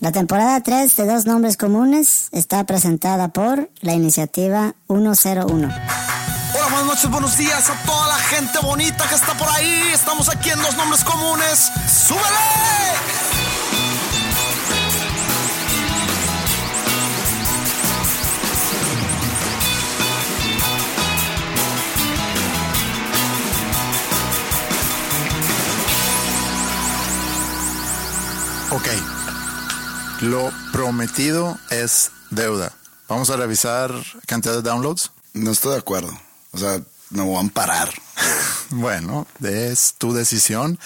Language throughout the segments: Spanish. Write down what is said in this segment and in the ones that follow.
La temporada 3 de Dos Nombres Comunes está presentada por la iniciativa 101. Hola, buenas noches, buenos días a toda la gente bonita que está por ahí. Estamos aquí en Dos Nombres Comunes. ¡Súbele! Ok. Lo prometido es deuda. Vamos a revisar cantidad de downloads. No estoy de acuerdo. O sea, me voy a amparar. Bueno, es tu decisión.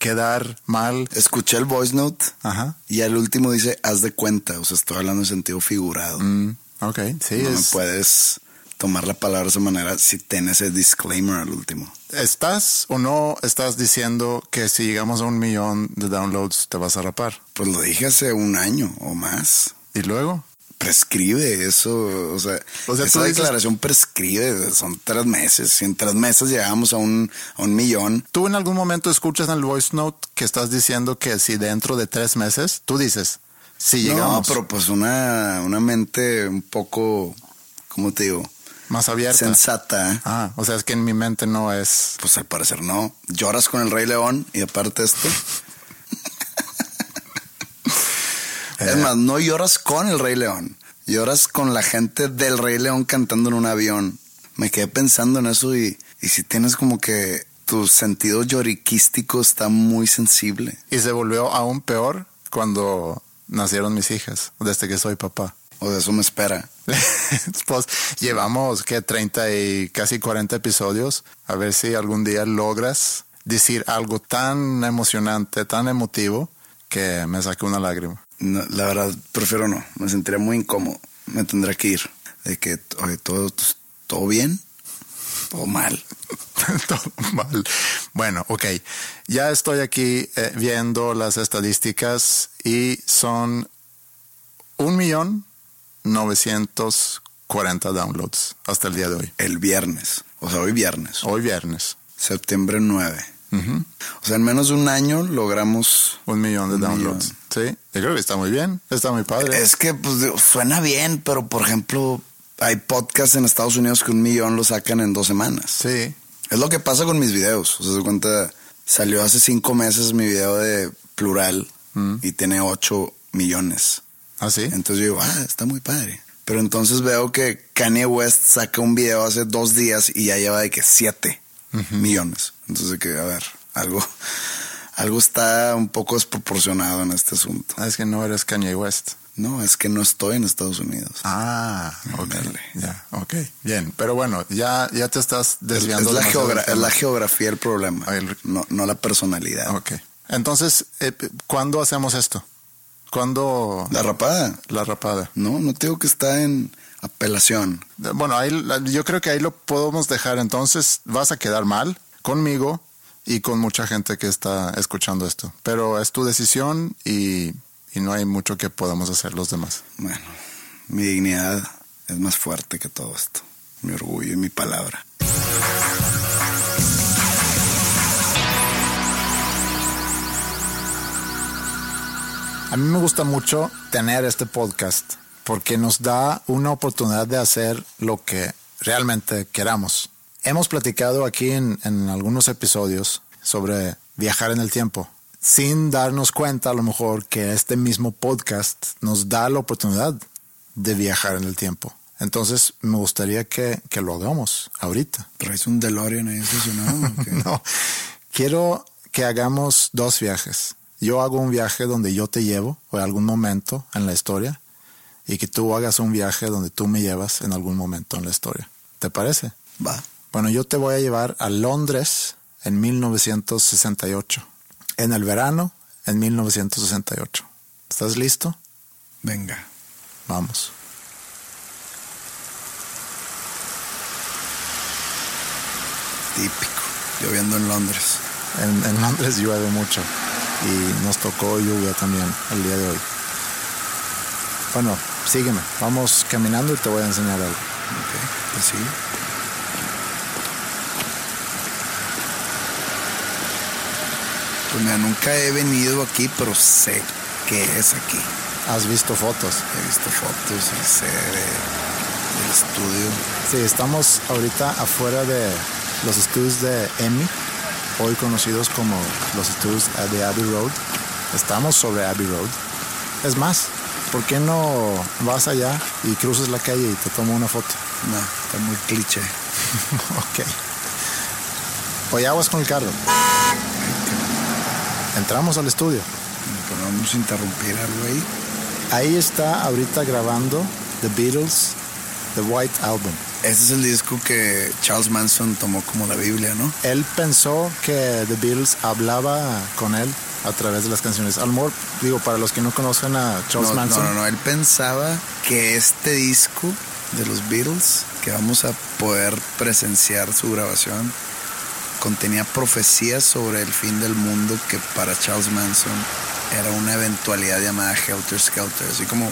Quedar mal. Escuché el voice note Ajá. y al último dice, haz de cuenta. O sea, estoy hablando en sentido figurado. Mm, ok, sí. no me es, puedes tomar la palabra de esa manera si tienes ese disclaimer al último. ¿Estás o no estás diciendo que si llegamos a un millón de downloads te vas a rapar? Pues lo dije hace un año o más. ¿Y luego? Prescribe eso, o sea, O sea, esa dices- declaración prescribe, son tres meses. Si en tres meses llegamos a un, a un millón, ¿Tú en algún momento escuchas en el voice note que estás diciendo que si dentro de tres meses, tú dices, si no, llegamos pero pues una, una mente un poco, ¿cómo te digo? Más abierta? Sensata. ¿eh? Ah, o sea, es que en mi mente no es... Pues al parecer no. Lloras con el Rey León y aparte esto. es más, no lloras con el Rey León. Lloras con la gente del Rey León cantando en un avión. Me quedé pensando en eso y, y si tienes como que tu sentido lloriquístico está muy sensible. Y se volvió aún peor cuando nacieron mis hijas, desde que soy papá. O de eso me espera. pues llevamos que 30 y casi 40 episodios. A ver si algún día logras decir algo tan emocionante, tan emotivo, que me saque una lágrima. No, la verdad, prefiero no. Me sentiría muy incómodo. Me tendría que ir. De que, oye, todo, todo bien o mal. Todo mal. Bueno, ok. Ya estoy aquí eh, viendo las estadísticas y son un millón novecientos cuarenta downloads hasta el día de hoy. El viernes. O sea, hoy viernes. Hoy viernes. Septiembre 9. O sea, en menos de un año logramos. Un millón de Un downloads. Sí, yo creo que está muy bien. Está muy padre. Es que, pues, suena bien, pero por ejemplo, hay podcasts en Estados Unidos que un millón lo sacan en dos semanas. Sí. Es lo que pasa con mis videos. O sea, se cuenta, salió hace cinco meses mi video de plural y tiene ocho millones. ¿Ah, sí? Entonces yo digo, ah, está muy padre. Pero entonces veo que Kanye West saca un video hace dos días y ya lleva de que siete millones. Entonces de que, a ver, algo, algo está un poco desproporcionado en este asunto. Ah, Es que no eres Kanye West. No, es que no estoy en Estados Unidos. Ah, ok. Ya, ok. Bien. Pero bueno, ya, ya te estás es, desviando. es la demasiado geogra- es la geografía el problema, El- no, no la personalidad. Ok. Entonces, eh, ¿cuándo hacemos esto? ¿Cuándo La rapada. la rapada? No, no te digo que está en apelación. Bueno, ahí, yo creo que ahí lo podemos dejar. Entonces, vas a quedar mal conmigo y con mucha gente que está escuchando esto. Pero es tu decisión y, y no hay mucho que podamos hacer los demás. Bueno, mi dignidad es más fuerte que todo esto. Mi orgullo y mi palabra. A mí me gusta mucho tener este podcast porque nos da una oportunidad de hacer lo que realmente queramos. Hemos platicado aquí en, en algunos episodios sobre viajar en el tiempo. sin darnos cuenta a lo mejor que este mismo podcast nos da la oportunidad de viajar en el tiempo. Entonces me gustaría que, que lo hagamos ahorita. ¿Traes un DeLorean ahí estacionado? no, quiero que hagamos dos viajes. Yo hago un viaje donde yo te llevo o en algún momento en la historia y que tú hagas un viaje donde tú me llevas en algún momento en la historia. ¿Te parece? Va. Bueno, yo te voy a llevar a Londres en 1968. En el verano, en 1968. ¿Estás listo? Venga. Vamos. Típico. Lloviendo en Londres. En, en, Londres llueve mucho y nos tocó lluvia también el día de hoy. Bueno, sígueme. Vamos caminando y te voy a enseñar algo. Ok, pues sí. Pues mira, nunca he venido aquí, pero sé que es aquí. ¿Has visto fotos? He visto fotos y sé de, del estudio. Sí, estamos ahorita afuera de los estudios de EMI, hoy conocidos como los estudios de Abbey Road. Estamos sobre Abbey Road. Es más, ¿por qué no vas allá y cruzas la calle y te tomo una foto? No, está muy cliché. ok. Oye, aguas con el carro. Entramos al estudio. Pero vamos a interrumpir algo ahí. Ahí está ahorita grabando The Beatles, The White Album. Este es el disco que Charles Manson tomó como la Biblia, ¿no? Él pensó que The Beatles hablaba con él a través de las canciones. Al mejor, digo, para los que no conocen a Charles no, Manson. No, no, no, él pensaba que este disco de los Beatles, que vamos a poder presenciar su grabación, contenía profecías sobre el fin del mundo que para Charles Manson era una eventualidad llamada Helter Skelter, así como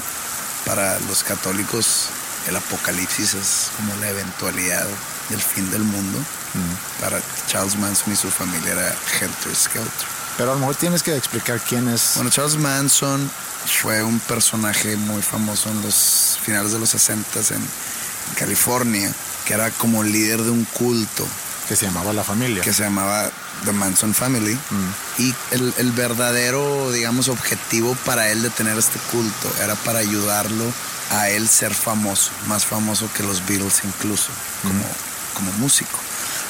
para los católicos el apocalipsis es como la eventualidad del fin del mundo. Mm. Para Charles Manson y su familia era Helter Skelter. Pero a lo mejor tienes que explicar quién es. Bueno, Charles Manson fue un personaje muy famoso en los finales de los 60 en California, que era como líder de un culto. Que se llamaba La Familia. Que se llamaba The Manson Family. Mm. Y el, el, verdadero, digamos, objetivo para él de tener este culto era para ayudarlo a él ser famoso, más famoso que los Beatles incluso, como, mm. como músico.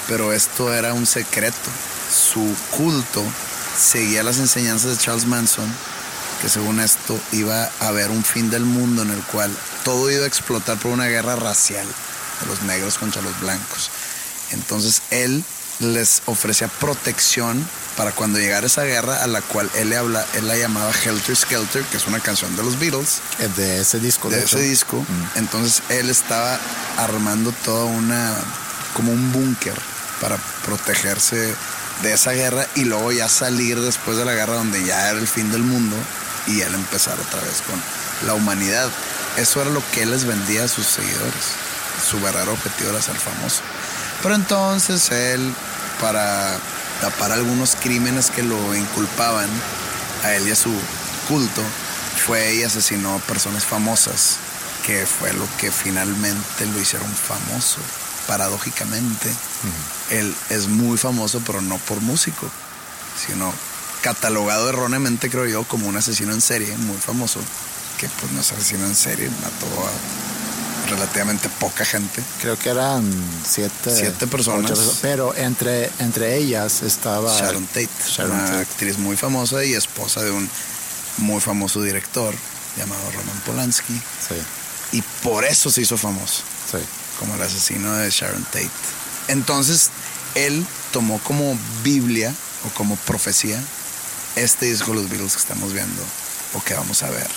Pero esto era un secreto. Su culto seguía las enseñanzas de Charles Manson, que según esto iba a haber un fin del mundo en el cual todo iba a explotar por una guerra racial de los negros contra los blancos. Entonces él les ofrecía protección para cuando llegara esa guerra a la cual él le habla, él la llamaba Helter Skelter, que es una canción de los Beatles. De ese disco. De, ese disco. Mm. Entonces él estaba armando toda una, como un búnker para protegerse de esa guerra y luego ya salir después de la guerra donde ya era el fin del mundo y él empezar otra vez con la humanidad. Eso era lo que él les vendía a sus seguidores. Su verdadero objetivo era ser famoso. Pero entonces él, para tapar algunos crímenes que lo inculpaban a él y a su culto, fue y asesinó a personas famosas, que fue lo que finalmente lo hicieron famoso. Paradójicamente, él es muy famoso, pero no por músico, sino catalogado erróneamente, creo yo, como un asesino en serie, muy famoso, que pues no es asesino en serie, mató a relativamente poca gente. Creo que eran siete, siete personas. pero entre, entre ellas estaba Sharon Tate, una Tate. actriz muy famosa y esposa de un muy famoso director llamado Roman Polanski. Sí. Y por eso se hizo famoso. Sí. Como el asesino de Sharon Tate. Entonces, él tomó como Biblia o como profecía este disco de los Beatles que estamos viendo o que vamos a ver.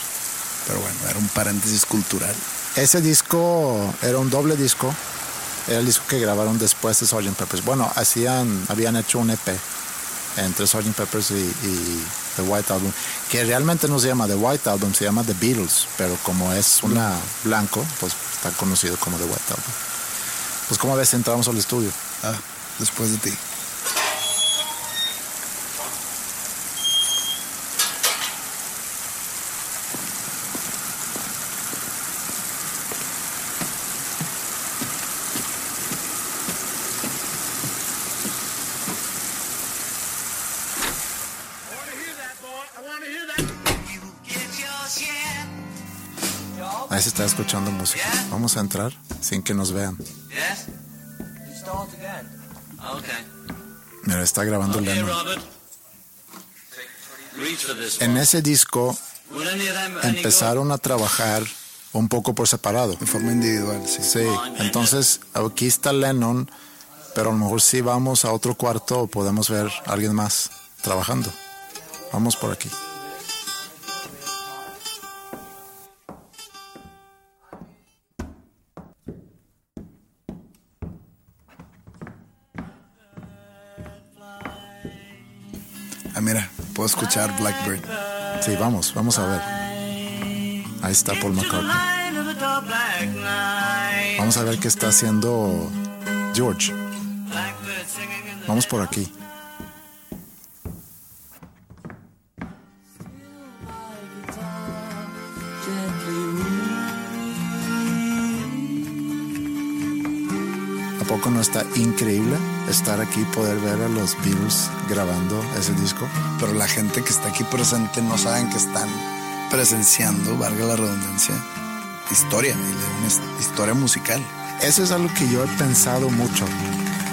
Pero bueno, era un paréntesis cultural. Ese disco era un doble disco. Era el disco que grabaron después de Sgt. Peppers. Bueno, hacían, habían hecho un EP entre Sgt. Peppers y, y, The White Album, que realmente no se llama The White Album, se llama The Beatles, pero como es una blanco, pues está conocido como The White Album. Pues como ves, entramos al estudio. Ah, después de ti. Está escuchando música. Vamos a entrar sin que nos vean. Yes? Start again. Okay. Mira, está grabando Okay, Lennon. En ese disco empezaron a trabajar un poco por separado. De forma individual, sí. Sí, entonces aquí está Lennon, pero a lo mejor si vamos a otro cuarto podemos ver a alguien más trabajando. Vamos por aquí. Ah, mira, puedo escuchar Blackbird. Sí, vamos, vamos a ver. Ahí está Paul McCartney. Vamos a ver qué está haciendo George. Vamos por aquí. ¿A poco no está increíble estar aquí poder ver a los Beatles grabando ese disco? Pero la gente que está aquí presente no saben que están presenciando, valga la redundancia, historia, historia musical. Eso es algo que yo he pensado mucho.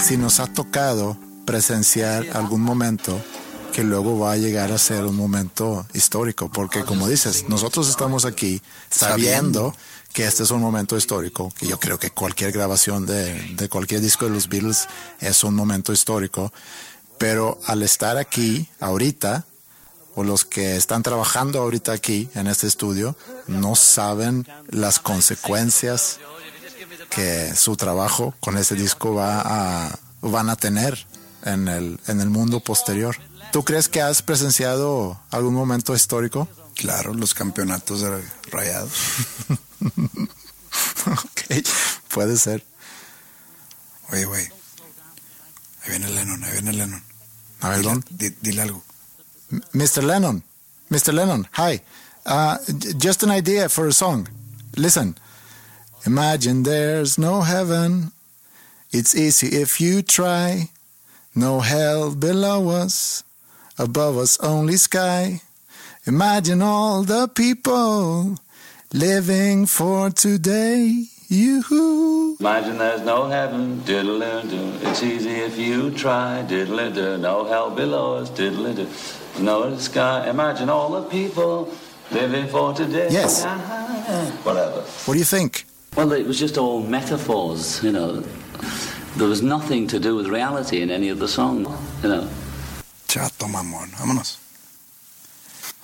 Si nos ha tocado presenciar algún momento que luego va a llegar a ser un momento histórico, porque como dices, nosotros estamos aquí sabiendo que este es un momento histórico, que yo creo que cualquier grabación de, de cualquier disco de los Beatles es un momento histórico, pero al estar aquí ahorita, o los que están trabajando ahorita aquí en este estudio, no saben las consecuencias que su trabajo con ese disco va a, van a tener en el, en el mundo posterior. ¿Tú crees que has presenciado algún momento histórico? Claro, los campeonatos de rayados. ok, puede ser. Oye, güey. Ahí viene Lennon, ahí viene Lennon. A ver, Dile, di- dile algo. Mr. Lennon, Mr. Lennon, hi. Uh, just an idea for a song. Listen. Imagine there's no heaven. It's easy if you try. No hell below us. Above us only sky. Imagine all the people living for today. You. Imagine there's no heaven, diddle do. It's easy if you try, diddle do. No hell below us, diddle do. No sky. Imagine all the people living for today. Yes. Uh-huh. Whatever. What do you think? Well, it was just all metaphors, you know. There was nothing to do with reality in any of the songs, you know. Chato mamón, vámonos.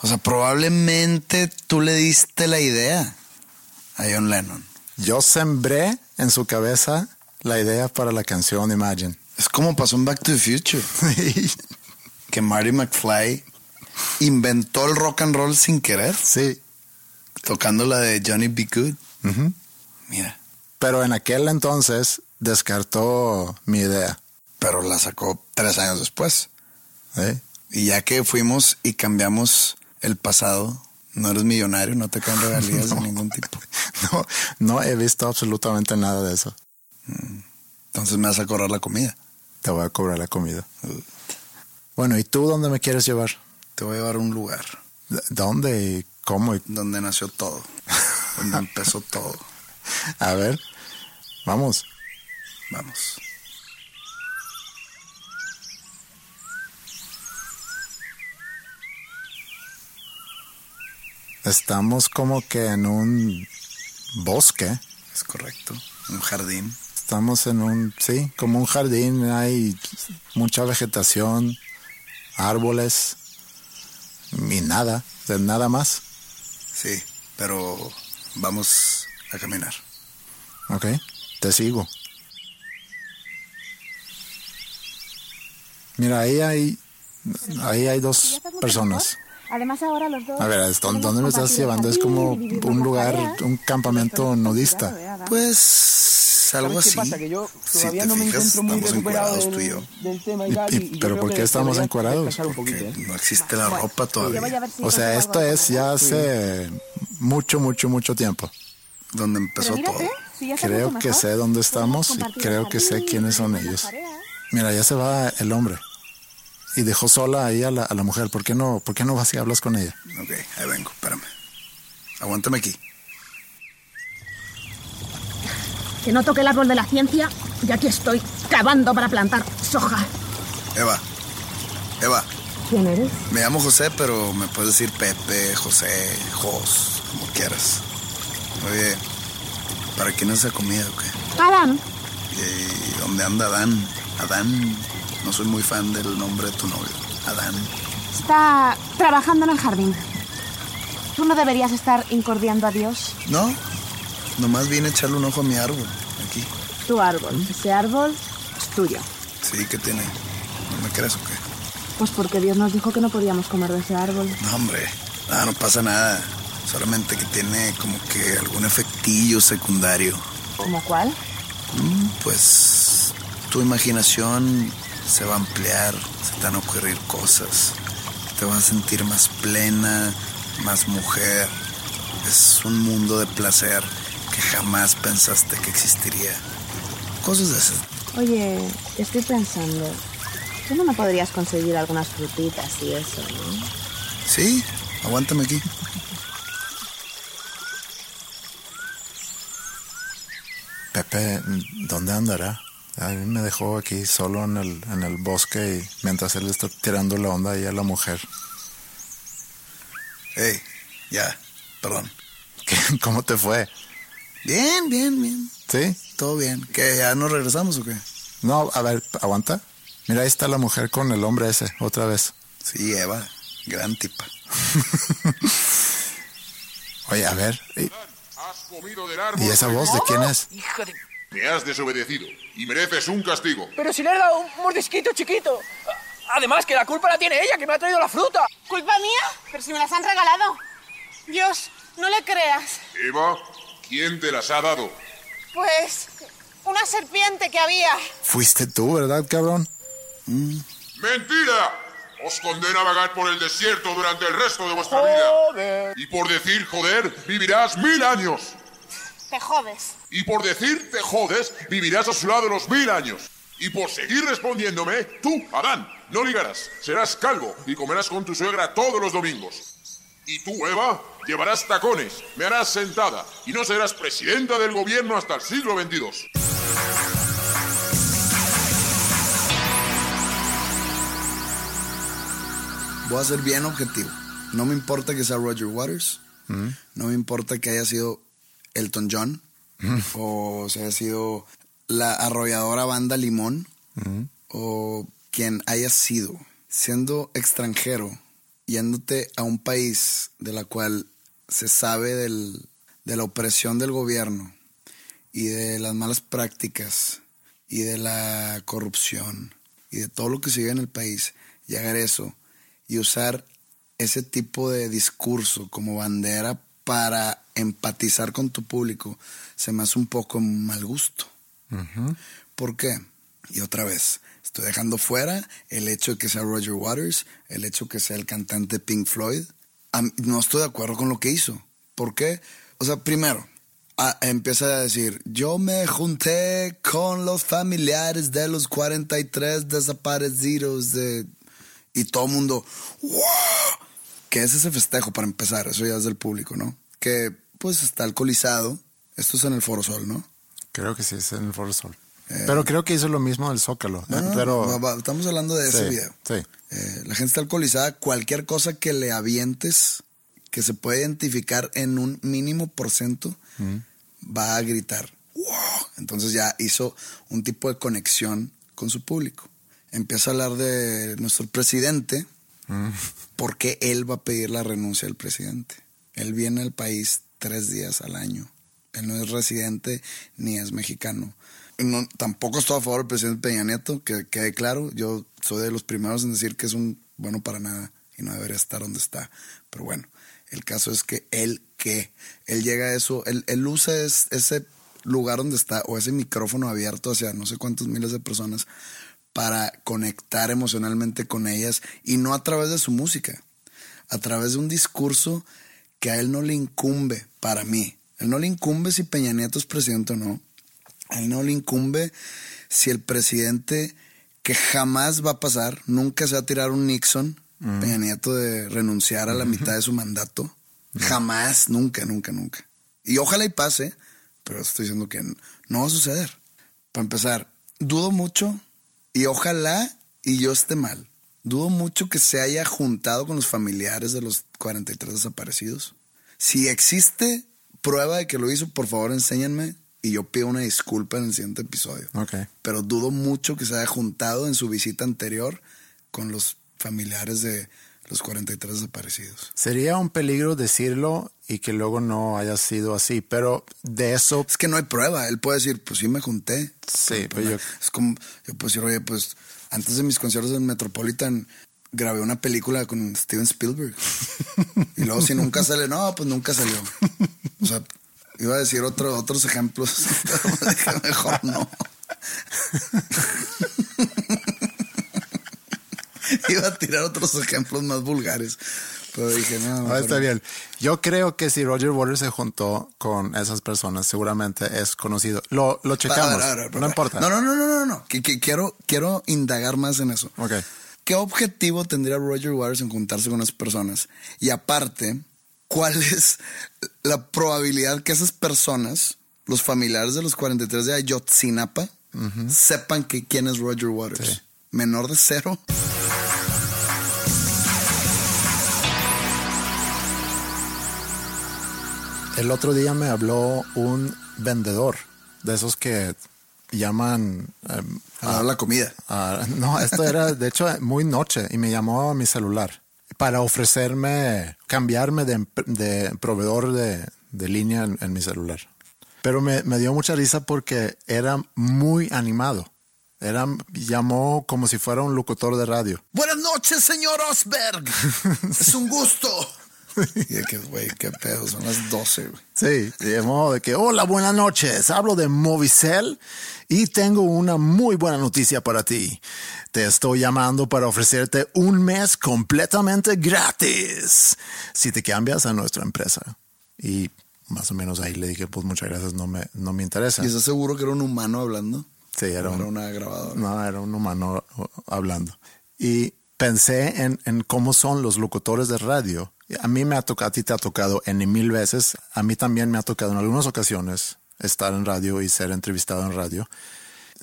O sea, probablemente tú le diste la idea a John Lennon. Yo sembré en su cabeza la idea para la canción Imagine. Es como pasó en Back to the Future. que Marty McFly inventó el rock and roll sin querer, sí. tocando la de Johnny B. Good. Mira, Pero en aquel entonces descartó mi idea. pero la sacó tres años después. ¿eh? Y ya que fuimos y cambiamos el pasado, no eres millonario, no te caen regalías de ningún tipo. No, no he visto absolutamente nada de eso. Entonces me vas a cobrar la comida. Te voy a cobrar la comida. Bueno, ¿y tú dónde me quieres llevar? Te voy a llevar a un lugar ¿D- ¿Dónde y cómo? y- donde nació todo, donde empezó todo. A ver, vamos. Vamos. Estamos como que en un bosque. Es correcto. Un jardín. Estamos en un, sí, como un jardín. Hay mucha vegetación, árboles y nada, de nada más. Sí, pero vamos a caminar. Ok, te sigo. Mira, ahí hay, ahí hay dos personas. Además ahora los dos... A ver, ¿es ¿dónde, me estás llevando? Es como un lugar, un campamento nudista. Pues algo ¿Sabes así. Que yo si te no me fijas, muy estamos encuadrados del, tú y yo. del tema y ¿Y- y- y- y yo pero por qué estamos encuadrados? Porque ¿eh? no existe la ropa Yo voy todavía. si O sea, esto es ya hace mucho, mucho, mucho tiempo. Donde empezó mírate, todo. si Creo que mejor. sé dónde estamos y creo que sé quiénes son ellos. Mira, ya se va el hombre. Y dejó sola ahí a la, a la mujer. ¿Por qué, no, ¿Por qué no vas y hablas con ella? Ok, ahí vengo, espérame. Aguántame aquí. Que no toque el árbol de la ciencia y aquí estoy cavando para plantar soja. Eva, Eva, ¿Quién eres? me llamo José, pero me puedes decir Pepe, José, Jos, como quieras. Oye, ¿para quién es esa comida o qué? Adán. ¿Y dónde anda Adán? Adán, no soy muy fan del nombre de tu novio. Adán. Está trabajando en el jardín. ¿Tú no deberías estar incordiando a Dios? No, nomás vine a echarle un ojo a mi árbol, aquí. Tu árbol. Ese árbol es tuyo. Sí, ¿qué tiene? ¿No me crees o qué? Pues porque Dios nos dijo que no podíamos comer de ese árbol. No, hombre, nada, no pasa nada. Solamente que tiene como que algún efectillo secundario. ¿Como cuál? Mm, Pues tu imaginación se va a ampliar, se te van a ocurrir cosas. Te vas a sentir más plena, más mujer. Es un mundo de placer que jamás pensaste que existiría. Cosas de esas. Oye, estoy pensando. ¿Tú no me podrías conseguir algunas frutitas y eso, no? Sí, aguántame aquí. Pepe, ¿dónde andará? A mí me dejó aquí solo en el, en el bosque y mientras él está tirando la onda ahí a la mujer. Hey, ya, perdón. ¿Qué? ¿Cómo te fue? Bien, bien, bien. ¿Sí? Todo bien. ¿Que ya nos regresamos o qué? No, a ver, aguanta. Mira, ahí está la mujer con el hombre ese, otra vez. Sí, Eva, gran tipa. Oye, a ver, ¿y, Has comido del árbol. y esa voz de quién es? Hijo de... Me has desobedecido y mereces un castigo. Pero si le he dado un mordisquito chiquito. Además, que la culpa la tiene ella, que me ha traído la fruta. ¿Culpa mía? Pero si me las han regalado. Dios, no le creas. Eva, ¿quién te las ha dado? Pues una serpiente que había. Fuiste tú, ¿verdad, cabrón? ¡Mentira! Os condena a vagar por el desierto durante el resto de vuestra vida. Joder. Y por decir joder, vivirás mil años. Te jodes. Y por decir te jodes, vivirás a su lado los mil años. Y por seguir respondiéndome, tú, Adán, no ligarás, serás calvo y comerás con tu suegra todos los domingos. Y tú, Eva, llevarás tacones, me harás sentada y no serás presidenta del gobierno hasta el siglo XXII. Voy a ser bien objetivo. No me importa que sea Roger Waters. No me importa que haya sido Elton John. O se haya sido la arrolladora banda Limón. O quien haya sido. Siendo extranjero, yéndote a un país de la cual se sabe del- de la opresión del gobierno y de las malas prácticas y de la corrupción y de todo lo que se vive en el país, llegar a eso y usar ese tipo de discurso como bandera para empatizar con tu público, se me hace un poco mal gusto. ¿Por qué? Y otra vez, estoy dejando fuera el hecho de que sea Roger Waters, el hecho de que sea el cantante Pink Floyd. No estoy de acuerdo con lo que hizo. ¿Por qué? O sea, primero, a- empieza a decir, yo me junté con los familiares de los 43 desaparecidos de... Y todo el mundo, ¡wow! ¿Qué es ese festejo para empezar? Eso ya es del público, ¿no? Que pues está alcoholizado. Esto es en el Foro Sol, ¿no? Creo que sí, es en el Foro Sol. Pero creo que hizo lo mismo del Zócalo. No, eh, no, pero va- va, estamos hablando de ese Sí, video. Sí. Eh, la gente está alcoholizada. Cualquier cosa que le avientes que se puede identificar en un mínimo por ciento va a gritar. "¡Wow!". Entonces ya hizo un tipo de conexión con su público. Empieza a hablar de nuestro presidente. ¿Por qué él va a pedir la renuncia del presidente? Él viene al país tres días al año. Él no es residente ni es mexicano. No, tampoco estoy a favor del presidente Peña Nieto, que quede claro. Yo soy de los primeros en decir que es un bueno para nada y no debería estar donde está. Pero bueno, el caso es que él que él llega a eso, él, él usa es- ese lugar donde está o ese micrófono abierto hacia no sé cuántos miles de personas para conectar emocionalmente con ellas y no a través de su música, a través de un discurso que a él no le incumbe para mí. A él no le incumbe si Peña Nieto es presidente o no. A él no le incumbe si el presidente que jamás va a pasar, nunca se va a tirar un Nixon, Peña Nieto de renunciar a la mitad de su mandato. Jamás, nunca, nunca, nunca. Y ojalá y pase, pero estoy diciendo que no va a suceder. Para empezar, dudo mucho y ojalá y yo esté mal. Dudo mucho que se haya juntado con los familiares de los 43 desaparecidos. Si existe prueba de que lo hizo, por favor enséñenme y yo pido una disculpa en el siguiente episodio. Ok. Pero dudo mucho que se haya juntado en su visita anterior con los familiares de los 43 desaparecidos. Sería un peligro decirlo y que luego no haya sido así, pero de eso... Es que no hay prueba. Él puede decir, pues sí me junté. Sí, pero yo... Es como, yo puedo decir, oye, pues antes de mis conciertos en Metropolitan grabé una película con Steven Spielberg. y luego si nunca sale, no, pues nunca salió. O sea, iba a decir otro, otros ejemplos, pero mejor no. iba a tirar otros ejemplos más vulgares. Pero dije, no. Ah, está bien. Yo creo que si Roger Waters se juntó con esas personas, seguramente es conocido. Lo, lo checamos. Para, para, para, no importa. No, no, no, no, no, no. Que, que quiero, quiero indagar más en eso. Ok. ¿Qué objetivo tendría Roger Waters en juntarse con esas personas? Y aparte, ¿cuál es la probabilidad que esas personas, los familiares de los 43 de Ayotzinapa, sepan que quién es Roger Waters? ¿Menor de cero? El otro día me habló un vendedor de esos que llaman em, A la comida. a- no, esto era de hecho muy noche y me llamó a mi celular para ofrecerme cambiarme de, de proveedor de, de línea en, en mi celular. Pero me, me dio mucha risa porque era muy animado. Era, llamó como si fuera un locutor de radio. Buenas noches, señor Osberg. es un gusto. y de que, güey, qué pedo, son las 12, güey. Sí, de modo de que, hola, buenas noches, hablo de Movicel y tengo una muy buena noticia para ti. Te estoy llamando para ofrecerte un mes completamente gratis si te cambias a nuestra empresa. Y más o menos ahí le dije, pues muchas gracias, no me, no me interesa. ¿Y estás seguro que era un humano hablando? Sí, era, ¿O un- era una grabadora? No, era un humano uh, hablando. Y pensé en, en cómo son los locutores de radio. A mí me ha tocado, a ti te ha tocado en mil veces. A mí también me ha tocado en algunas ocasiones estar en radio y ser entrevistado en radio.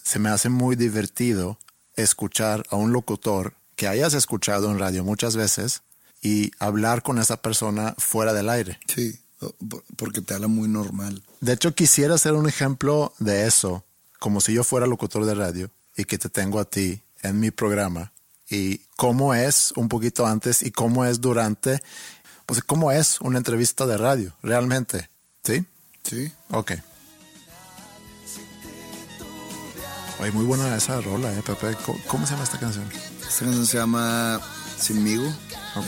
Se me hace muy divertido escuchar a un locutor que hayas escuchado en radio muchas veces y hablar con esa persona fuera del aire. Sí, por- porque te habla muy normal. De hecho, quisiera ser un ejemplo de eso, como si yo fuera locutor de radio y que te tengo a ti en mi programa y cómo es un poquito antes y cómo es durante, pues cómo es una entrevista de radio, realmente. ¿Sí? Sí. Ok. Oye, muy buena esa rola, ¿eh, Pepe? ¿Cómo, cómo se llama esta canción? Esta canción se llama Sinmigo.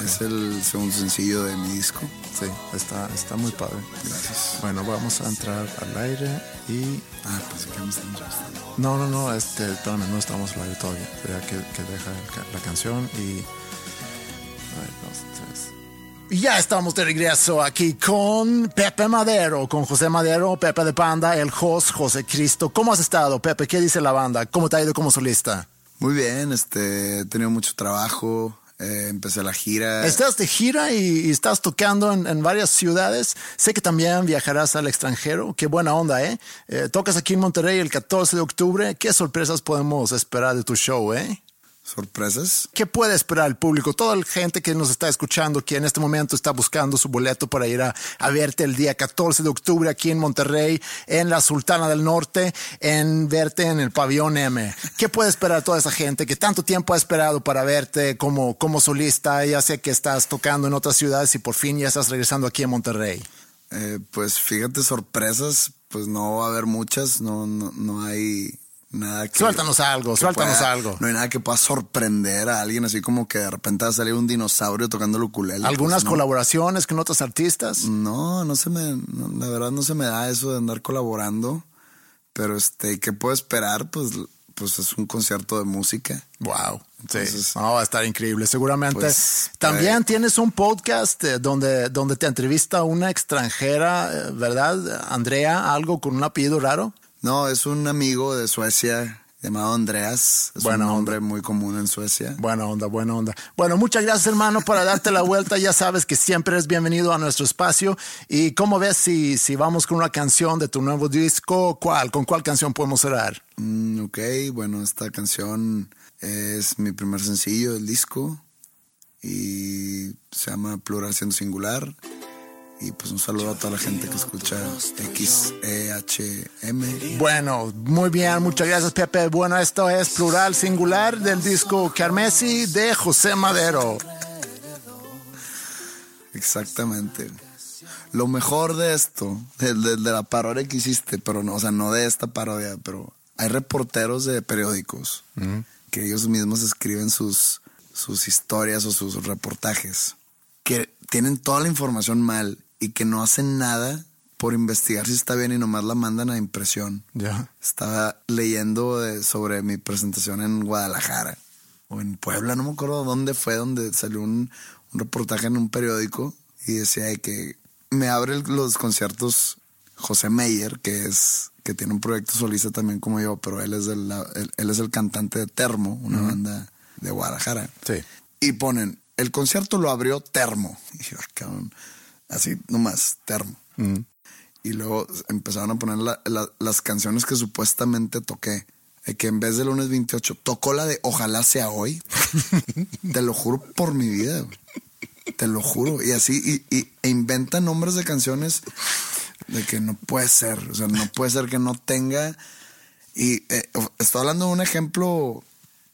Es el segundo sencillo de mi disco. Sí, está, está muy padre. Gracias. Bueno, vamos a entrar al aire y... Ah, pues que me están entrevistando. No, no, no, este, espérame, no estamos al aire todavía. Ya que, que deja el la canción y. A ver, dos, tres. Y ya estamos de regreso aquí con Pepe Madero, con José Madero, Pepe de Panda, el host José Cristo. ¿Cómo has estado, Pepe? ¿Qué dice la banda? ¿Cómo te ha ido como solista? Muy bien, este, he tenido mucho trabajo. Eh, empecé la gira. Estás de gira y, estás tocando en, en varias ciudades. Sé que también viajarás al extranjero. Qué buena onda, ¿eh? Eh, Tocas aquí en Monterrey el 14 de octubre. ¿Qué sorpresas podemos esperar de tu show, eh? ¿Sorpresas? ¿Qué puede esperar el público? Toda la gente que nos está escuchando, que en este momento está buscando su boleto para ir a, a verte el día 14 de octubre aquí en Monterrey, en la Sultana del Norte, en verte en el pabellón M. ¿Qué puede esperar toda esa gente que tanto tiempo ha esperado para verte como, como solista? Ya sé que estás tocando en otras ciudades y por fin ya estás regresando aquí en Monterrey. Eh, pues fíjate, sorpresas, pues no va a haber muchas, no, no, no hay nada que... Suéltanos algo, suéltanos pueda- algo. No hay nada que pueda sorprender a alguien, así como que de repente va a salir un dinosaurio tocando el ukulele. ¿Algunas pues, no. colaboraciones con otros artistas? No, no se me, la verdad no se me da eso de andar colaborando, pero este, ¿qué puedo esperar? Pues, pues es un concierto de música. Wow. Sí, Entonces, no, va a estar increíble. Seguramente. Pues, También tienes un podcast eh, donde, donde te entrevista una extranjera, eh, ¿verdad? Andrea, algo con un apellido raro. No, es un amigo de Suecia llamado Andreas. Es Buena un nombre muy común en Suecia. Buena onda, buena onda. Bueno, muchas gracias hermano por darte la vuelta. Ya sabes que siempre eres bienvenido a nuestro espacio. ¿Y cómo ves si, si vamos con una canción de tu nuevo disco? ¿Cuál? ¿Con cuál canción podemos cerrar? Mm, ok, bueno, esta canción es mi primer sencillo del disco y se llama Plural siendo singular. Y pues un saludo a toda la gente que escucha XEHM. Bueno, muy bien, muchas gracias Pepe. Bueno, esto es Plural Singular del disco Carmesi de José Madero. Exactamente. Lo mejor de esto, de, de- de la parodia que hiciste, pero no, o sea, no de esta parodia, pero hay reporteros de periódicos que ellos mismos escriben sus, sus historias o sus reportajes, que tienen toda la información mal y que no hacen nada por investigar si está bien y nomás la mandan a impresión. Ya. Estaba leyendo de- sobre mi presentación en Guadalajara o en Puebla, no me acuerdo dónde fue, donde salió un, un reportaje en un periódico y decía de que me abre los conciertos José Meyer, que es que tiene un proyecto solista también como yo, pero él es el, él, él es el cantante de Termo, una banda de Guadalajara. Sí. Y ponen, el concierto lo abrió Termo. Y yo, "Ah, cabrón, así nomás, Termo. Y luego empezaron a poner la- la- las canciones que supuestamente toqué. Eh, Que en vez de lunes 28, tocó la de Ojalá sea hoy. Te lo juro por mi vida. güey. Te lo juro. Y así, y, y- e inventan nombres de canciones de que no puede ser. O sea, no puede ser que no tenga. Y eh, estoy hablando de un ejemplo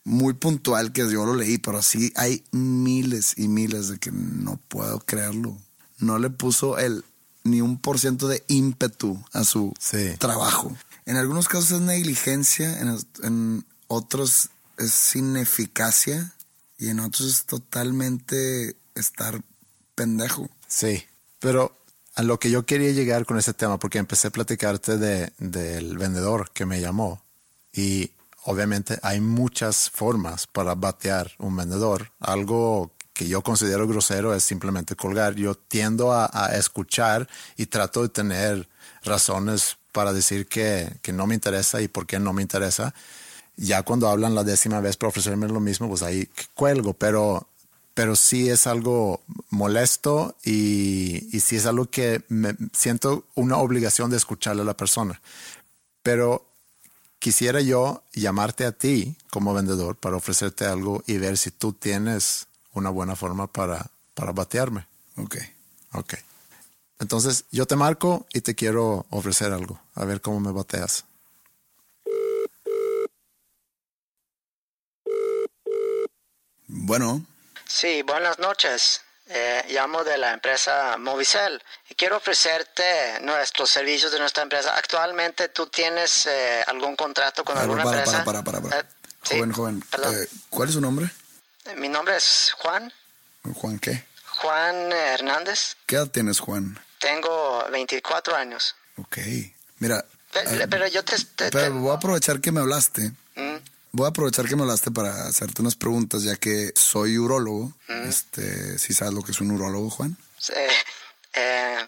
muy puntual que yo lo leí, pero sí hay miles y miles de que no puedo creerlo. No le puso el ni un por ciento de ímpetu a su trabajo. En algunos casos es negligencia, en, en otros es ineficacia y en otros es totalmente estar pendejo. Sí, pero a lo que yo quería llegar con ese tema, porque empecé a platicarte de, del vendedor que me llamó y obviamente hay muchas formas para batear un vendedor. Algo que yo considero grosero es simplemente colgar. Yo tiendo a, a escuchar y trato de tener razones para decir que, que no me interesa y por qué no me interesa. Ya cuando hablan la décima vez para ofrecerme lo mismo, pues ahí cuelgo, pero pero sí es algo molesto y, y sí es algo que me siento una obligación de escucharle a la persona. Pero quisiera yo llamarte a ti como vendedor para ofrecerte algo y ver si tú tienes una buena forma para, para batearme. Ok. Ok. Entonces yo te marco y te quiero ofrecer algo. A ver cómo me bateas. Bueno, Sí, buenas noches. Eh, llamo de la empresa Movicel y quiero ofrecerte nuestros servicios de nuestra empresa. Actualmente tú tienes eh, algún contrato con ver, alguna para, empresa. para, para, para, para. Eh, sí, Joven, joven. eh, ¿Cuál es su nombre? Mi nombre es Juan, Juan, ¿qué? Juan Hernández. ¿Qué edad tienes, Juan? Tengo 24 años. Ok. Mira, Pe- eh, pero yo te... te- pero voy a aprovechar que me hablaste. Mm, Voy a aprovechar que me hablaste para hacerte unas preguntas, ya que soy urólogo. Este, ¿sí sabes lo que es un urólogo, Juan? eh, eh,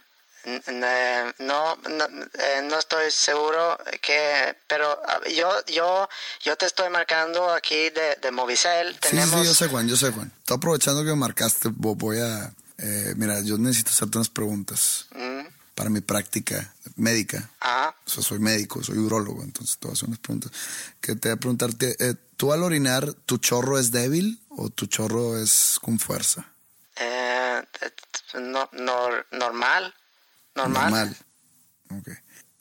no, no, eh, no estoy seguro que... Pero ah, yo, yo, yo te estoy marcando aquí de, de Movicel. Sí, Tenemos... sí, yo sé, Juan, yo sé, Juan. Estoy aprovechando que me marcaste, vo- voy a... eh, mira, yo necesito hacerte unas preguntas Mm, para mi práctica médica. ah, O sea, soy médico, soy urólogo, entonces te voy a hacer unas preguntas. Que te voy a preguntarte, eh, ¿tú al orinar, tu chorro es débil o tu chorro es con fuerza? eh, no, nor- normal. Normal. Normal. Ok.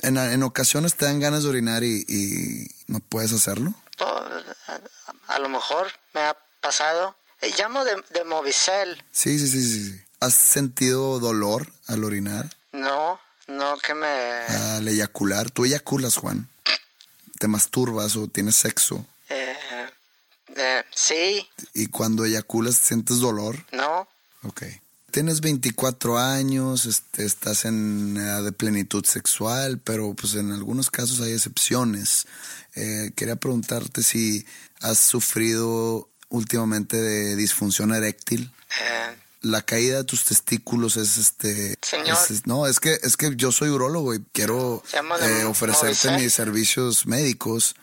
En, en ocasiones te dan ganas de orinar y, y no puedes hacerlo. A, a lo mejor me ha pasado. Eh, llamo de, de Movicel. Sí, sí, sí, sí. ¿Has sentido dolor al orinar, No, no que me... al eyacular? ¿Tú eyaculas, Juan? ¿Te masturbas o tienes sexo? eh, eh, sí, Y cuando eyaculas sientes dolor. no. Ok. Tienes 24 años, este, estás en edad de plenitud sexual, pero pues en algunos casos hay excepciones. Eh, quería preguntarte si has sufrido últimamente de disfunción eréctil. Eh, La caída de tus testículos es este. Señor. es- no, es que es que yo soy urólogo y quiero eh, ofrecerte mis servicios médicos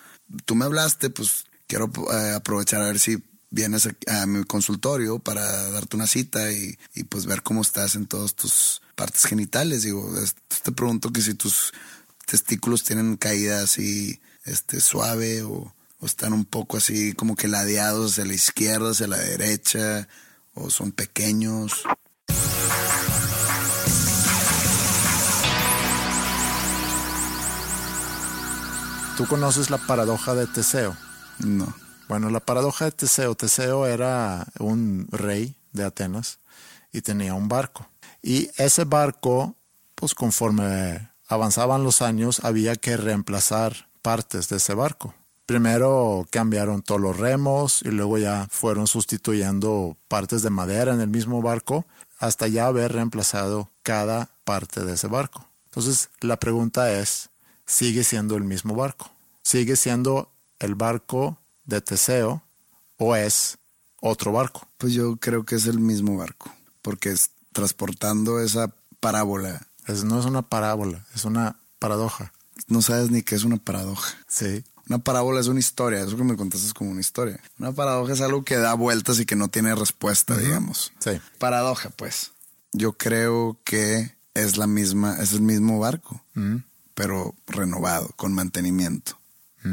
tú me hablaste, pues quiero eh, aprovechar a ver si vienes a, a mi consultorio para darte una cita y, y, pues ver cómo estás en todas tus partes genitales. Digo, te pregunto que si tus testículos tienen caída así este, suave o, o están un poco así como que ladeados hacia la izquierda, hacia la derecha, o son pequeños. ¿Tú conoces la paradoja de Teseo? No. Bueno, la paradoja de Teseo. Teseo era un rey de Atenas y tenía un barco. Y ese barco, pues conforme avanzaban los años, había que reemplazar partes de ese barco. Primero cambiaron todos los remos y luego ya fueron sustituyendo partes de madera en el mismo barco hasta ya haber reemplazado cada parte de ese barco. Entonces la pregunta es, ¿sigue siendo el mismo barco? ¿Sigue siendo el barco de Teseo o es otro barco? Pues yo creo que es el mismo barco, porque es transportando esa parábola. Es, no es una parábola, es una paradoja. No sabes ni qué es una paradoja. Sí. Una parábola es una historia, eso que me contaste es como una historia. Una paradoja es algo que da vueltas y que no tiene respuesta, digamos. Sí. Paradoja, pues. Yo creo que es la misma, es el mismo barco, pero renovado, con mantenimiento.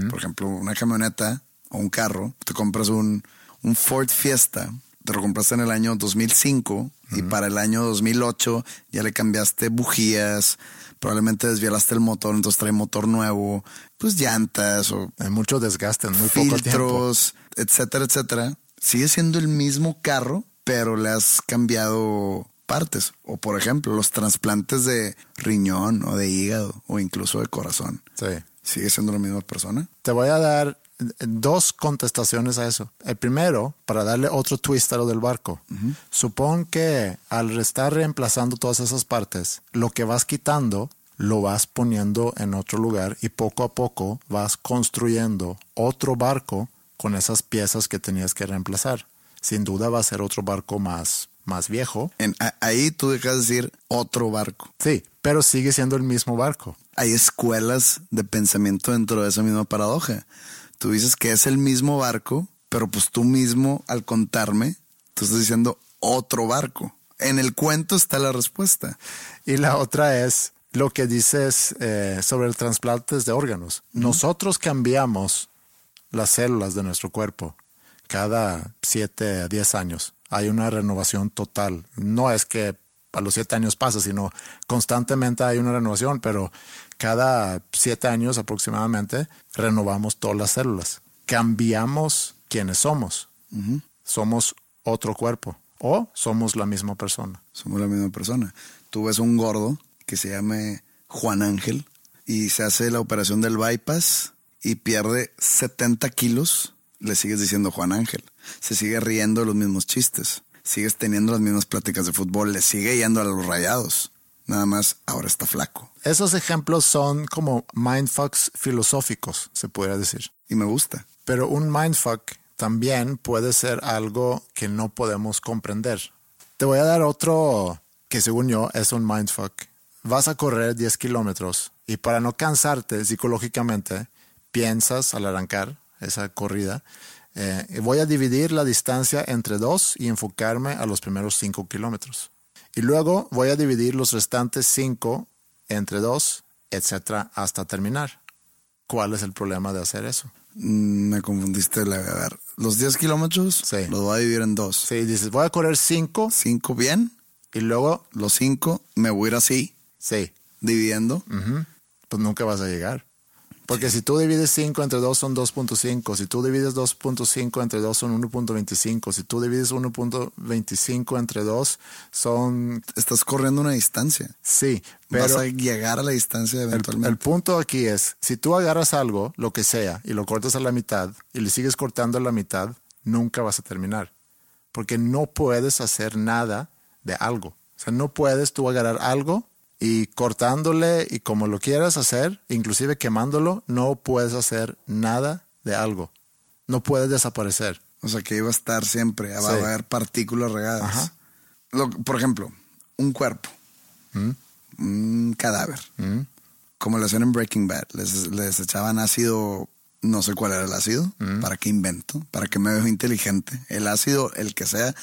Por ejemplo, una camioneta o un carro, te compras un, un Ford Fiesta, te lo compraste en el año 2005 y para el año 2008 ya le cambiaste bujías, probablemente desvielaste el motor, entonces trae motor nuevo, pues llantas o Hay mucho desgaste en muy poco tiempo. filtros, etcétera, etcétera. Sigue siendo el mismo carro, pero le has cambiado partes. O por ejemplo, los trasplantes de riñón o de hígado o incluso de corazón. Sí. ¿Sigue siendo la misma persona? Te voy a dar dos contestaciones a eso. El primero, para darle otro twist a lo del barco. Supón que al estar reemplazando todas esas partes, lo que vas quitando lo vas poniendo en otro lugar y poco a poco vas construyendo otro barco con esas piezas que tenías que reemplazar. Sin duda va a ser otro barco más, más viejo. En, a- ahí tú dejas de decir otro barco. Sí, pero sigue siendo el mismo barco. Hay escuelas de pensamiento dentro de esa misma paradoja. Tú dices que es el mismo barco, pero pues tú mismo al contarme, tú estás diciendo otro barco. En el cuento está la respuesta. Y la otra es lo que dices eh, sobre el trasplantes de órganos. Nosotros cambiamos las células de nuestro cuerpo cada 7 a 10 años. Hay una renovación total. No es que a los 7 años pasa, sino constantemente hay una renovación, pero cada 7 años aproximadamente renovamos todas las células. Cambiamos quienes somos. Somos otro cuerpo o somos la misma persona. Somos la misma persona. Tú ves un gordo que se llame Juan Ángel y se hace la operación del bypass y pierde 70 kilos, le sigues diciendo Juan Ángel. Se sigue riendo de los mismos chistes. Sigues teniendo las mismas pláticas de fútbol. Le sigue yendo a los rayados. Nada más ahora está flaco. Esos ejemplos son como mindfucks filosóficos, se podría decir. Y me gusta. Pero un mindfuck también puede ser algo que no podemos comprender. Te voy a dar otro que según yo es un mindfuck. Vas a correr 10 kilómetros y para no cansarte psicológicamente, piensas al arrancar esa corrida, eh, voy a dividir la distancia entre dos y enfocarme a los primeros 5 kilómetros. Y luego voy a dividir los restantes 5 entre dos, etcétera, hasta terminar. ¿Cuál es el problema de hacer eso? Mm, Me confundiste. La, a ver, los 10 kilómetros Sí. los voy a dividir en dos. Sí, dices, voy a correr 5 5 bien. y luego, Los 5 me voy a ir así, sí, dividiendo. ujú, pues nunca vas a llegar. Porque si tú divides 5 entre 2 son 2.5, si tú divides 2.5 entre 2 son 1.25, si tú divides 1.25 entre 2 son... Estás corriendo una distancia. Sí, Vas pero a llegar a la distancia el, eventualmente. el punto aquí es, si tú agarras algo, lo que sea, y lo cortas a la mitad y le sigues cortando a la mitad, nunca vas a terminar. Porque no puedes hacer nada de algo. O sea, no puedes tú agarrar algo y cortándole y como lo quieras hacer, inclusive quemándolo, no puedes hacer nada de algo. No puedes desaparecer. O sea, que iba a estar siempre, va Sí. a haber partículas regadas. Ajá. Lo- por ejemplo, un cuerpo, ¿Mm? un cadáver, ¿Mm? como lo hacían en Breaking Bad, les, les echaban ácido no sé cuál era el ácido, para qué invento, para qué me veo inteligente. El ácido, el que sea,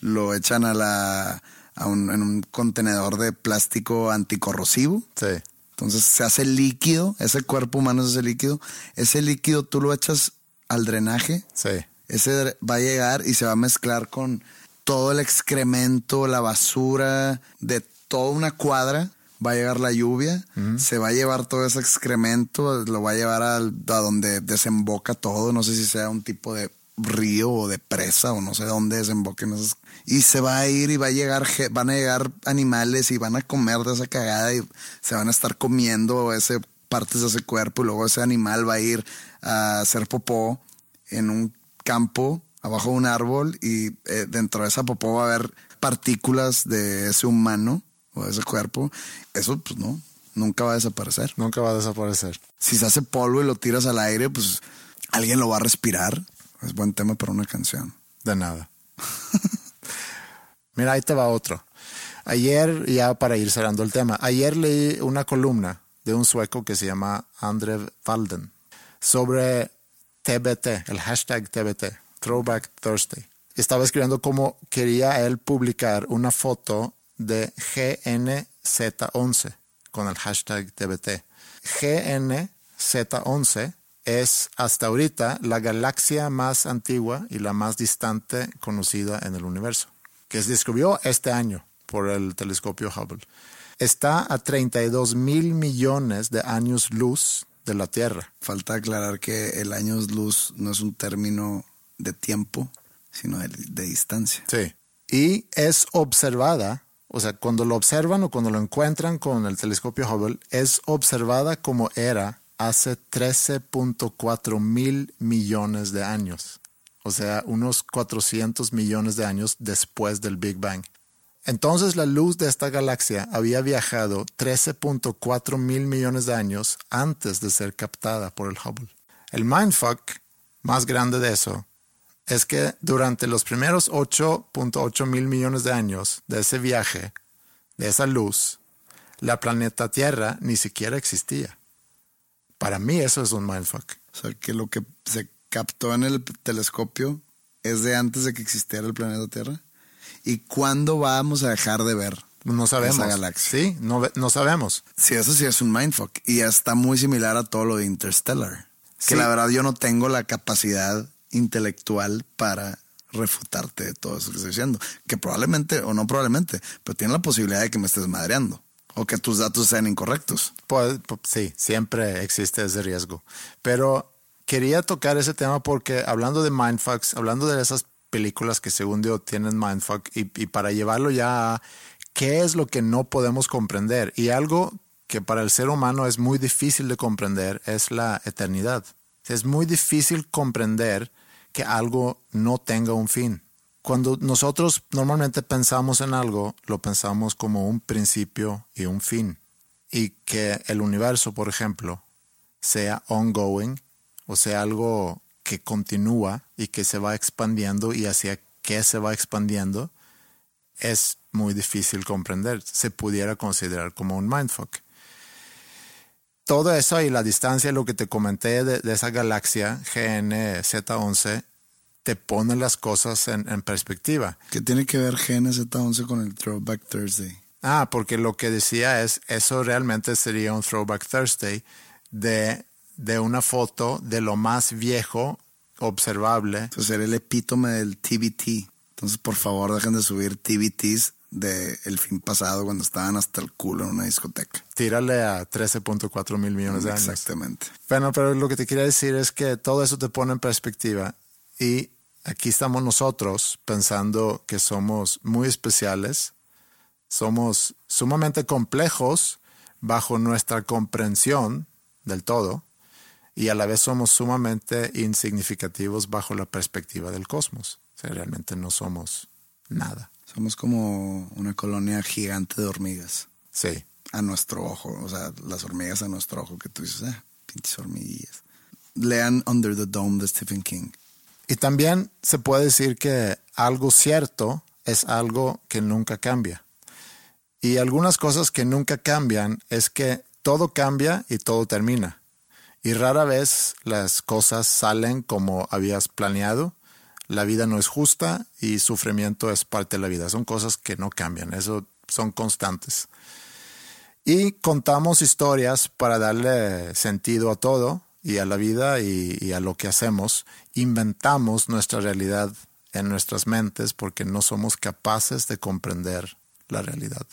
lo echan a la a un, en un contenedor de plástico anticorrosivo. Sí. Entonces se hace líquido, ese cuerpo humano es ese líquido. Ese líquido tú lo echas al drenaje. Sí. Ese va a llegar y se va a mezclar con todo el excremento, la basura de toda una cuadra. Va a llegar la lluvia, se va a llevar todo ese excremento, lo va a llevar al- a donde desemboca todo. No sé si sea un tipo de río o de presa o no sé dónde desemboquen esos. Y se va a ir y va a llegar, van a llegar animales y van a comer de esa cagada y se van a estar comiendo ese partes de ese cuerpo y luego ese animal va a ir a hacer popó en un campo abajo de un árbol y eh, dentro de esa popó va a haber partículas de ese humano o de ese cuerpo. Eso pues no, nunca va a desaparecer. Nunca va a desaparecer. Si se hace polvo y lo tiras al aire, pues alguien lo va a respirar. Es buen tema para una canción. De nada. Mira, ahí te va otro. Ayer, ya para ir cerrando el tema, ayer leí una columna de un sueco que se llama Andre Walden sobre TBT, el hashtag TBT, Throwback Thursday. Estaba escribiendo cómo quería él publicar una foto de GNZ11 con el hashtag TBT. GNZ11 es hasta ahorita la galaxia más antigua y la más distante conocida en el universo, que se descubrió este año por el telescopio Hubble. Está a 32 mil millones de años luz de la Tierra. Falta aclarar que el año luz no es un término de tiempo, sino de, de distancia. Sí. Y es observada, o sea, cuando lo observan o cuando lo encuentran con el telescopio Hubble, es observada como era hace 13.4 mil millones de años. O sea, unos 400 millones de años después del Big Bang. Entonces la luz de esta galaxia había viajado 13.4 mil millones de años antes de ser captada por el Hubble. El mindfuck más grande de eso es que durante los primeros 8.8 mil millones de años de ese viaje, de esa luz, la planeta Tierra ni siquiera existía. Para mí eso es un mindfuck. O sea, que lo que se captó en el telescopio es de antes de que existiera el planeta Tierra. ¿Y cuándo vamos a dejar de ver No sabemos. esa galaxia? Sí, no, no sabemos. Sí, eso sí es un mindfuck. Y está muy similar a todo lo de Interstellar. Sí. Que la verdad yo no tengo la capacidad intelectual para refutarte de todo eso que estoy diciendo. Que probablemente, o no probablemente, pero tiene la posibilidad de que me estés madreando. O que tus datos sean incorrectos. Pues, pues, sí, siempre existe ese riesgo. Pero quería tocar ese tema porque hablando de mindfucks, hablando de esas películas que según yo tienen mindfuck y, y para llevarlo ya a qué es lo que no podemos comprender y algo que para el ser humano es muy difícil de comprender es la eternidad. Es muy difícil comprender que algo no tenga un fin. Cuando nosotros normalmente pensamos en algo, lo pensamos como un principio y un fin. Y que el universo, por ejemplo, sea ongoing, o sea, algo que continúa y que se va expandiendo y hacia qué se va expandiendo, es muy difícil comprender. Se pudiera considerar como un mindfuck. Todo eso y la distancia, lo que te comenté de, de esa galaxia GNZ11, te pone las cosas en, en perspectiva. ¿Qué tiene que ver GNZ11 con el Throwback Thursday? Ah, porque lo que decía es, eso realmente sería un Throwback Thursday de, de una foto de lo más viejo observable. Entonces era el epítome del TBT. Entonces, por favor, dejen de subir TBTs del el fin pasado cuando estaban hasta el culo en una discoteca. Tírale a 13.4 mil millones de años. Exactamente. Bueno, pero lo que te quería decir es que todo eso te pone en perspectiva y aquí estamos nosotros pensando que somos muy especiales, somos sumamente complejos bajo nuestra comprensión del todo y a la vez somos sumamente insignificativos bajo la perspectiva del cosmos. O sea, realmente no somos nada. Somos como una colonia gigante de hormigas. Sí. A nuestro ojo. O sea, las hormigas a nuestro ojo que tú dices, ah, pinches hormiguillas. Lean Under the Dome de Stephen King. Y también se puede decir que algo cierto es algo que nunca cambia. Y algunas cosas que nunca cambian es que todo cambia y todo termina. Y rara vez las cosas salen como habías planeado. La vida no es justa y sufrimiento es parte de la vida. Son cosas que no cambian, eso son constantes. Y contamos historias para darle sentido a todo y a la vida y, y a lo que hacemos. Inventamos nuestra realidad en nuestras mentes porque no somos capaces de comprender la realidad.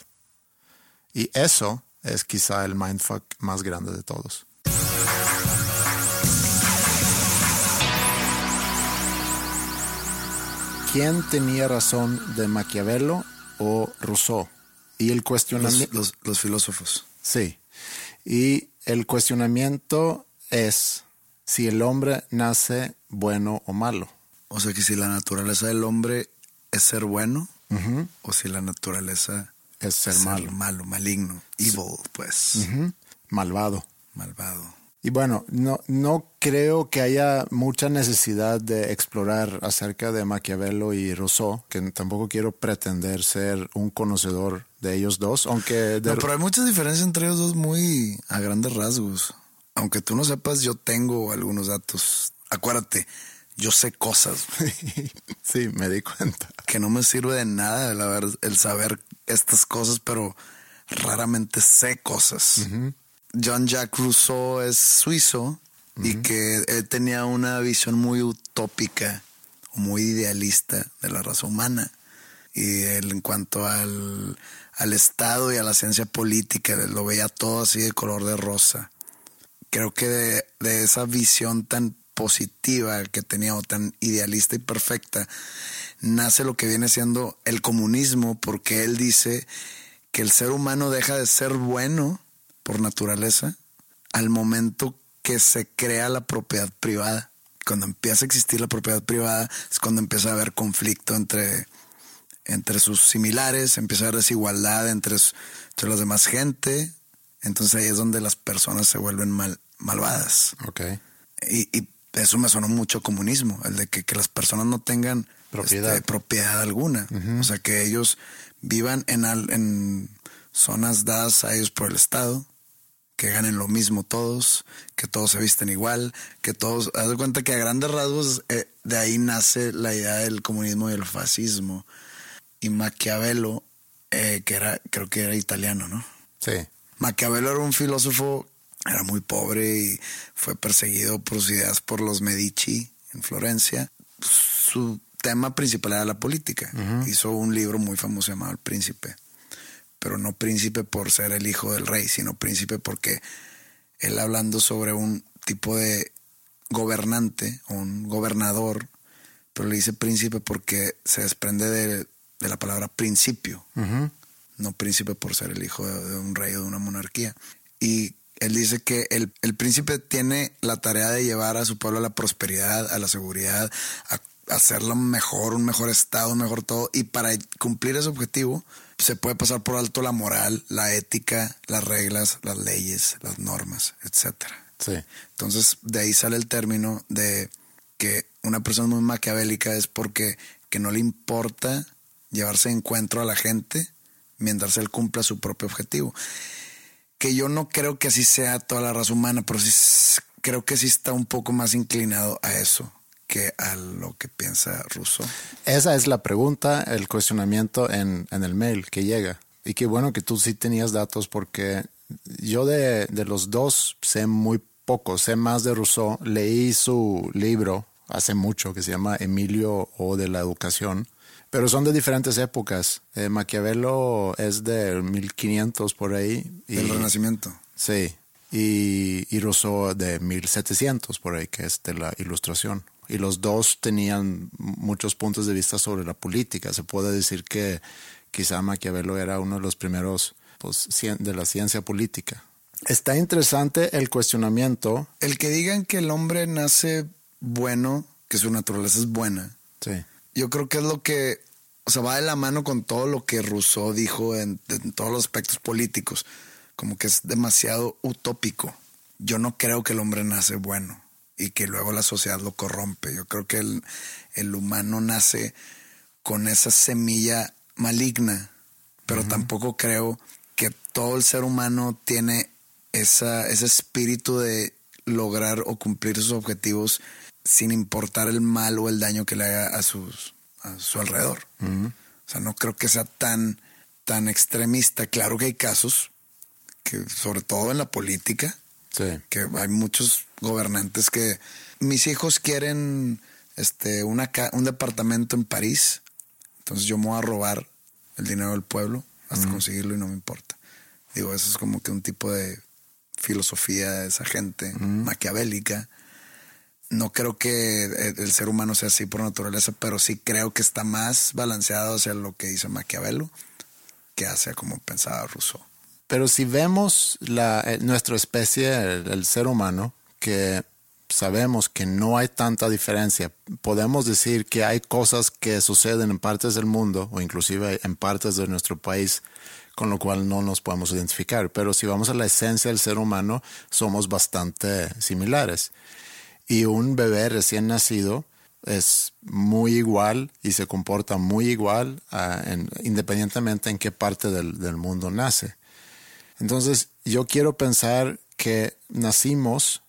Y eso es quizá el mindfuck más grande de todos. ¿Quién tenía razón de Maquiavelo o Rousseau? Y el cuestionamiento... Los, los filósofos. Sí. Y el cuestionamiento es si el hombre nace bueno o malo. O sea que si la naturaleza del hombre es ser bueno o si la naturaleza es ser malo. malo, maligno, evil, pues. Malvado. Malvado. Y bueno, no, no creo que haya mucha necesidad de explorar acerca de Maquiavelo y Rousseau, que tampoco quiero pretender ser un conocedor de ellos dos, aunque... No, pero hay muchas diferencias entre ellos dos muy a grandes rasgos. Aunque tú no sepas, yo tengo algunos datos. Acuérdate, yo sé cosas. sí, me di cuenta. Que no me sirve de nada el, el saber estas cosas, pero raramente sé cosas. Jean-Jacques Rousseau es suizo y que él tenía una visión muy utópica, muy idealista de la raza humana. Y él en cuanto al, al Estado y a la ciencia política, lo veía todo así de color de rosa. Creo que de, de esa visión tan positiva que tenía o tan idealista y perfecta, nace lo que viene siendo el comunismo, porque él dice que el ser humano deja de ser bueno por naturaleza al momento que se crea la propiedad privada. Cuando empieza a existir la propiedad privada es cuando empieza a haber conflicto entre, entre sus similares, empieza a haber desigualdad entre, entre los demás gente. Entonces ahí es donde las personas se vuelven mal, malvadas. Okay. Y, eso me sonó mucho comunismo, el de que, las personas no tengan propiedad, este, propiedad alguna. O sea, que ellos vivan en, en zonas dadas a ellos por el Estado que ganen lo mismo todos, que todos se visten igual, que todos, haz de cuenta que a grandes rasgos eh, de ahí nace la idea del comunismo y el fascismo. Y Maquiavelo, eh, que era, creo que era italiano, ¿no? Sí. Maquiavelo era un filósofo, era muy pobre y fue perseguido por sus ideas por los Medici en Florencia. Su tema principal era la política. Hizo un libro muy famoso llamado El Príncipe pero no príncipe por ser el hijo del rey, sino príncipe porque él hablando sobre un tipo de gobernante, un gobernador, pero le dice príncipe porque se desprende de, la palabra principio, no príncipe por ser el hijo de, un rey o de una monarquía. Y él dice que el, el, príncipe tiene la tarea de llevar a su pueblo a la prosperidad, a la seguridad, a hacerlo mejor, un mejor estado, un mejor todo. Y para cumplir ese objetivo, se puede pasar por alto la moral, la ética, las reglas, las leyes, las normas, etcétera. Sí. Entonces, de ahí sale el término de que una persona muy maquiavélica es porque que no le importa llevarse de encuentro a la gente mientras él cumpla su propio objetivo. Que yo no creo que así sea toda la raza humana, pero sí creo que sí está un poco más inclinado a eso que a lo que piensa Russo? Esa es la pregunta, el cuestionamiento en, el mail que llega. Y qué bueno que tú sí tenías datos porque yo de, de los dos sé muy poco, sé más de Rousseau. Leí su libro hace mucho que se llama Emilio o de la educación, pero son de diferentes épocas. Eh, Maquiavelo es de 1500 por ahí. Y, Del Renacimiento. Sí, y, y Rousseau de 1700 por ahí, que es de la Ilustración y los dos tenían muchos puntos de vista sobre la política. Se puede decir que quizá Maquiavelo era uno de los primeros pues, de la ciencia política. Está interesante el cuestionamiento. El que digan que el hombre nace bueno, que su naturaleza es buena. Sí. Yo creo que es lo que, o sea, va de la mano con todo lo que Rousseau dijo en, en todos los aspectos políticos. Como que es demasiado utópico. Yo no creo que el hombre nace bueno y que luego la sociedad lo corrompe. Yo creo que el, el humano nace con esa semilla maligna, pero tampoco creo que todo el ser humano tiene esa, ese espíritu de lograr o cumplir sus objetivos sin importar el mal o el daño que le haga a, sus, a su alrededor. O sea, no creo que sea tan, tan extremista. Claro que hay casos, que sobre todo en la política, que hay muchos gobernantes que mis hijos quieren este, una, un departamento en París, entonces yo me voy a robar el dinero del pueblo hasta conseguirlo y no me importa. Digo, eso es como que un tipo de filosofía de esa gente maquiavélica. No creo que el ser humano sea así por naturaleza, pero sí creo que está más balanceado hacia lo que dice Maquiavelo que hacia como pensaba Rousseau. Pero si vemos eh, nuestra especie, el, ser humano, que sabemos que no hay tanta diferencia, podemos decir que hay cosas que suceden en partes del mundo o inclusive en partes de nuestro país con lo cual no nos podemos identificar. Pero si vamos a la esencia del ser humano, somos bastante similares. Y un bebé recién nacido es muy igual y se comporta muy igual ah, independientemente en qué parte del, del mundo nace. Entonces, yo quiero pensar que nacimos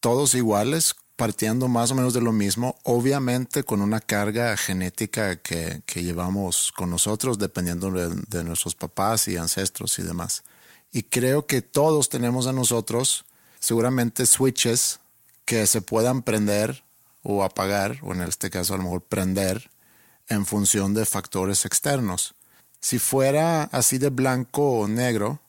todos iguales, partiendo más o menos de lo mismo, obviamente con una carga genética que, llevamos con nosotros, dependiendo de, nuestros papás y ancestros y demás. Y creo que todos tenemos a nosotros seguramente switches que se puedan prender o apagar, o en este caso a lo mejor prender, en función de factores externos. Si fuera así de blanco o negro,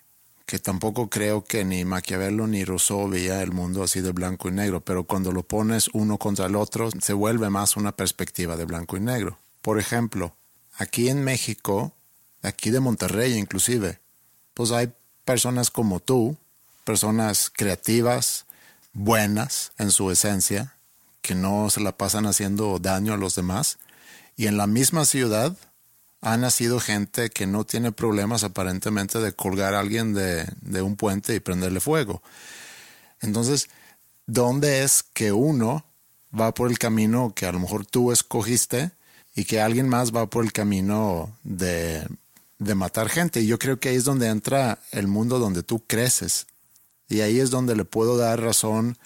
que tampoco creo que ni Maquiavelo ni Rousseau veía el mundo así de blanco y negro, pero cuando lo pones uno contra el otro se vuelve más una perspectiva de blanco y negro. Por ejemplo, aquí en México, aquí de Monterrey inclusive, pues hay personas como tú, personas creativas, buenas en su esencia, que no se la pasan haciendo daño a los demás, y en la misma ciudad ha nacido gente que no tiene problemas aparentemente de colgar a alguien de, de un puente y prenderle fuego. Entonces, ¿dónde es que uno va por el camino que a lo mejor tú escogiste y que alguien más va por el camino de, de matar gente? Y yo creo que ahí es donde entra el mundo donde tú creces. Y ahí es donde le puedo dar razón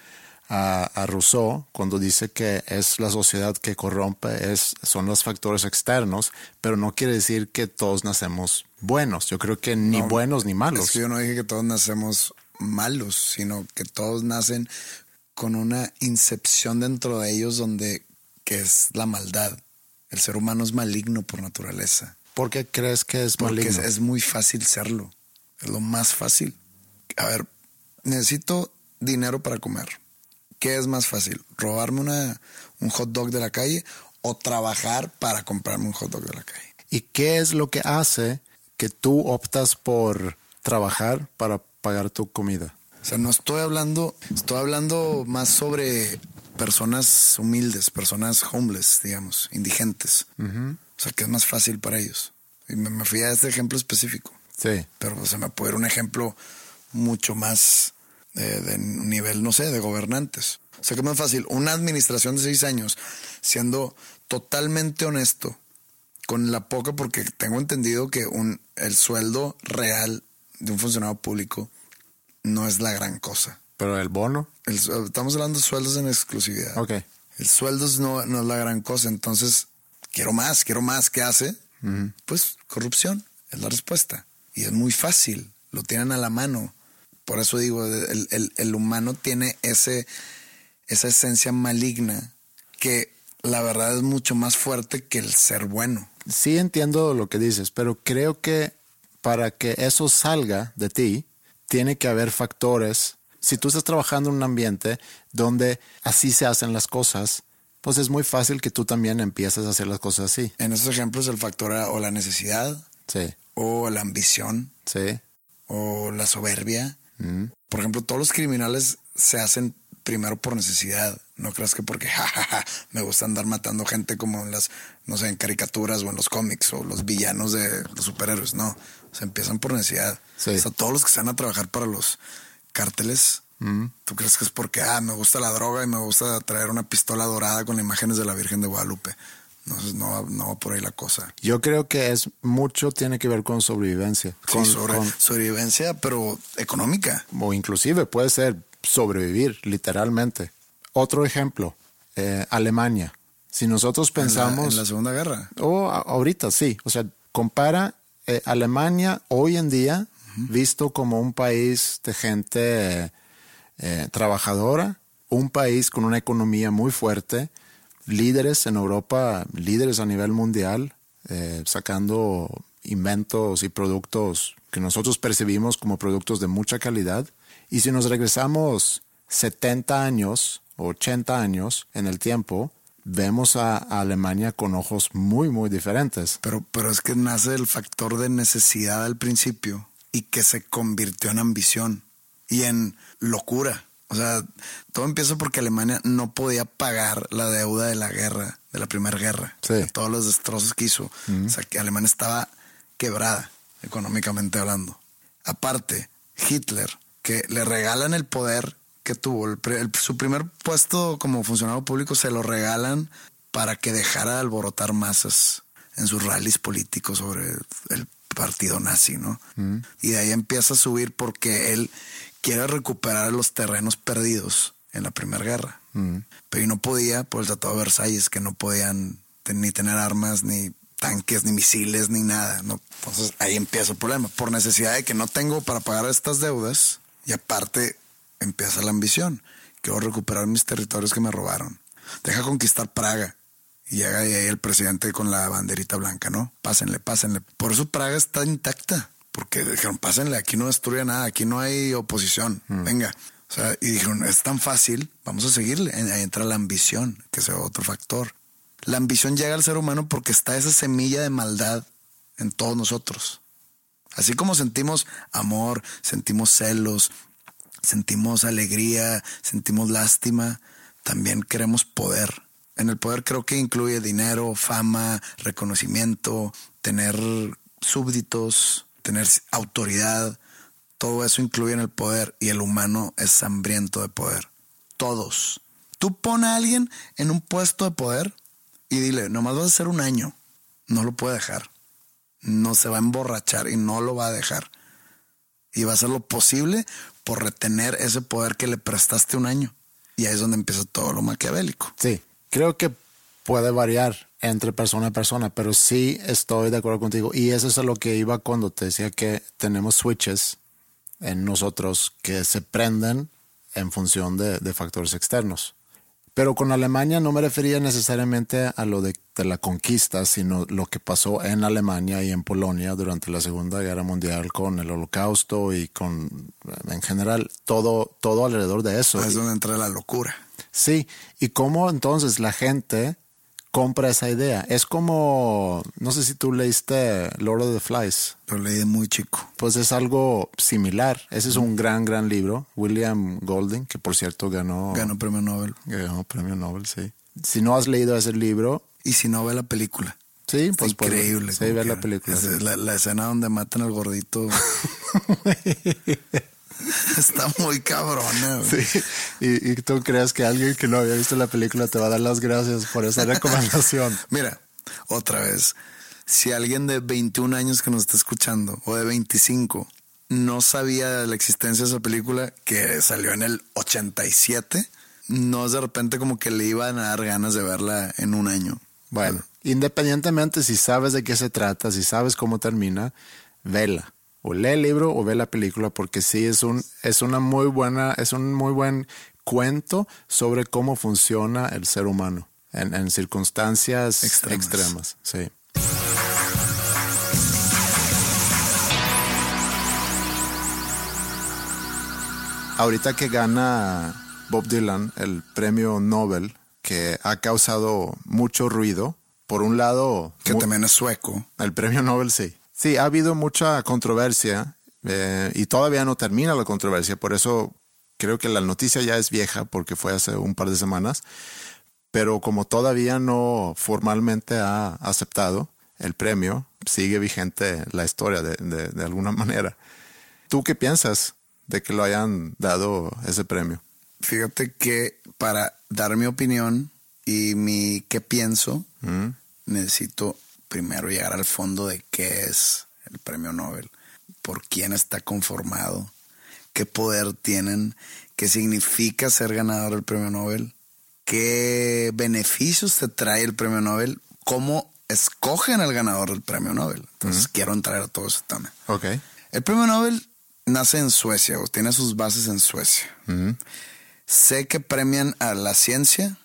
a, Rousseau cuando dice que es la sociedad que corrompe, es, son los factores externos, pero no quiere decir que todos nacemos buenos. Yo creo que ni buenos ni malos. Es que yo no dije que todos nacemos malos, sino que todos nacen con una incepción dentro de ellos donde que es la maldad. El ser humano es maligno por naturaleza. ¿Por qué crees que es Porque maligno? Es, es muy fácil serlo. Es lo más fácil. A ver, necesito dinero para comer. ¿Qué es más fácil? ¿Robarme una, un hot dog de la calle o trabajar para comprarme un hot dog de la calle? ¿Y qué es lo que hace que tú optas por trabajar para pagar tu comida? O sea, no estoy hablando, estoy hablando más sobre personas humildes, personas homeless, digamos, indigentes. O sea, que es más fácil para ellos. Y me, fui a este ejemplo específico. Sí. Pero se me puede dar un ejemplo mucho más de, nivel, no sé, de gobernantes. O sea que es más fácil, una administración de seis años, siendo totalmente honesto, con la poca, porque tengo entendido que un, el sueldo real de un funcionario público no es la gran cosa. ¿Pero el bono? estamos hablando de sueldos en exclusividad. Ok. El sueldo no, no es la gran cosa, entonces quiero más, quiero más. ¿Qué hace? Pues corrupción es la respuesta. Y es muy fácil, lo tienen a la mano. Por eso digo, el, humano tiene ese, esa esencia maligna que la verdad es mucho más fuerte que el ser bueno. Sí entiendo lo que dices, pero creo que para que eso salga de ti, tiene que haber factores. Si tú estás trabajando en un ambiente donde así se hacen las cosas, pues es muy fácil que tú también empieces a hacer las cosas así. En esos ejemplos el factor o la necesidad, sí. o la ambición, sí. o la soberbia, por ejemplo, todos los criminales se hacen primero por necesidad. No creas que porque me gusta andar matando gente como en las, no sé, en caricaturas o en los cómics o los villanos de los superhéroes. No, se empiezan por necesidad. O sea, todos los que se van a trabajar para los cárteles, ¿tú crees que es porque, ah, me gusta la droga y me gusta traer una pistola dorada con imágenes de la Virgen de Guadalupe? No, no, no va por ahí la cosa. Yo creo que es mucho tiene que ver con sobrevivencia. Con, sobrevivencia, pero económica. O inclusive puede ser sobrevivir, literalmente. Otro ejemplo, eh, Alemania. Si nosotros pensamos... En la, Segunda Guerra. O ahorita, sí. O sea, compara eh, Alemania hoy en día, visto como un país de gente eh, trabajadora, un país con una economía muy fuerte, líderes en Europa, líderes a nivel mundial, sacando inventos y productos que nosotros percibimos como productos de mucha calidad. Y si nos regresamos 70 años, 80 años en el tiempo, vemos a, Alemania con ojos muy, muy diferentes. Pero, pero es que nace el factor de necesidad al principio y que se convirtió en ambición y en locura. O sea, todo empieza porque Alemania no podía pagar la deuda de la guerra, de la primera guerra. Sí. todos los destrozos que hizo. O sea, que Alemania estaba quebrada, económicamente hablando. Aparte, Hitler, que le regalan el poder que tuvo, su primer puesto como funcionario público se lo regalan para que dejara de alborotar masas en sus rallies políticos sobre el partido nazi, ¿no? Y de ahí empieza a subir porque él quiere recuperar los terrenos perdidos en la Primera Guerra. Mm. Pero no podía por el Tratado de Versalles, que no podían ni tener armas, ni tanques, ni misiles, ni nada. ¿no? Entonces ahí empieza el problema. Por necesidad de que no tengo para pagar estas deudas y aparte empieza la ambición. Quiero recuperar mis territorios que me robaron. Deja conquistar Praga. Y llega ahí el presidente con la banderita blanca, ¿no? Pásenle, pásenle. Por eso Praga está intacta. Porque dijeron, pásenle, aquí no destruye nada, aquí no hay oposición. Venga. O sea, y dijeron, es tan fácil, vamos a seguirle. Ahí entra la ambición, que es otro factor. La ambición llega al ser humano porque está esa semilla de maldad en todos nosotros. Así como sentimos amor, sentimos celos, sentimos alegría, sentimos lástima, también queremos poder. En el poder creo que incluye dinero, fama, reconocimiento, tener súbditos, tener autoridad. Todo eso incluye en el poder y el humano es hambriento de poder. Todos. Tú pones a alguien en un puesto de poder y dile, nomás vas a hacer un año. No lo puede dejar. No se va a emborrachar y no lo va a dejar. Y va a hacer lo posible por retener ese poder que le prestaste un año. Y ahí es donde empieza todo lo maquiavélico. Sí, creo que puede variar entre persona a persona, pero sí estoy de acuerdo contigo. Y eso es a lo que iba cuando te decía que tenemos switches en nosotros que se prenden en función de, de factores externos. Pero con Alemania no me refería necesariamente a lo de, la conquista, sino lo que pasó en Alemania y en Polonia durante la Segunda Guerra Mundial con el Holocausto y con, en general, todo, todo alrededor de eso. Es donde entra la locura. Sí, y cómo entonces la gente compra esa idea. Es como, no sé si tú leíste Lord of the Flies. Lo leí de muy chico. Pues es algo similar. Ese es un gran, gran libro. William Golding, que por cierto ganó... Ganó premio Nobel. Ganó premio Nobel, sí. Si no has leído ese libro... Y si no, ve la película. Sí, pues increíble. Sí, ver la película. La, la, escena donde matan al gordito. Está muy cabrona. Sí. Y, tú crees que alguien que no había visto la película te va a dar las gracias por esa recomendación. Mira, otra vez, si alguien de 21 años que nos está escuchando o de 25 no sabía la existencia de esa película que salió en el 87, no es de repente como que le iban a dar ganas de verla en un año. Bueno, independientemente si sabes de qué se trata, si sabes cómo termina, vela o lee el libro o ve la película porque sí es un es una muy buena es un muy buen cuento sobre cómo funciona el ser humano en, circunstancias extremas. sí. Ahorita que gana Bob Dylan el premio Nobel, que ha causado mucho ruido, por un lado... Que también es sueco. El premio Nobel, sí. Sí, ha habido mucha controversia eh, y todavía no termina la controversia, por eso creo que la noticia ya es vieja porque fue hace un par de semanas, pero como todavía no formalmente ha aceptado el premio, sigue vigente la historia de, de alguna manera. ¿Tú qué piensas de que lo hayan dado ese premio? Fíjate que para dar mi opinión y mi qué pienso, mm. necesito primero llegar al fondo de qué es el premio Nobel, por quién está conformado, qué poder tienen, qué significa ser ganador del premio Nobel, qué beneficios te trae el premio Nobel, cómo escogen al ganador del premio Nobel. Entonces quiero entrar a todo ese tema. Ok. El premio Nobel nace en Suecia o tiene sus bases en Suecia. Sé que premian a la ciencia,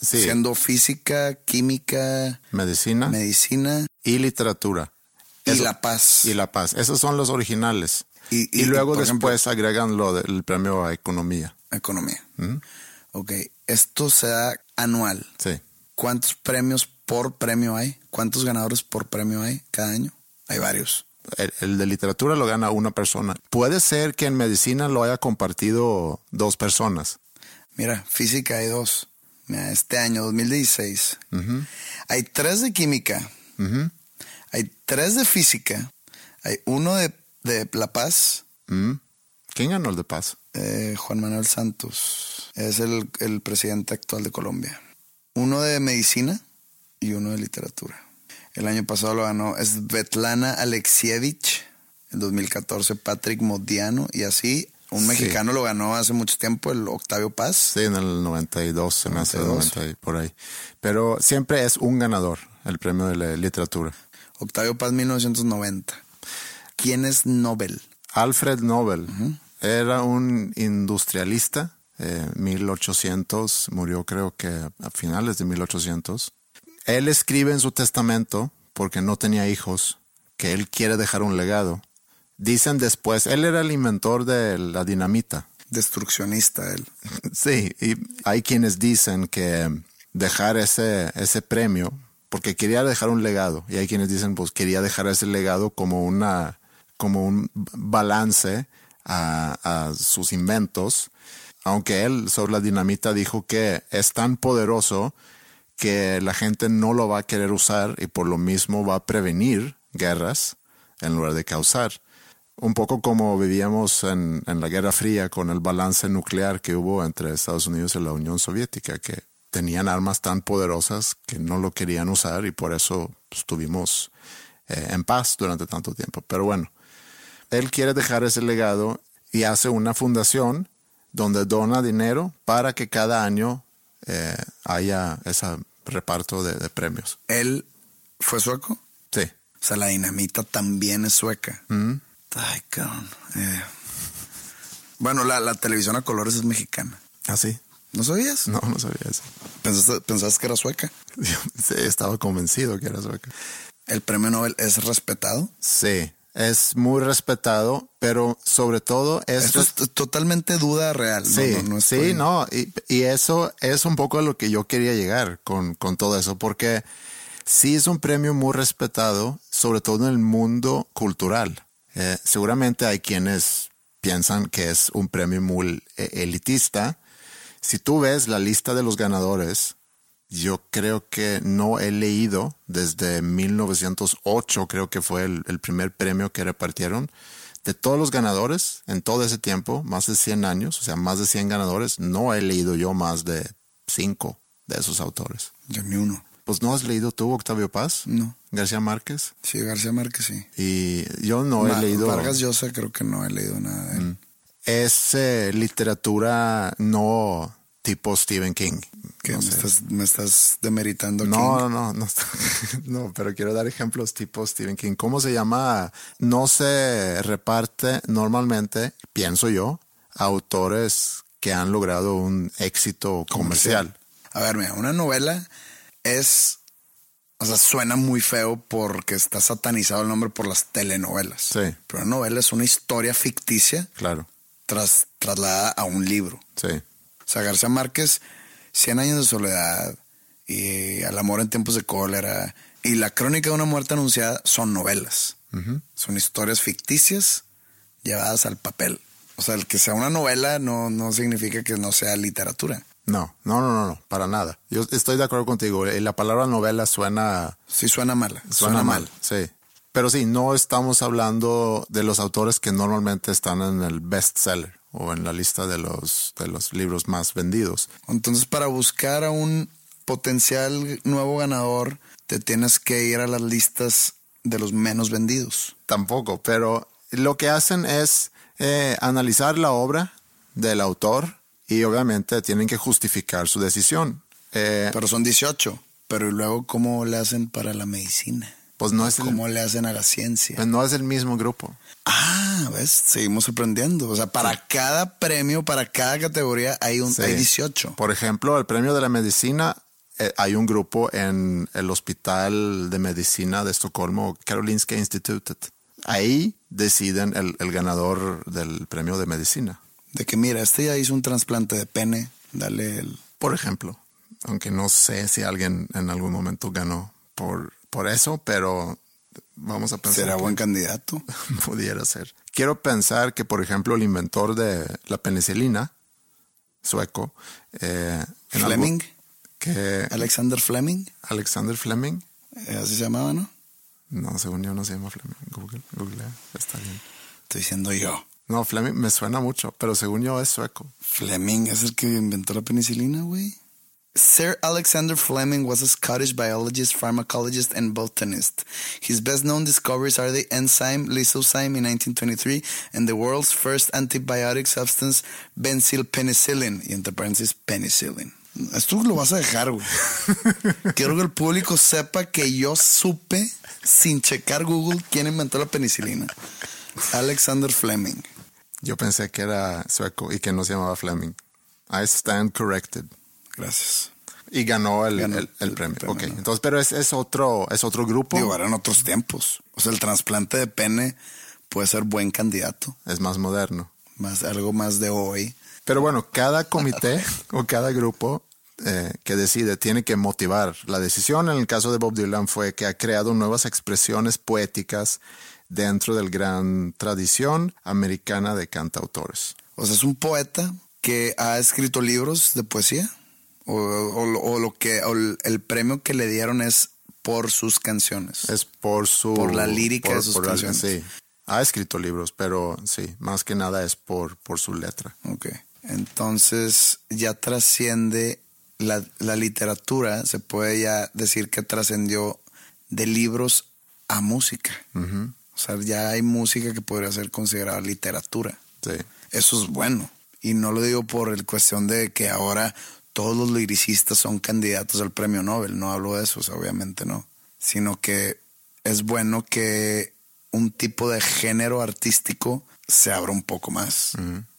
sí. siendo física, química, Medicina medicina y literatura. y Eso- la paz. Y la paz. Esos son los originales. Y- Y, y- luego ejemplo- después agregan lo del premio a economía. Economía. Ujú. Ok, esto se da anual. Sí. ¿Cuántos premios por premio hay? ¿Cuántos ganadores por premio hay cada año? Hay varios. El, el de literatura lo gana una persona. Puede ser que en medicina lo haya compartido dos personas. Mira, física hay dos. Este año, 2016. Ujú, Hay tres de química, hay tres de física, hay uno de, de La Paz, ujú. ¿Quién ganó el de paz? eh, Juan Manuel Santos. Es el, el presidente actual de Colombia. Uno de medicina y uno de literatura. El año pasado lo ganó Svetlana Alexievich. En 2014 Patrick Modiano. Y así un Sí. mexicano lo ganó hace mucho tiempo, el Octavio Paz. Sí, en el 92, se me hace 92. 90 y por ahí. Pero siempre es un ganador el premio de la literatura. Octavio Paz 1990. ¿Quién es Nobel? Alfred Nobel era un industrialista, eh, 1800, murió creo que a finales de 1800. Él escribe en su testamento, porque no tenía hijos, que él quiere dejar un legado. Dicen después, él era el inventor de la dinamita. Destruccionista él. Sí, y hay quienes dicen que dejar ese, ese premio, porque quería dejar un legado, y hay quienes dicen, pues quería dejar ese legado como una, como un balance a, a sus inventos, aunque él sobre la dinamita dijo que es tan poderoso que la gente no lo va a querer usar y por lo mismo va a prevenir guerras en lugar de causar. Un poco como vivíamos en, en la Guerra Fría con el balance nuclear que hubo entre Estados Unidos y la Unión Soviética, que tenían armas tan poderosas que no lo querían usar y por eso pues, estuvimos eh, en paz durante tanto tiempo. Pero bueno, él quiere dejar ese legado y hace una fundación donde dona dinero para que cada año eh, haya ese reparto de, de premios. ¿Él fue sueco? Sí. O sea, la dinamita también es sueca. Mm. Ay, cabrón. Eh. Bueno, la, la televisión a colores es mexicana. ¿Ah, sí? ¿No sabías? No, no sabía eso. ¿Pensaste, que era sueca? Sí, estaba convencido que era sueca. ¿El premio Nobel es respetado? Sí, es muy respetado, pero sobre todo es... Esto es totalmente duda real. Sí, no, no sí, estoy- no, y, y eso es un poco a lo que yo quería llegar con, con todo eso, porque sí es un premio muy respetado, sobre todo en el mundo cultural. Eh, seguramente hay quienes piensan que es un premio muy eh, elitista. Si tú ves la lista de los ganadores, yo creo que no he leído desde 1908, creo que fue el, primer premio que repartieron. De todos los ganadores en todo ese tiempo, más de 100 años, o sea, más de 100 ganadores, no he leído yo más de 5 de esos autores. Yo ni uno. Pues no has leído tú Octavio Paz, No. García Márquez, Sí, García Márquez sí. y yo no he leído. Vargas Llosa creo que no he leído nada de él. Es eh, literatura no tipo Stephen King. ¿Qué? No me, estás, me estás demeritando. No, King? no, no, no, no, pero quiero dar ejemplos tipo Stephen King. ¿Cómo se llama? No se reparte normalmente, pienso yo, a autores que han logrado un éxito comercial. A ver, mira, una novela es. O sea, suena muy feo porque está satanizado el nombre por las telenovelas. Sí, Pero una novela es una historia ficticia claro. tras, trasladada a un libro. Sí, O sea, García Márquez, Cien años de soledad y Al amor en tiempos de cólera y La crónica de una muerte anunciada son novelas. Son historias ficticias llevadas al papel. O sea, el que sea una novela no, no significa que no sea literatura. No, no, no, no, no, para nada. Yo estoy de acuerdo contigo. Eh, La palabra novela suena, Sí suena mala. suena, mal. Sí. Pero sí, no estamos hablando de los autores que normalmente están en el bestseller o en la lista de los, de los libros más vendidos. Entonces, para buscar a un potencial nuevo ganador, te tienes que ir a las listas de los menos vendidos. Tampoco, pero lo que hacen es Eh, analizar la obra del autor y obviamente tienen que justificar su decisión. Eh, Pero son 18. Pero ¿y luego, ¿cómo le hacen para la medicina? pues no es, el, ¿Cómo le hacen a la ciencia? pues no es el mismo grupo. Ah, ¿ves? Seguimos aprendiendo. O sea, para cada premio, para cada categoría hay, un, Sí. hay 18. Por ejemplo, el premio de la medicina, eh, hay un grupo en el Hospital de Medicina de Estocolmo, Karolinska Institutet. Ahí deciden el, el ganador del premio de medicina, De que, mira, este ya hizo un trasplante de pene. Dale el... por ejemplo. Aunque no sé si alguien en algún momento ganó por, por eso, pero vamos a pensar. Será buen candidato. pudiera ser. Quiero pensar que, por ejemplo, el inventor de la penicilina, sueco, eh, Fleming. que Alexander Fleming. Alexander Fleming, eh, Así se llamaba, ¿no? no, según yo no se llama Fleming. Google, Google, está bien. Estoy diciendo yo. No, Fleming me suena mucho, pero según yo es sueco. Fleming es el que inventó la penicilina, güey. Sir Alexander Fleming was a Scottish biologist, pharmacologist, and botanist. His best known discoveries are the enzyme lysozyme in 1923 and the world's first antibiotic substance, benzylpenicillin, y entre paréntesis, penicillin. Esto lo vas a dejar, güey. Quiero que el público sepa que yo supe, sin checar Google, quién inventó la penicilina. Alexander Fleming. Yo pensé que era sueco y que no se llamaba Fleming. I stand corrected. Gracias. Y ganó el, Ganó el- el el premio. premio, Ok, ¿no? entonces, pero es, es otro, es otro grupo. Digo, eran otros tiempos. O sea, el trasplante de pene puede ser buen candidato. Es más moderno. Más, algo más de hoy. Pero bueno, cada comité o cada grupo eh, que decide tiene que motivar. La decisión en el caso de Bob Dylan fue que ha creado nuevas expresiones poéticas dentro del gran tradición americana de cantautores. O sea, es un poeta que ha escrito libros de poesía. O, o- o lo que o el, premio que le dieron es por sus canciones. Es por su... Por la lírica por- de sus por la- canciones. sí, ha escrito libros, pero sí, más que nada es por, por su letra. Ok. Entonces ya trasciende la, la literatura, se puede ya decir que trascendió de libros a música. O sea, ya hay música que podría ser considerada literatura. Sí. Eso es bueno. Y no lo digo por el cuestión de que ahora todos los liricistas son candidatos al premio Nobel. No hablo de eso, o sea, obviamente no. Sino que es bueno que un tipo de género artístico se abra un poco más.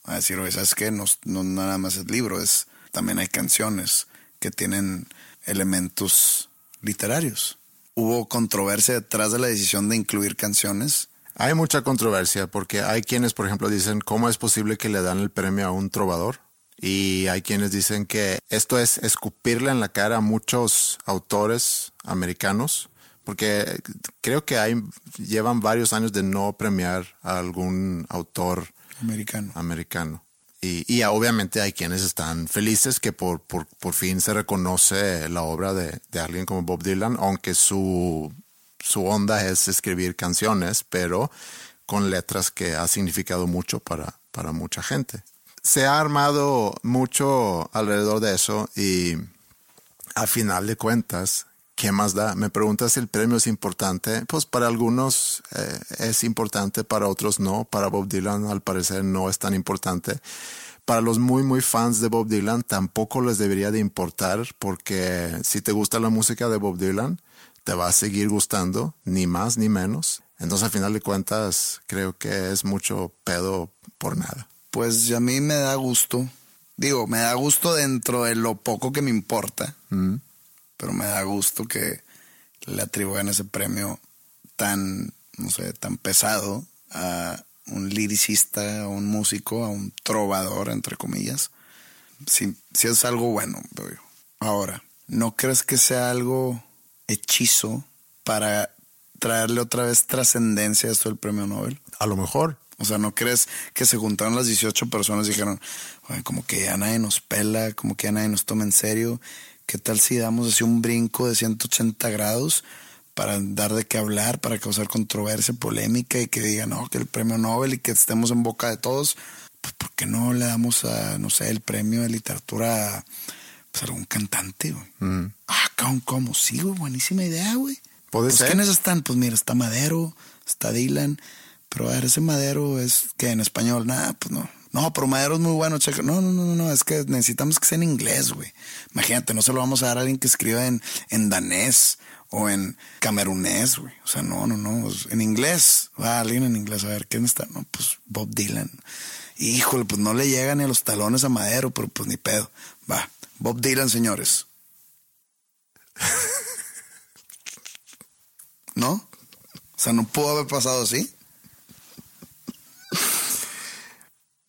A decir, oye, ¿sabes qué? No, no nada más es libro, es, también hay canciones que tienen elementos literarios. Hubo controversia detrás de la decisión de incluir canciones. Hay mucha controversia porque hay quienes, por ejemplo, dicen cómo es posible que le dan el premio a un trovador y hay quienes dicen que esto es escupirle en la cara a muchos autores americanos porque creo que hay llevan varios años de no premiar a algún autor Americano. americano. Y, obviamente hay quienes están felices que por, por, por fin se reconoce la obra de, de alguien como Bob Dylan, aunque su, su onda es escribir canciones, pero con letras que ha significado mucho para, para mucha gente. Se ha armado mucho alrededor de eso y a final de cuentas, ¿qué más da? Me preguntas si el premio es importante. Pues para algunos eh, es importante, para otros no. Para Bob Dylan al parecer no es tan importante. Para los muy, muy fans de Bob Dylan tampoco les debería de importar porque si te gusta la música de Bob Dylan, te va a seguir gustando, ni más ni menos. Entonces al final de cuentas creo que es mucho pedo por nada. Pues a mí me da gusto. Digo, me da gusto dentro de lo poco que me importa. Mm. Pero me da gusto que le atribuyan ese premio tan, no sé, tan pesado a un liricista, a un músico, a un trovador, entre comillas. Sí es algo bueno. yo. Ahora, ¿no crees que sea algo hechizo para traerle otra vez trascendencia a esto del premio Nobel? A lo mejor. O sea, ¿no crees que se juntaron las 18 personas y dijeron, "Oye, como que ya nadie nos pela, como que ya nadie nos toma en serio? ¿Qué tal si damos así un brinco de 180 grados para dar de qué hablar, para causar controversia, polémica y que digan, no, que el premio Nobel y que estemos en boca de todos? Pues, ¿por qué no le damos a, no sé, el premio de literatura a pues, algún cantante, güey? Mm. Ah, ¿cómo? ¿cómo? Sí, güey, buenísima idea, güey. Puede Pues, ser. ¿Quiénes están? Pues mira, está Madero, está Dylan, pero a ver, ese madero es que en español, nada, pues no. No, pero madero es muy bueno, checa. No, no, no, no, es que necesitamos que sea en inglés, güey. Imagínate, no se lo vamos a dar a alguien que escriba en, en danés o en camerunés, güey. O sea, no, no, no, en inglés. Va alguien en inglés, a ver, ¿quién está? No, pues Bob Dylan. Híjole, pues no le llega ni a los talones a Madero, pero pues ni pedo. Va, Bob Dylan, señores. ¿No? O sea, no pudo haber pasado así.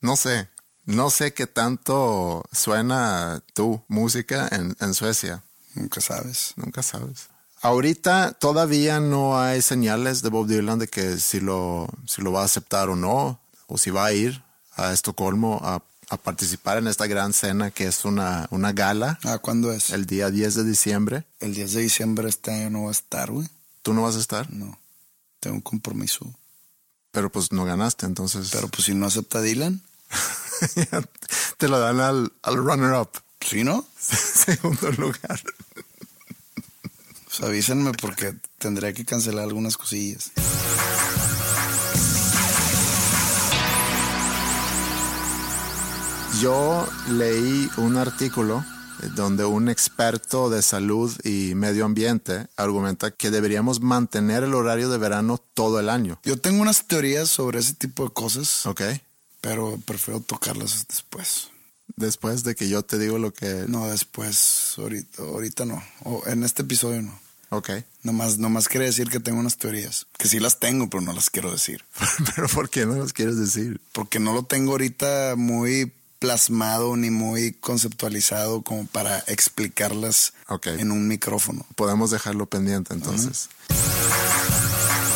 No sé. No sé qué tanto suena tu música en, en Suecia. Nunca sabes. Nunca sabes. Ahorita todavía no hay señales de Bob Dylan de que si lo, si lo va a aceptar o no, o si va a ir a Estocolmo a, a participar en esta gran cena que es una, una gala. ¿Ah, cuándo es? El día 10 de diciembre. El 10 de diciembre este año no va a estar, güey. ¿Tú no vas a estar? No. Tengo un compromiso. Pero pues no ganaste, entonces. Pero pues si no acepta Dylan. Te lo dan al, al runner-up. ¿Sí, no? Segundo lugar. Pues avísenme porque tendría que cancelar algunas cosillas. Yo leí un artículo donde un experto de salud y medio ambiente argumenta que deberíamos mantener el horario de verano todo el año. Yo tengo unas teorías sobre ese tipo de cosas. Ok. Pero prefiero tocarlas después. Después de que yo te digo lo que... No, después, ahorita, ahorita no. O en este episodio no. Ok. Nomás, nomás quiere decir que tengo unas teorías. Que sí las tengo, pero no las quiero decir. ¿Pero por qué no las quieres decir? Porque no lo tengo ahorita muy plasmado ni muy conceptualizado como para explicarlas okay. en un micrófono. Podemos dejarlo pendiente entonces. Uh -huh.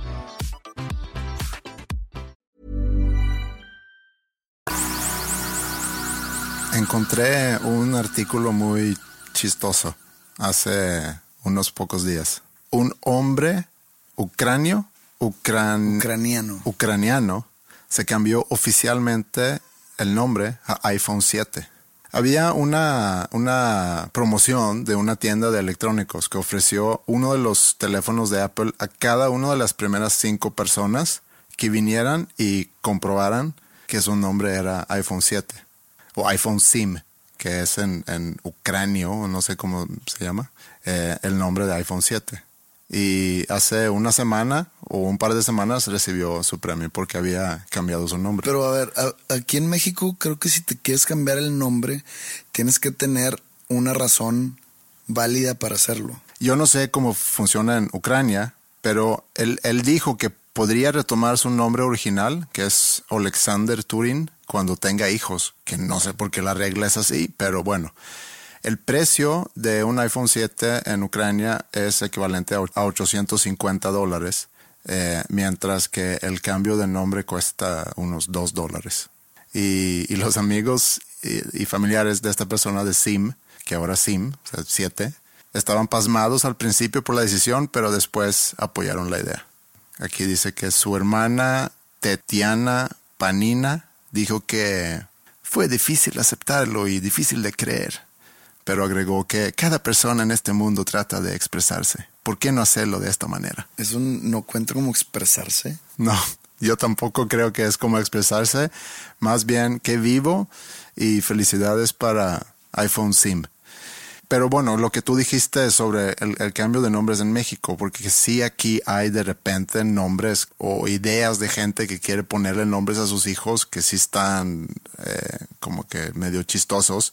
Encontré un artículo muy chistoso hace unos pocos días. Un hombre ucranio, ucran, ucraniano, ucraniano se cambió oficialmente el nombre a iPhone 7. Había una, una promoción de una tienda de electrónicos que ofreció uno de los teléfonos de Apple a cada una de las primeras cinco personas que vinieran y comprobaran que su nombre era iPhone 7 o iPhone SIM, que es en, en ucranio, no sé cómo se llama, eh, el nombre de iPhone 7. Y hace una semana o un par de semanas recibió su premio porque había cambiado su nombre. Pero a ver, a, aquí en México creo que si te quieres cambiar el nombre, tienes que tener una razón válida para hacerlo. Yo no sé cómo funciona en Ucrania, pero él, él dijo que podría retomar su nombre original, que es Alexander Turin, cuando tenga hijos, que no sé por qué la regla es así, pero bueno. El precio de un iPhone 7 en Ucrania es equivalente a 850 dólares, eh, mientras que el cambio de nombre cuesta unos 2 dólares. Y, los amigos y, y, familiares de esta persona de SIM, que ahora SIM, o sea, 7, estaban pasmados al principio por la decisión, pero después apoyaron la idea. Aquí dice que su hermana Tetiana Panina dijo que fue difícil aceptarlo y difícil de creer, pero agregó que cada persona en este mundo trata de expresarse. ¿Por qué no hacerlo de esta manera? ¿Eso no cuenta como expresarse? No, yo tampoco creo que es como expresarse. Más bien que vivo y felicidades para iPhone SIM. Pero bueno, lo que tú dijiste sobre el, cambio de nombres en México, porque sí aquí hay de repente nombres o ideas de gente que quiere ponerle nombres a sus hijos que sí están eh, como que medio chistosos.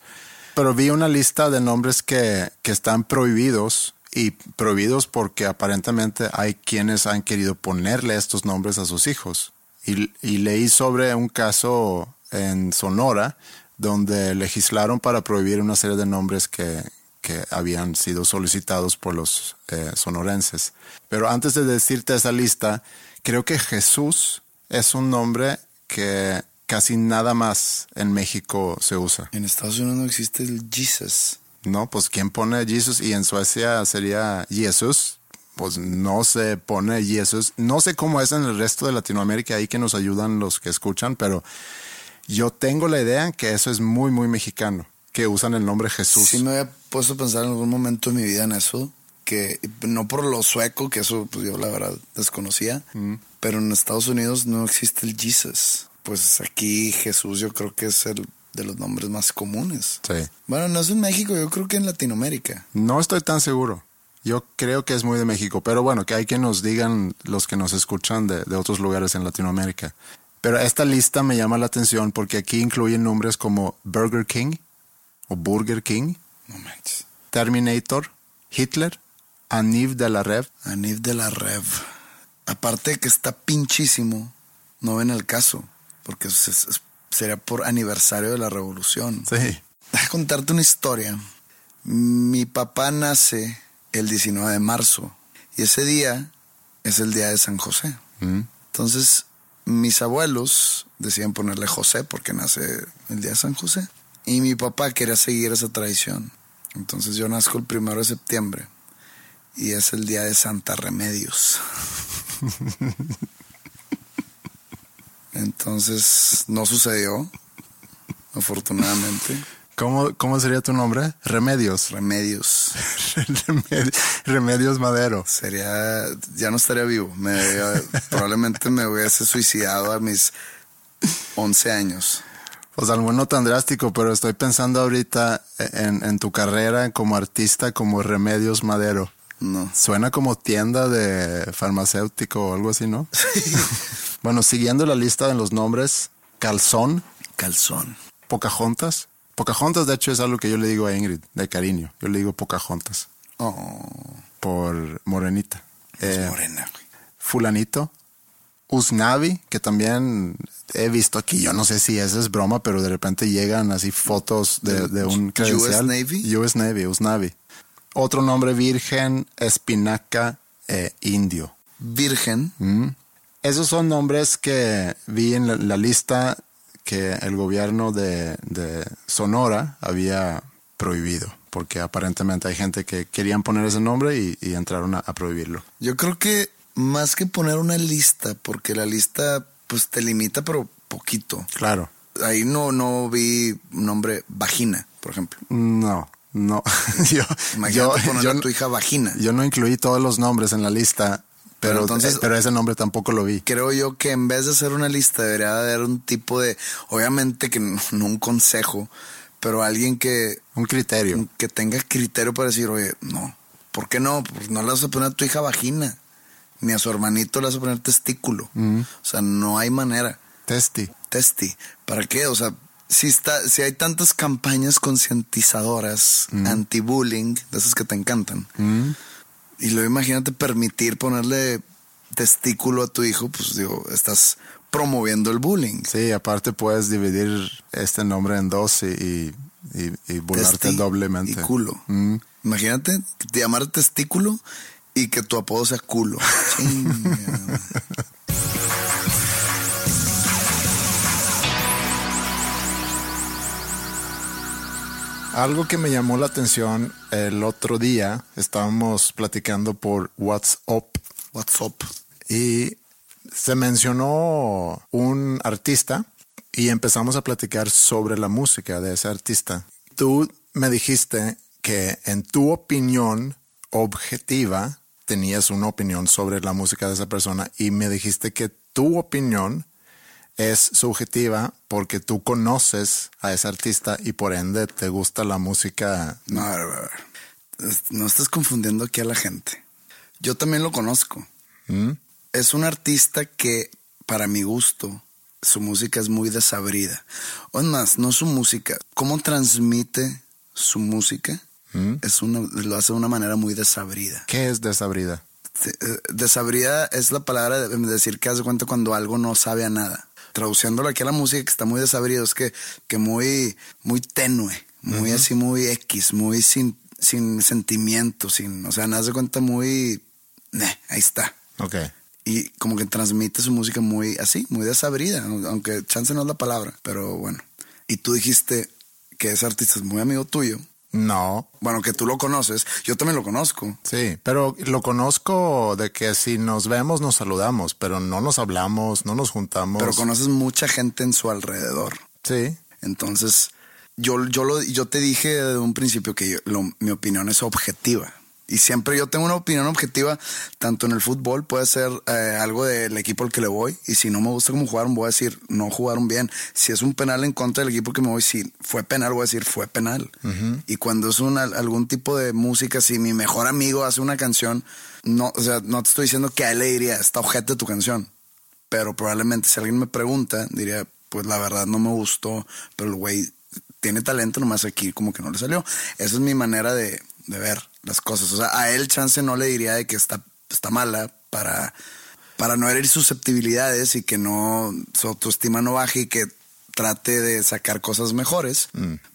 Pero vi una lista de nombres que, que están prohibidos y prohibidos porque aparentemente hay quienes han querido ponerle estos nombres a sus hijos. Y leí sobre un caso en Sonora donde legislaron para prohibir una serie de nombres que, que habían sido solicitados por los eh, sonorenses. Pero antes de decirte esa lista, creo que Jesús es un nombre que casi nada más en México se usa. En Estados Unidos no existe el Jesus. No, pues ¿quién pone Jesus? Y en Suecia sería Jesús. Pues no se pone Jesús. No sé cómo es en el resto de Latinoamérica, ahí que nos ayudan los que escuchan, pero yo tengo la idea que eso es muy, muy mexicano, que usan el nombre Jesús. Sí me había puesto a pensar en algún momento de mi vida en eso, que no por lo sueco, que eso pues yo la verdad desconocía, mm. pero en Estados Unidos no existe el Jesus. Pues aquí Jesús yo creo que es el de los nombres más comunes. Sí. Bueno, no es en México, yo creo que en Latinoamérica. No estoy tan seguro. Yo creo que es muy de México, pero bueno, que hay que nos digan los que nos escuchan de, de otros lugares en Latinoamérica. Pero esta lista me llama la atención porque aquí incluyen nombres como Burger King o Burger King, Terminator, Hitler, Aniv de la Rev. Aniv de la Rev. Aparte que está pinchísimo, no ven el caso, porque sería por aniversario de la revolución. Sí. Déjame contarte una historia. Mi papá nace el 19 de marzo y ese día es el día de San José. Mm. Entonces, mis abuelos decían ponerle José porque nace el día de San José. Y mi papá quería seguir esa tradición. Entonces yo nazco el primero de septiembre y es el día de Santa Remedios. Entonces no sucedió, afortunadamente. ¿Cómo, ¿Cómo sería tu nombre? Remedios. Remedios. Remedios Madero. Sería, ya no estaría vivo. Me, probablemente me hubiese suicidado a mis 11 años. Pues algo no tan drástico, pero estoy pensando ahorita en, en tu carrera como artista como Remedios Madero. No. Suena como tienda de farmacéutico o algo así, ¿no? bueno, siguiendo la lista de los nombres, Calzón. Calzón. Pocahontas. Pocahontas, de hecho, es algo que yo le digo a Ingrid, de cariño. Yo le digo Pocahontas. Oh. Por Morenita. Es morena, Fulanito. Usnavi, que también he visto aquí. Yo no sé si eso es broma, pero de repente llegan así fotos de, de un credencial. US Navy. US Navy, Usnavi. Otro nombre virgen, espinaca, eh, indio. Virgen. Mm. Esos son nombres que vi en la, la lista que el gobierno de, de, Sonora había prohibido, porque aparentemente hay gente que querían poner ese nombre y, y entraron a, a, prohibirlo. Yo creo que más que poner una lista, porque la lista pues te limita pero poquito. Claro. Ahí no, no vi nombre vagina, por ejemplo. No. No, yo, Imagínate yo, yo, a tu hija vagina. Yo no incluí todos los nombres en la lista pero, entonces, pero ese nombre tampoco lo vi. Creo yo que en vez de hacer una lista debería haber un tipo de, obviamente que no, no un consejo, pero alguien que... Un criterio. Que tenga criterio para decir, oye, no, ¿por qué no? Pues no le vas a poner a tu hija vagina, ni a su hermanito le vas a poner testículo. Mm. O sea, no hay manera. Testi. Testi. ¿Para qué? O sea, si, está, si hay tantas campañas concientizadoras Mm. anti-bullying, de esas que te encantan, y luego imagínate permitir ponerle testículo a tu hijo, pues digo, estás promoviendo el bullying. Sí, aparte puedes dividir este nombre en dos y, y, y, y burlarte Testi doblemente. Y culo. Imagínate te llamar testículo y que tu apodo sea culo. Algo que me llamó la atención el otro día, estábamos platicando por WhatsApp. WhatsApp. Y se mencionó un artista y empezamos a platicar sobre la música de ese artista. Tú me dijiste que en tu opinión objetiva tenías una opinión sobre la música de esa persona y me dijiste que tu opinión es subjetiva porque tú conoces a ese artista y por ende te gusta la música. No, a ver, a ver. no estás confundiendo aquí a la gente. Yo también lo conozco. ¿Mm? Es un artista que, para mi gusto, su música es muy desabrida. O es más, no su música, cómo transmite su música ¿Mm? es una, lo hace de una manera muy desabrida. ¿Qué es desabrida? Eh, Desabrida es la palabra de decir que hace cuenta cuando algo no sabe a nada. Traduciéndolo aquí a la música que está muy desabrido, es que, que muy, muy tenue, muy así, muy X, muy sin, sin sentimiento, sin, o sea, nada de cuenta muy, "Neh, ahí está. Ok. Y como que transmite su música muy así, muy desabrida, aunque chance no es la palabra, pero bueno. Y tú dijiste que ese artista es muy amigo tuyo. No. Bueno, que tú lo conoces, yo también lo conozco. Sí, pero lo conozco de que si nos vemos nos saludamos, pero no nos hablamos, no nos juntamos. Pero conoces mucha gente en su alrededor. Sí. Entonces, yo, yo, lo, yo te dije desde un principio que yo- lo- mi opinión es objetiva. Y siempre yo tengo una opinión objetiva, tanto en el fútbol, puede ser eh, algo del equipo al que le voy. Y si no me gusta cómo jugaron, voy a decir, no jugaron bien. Si es un penal en contra del equipo que me voy, si fue penal, voy a decir, fue penal. Y cuando es una, algún tipo de música, si mi mejor amigo hace una canción, no, o sea, no te estoy diciendo que a él le diría, está objeto de tu canción. Pero probablemente si alguien me pregunta, diría, pues la verdad no me gustó, pero el güey tiene talento, nomás aquí como que no le salió. Esa es mi manera de, de ver las cosas. O sea, a él chance no le diría de que está, está mala para, para no herir susceptibilidades y que no su autoestima no baje y que trate de sacar cosas mejores.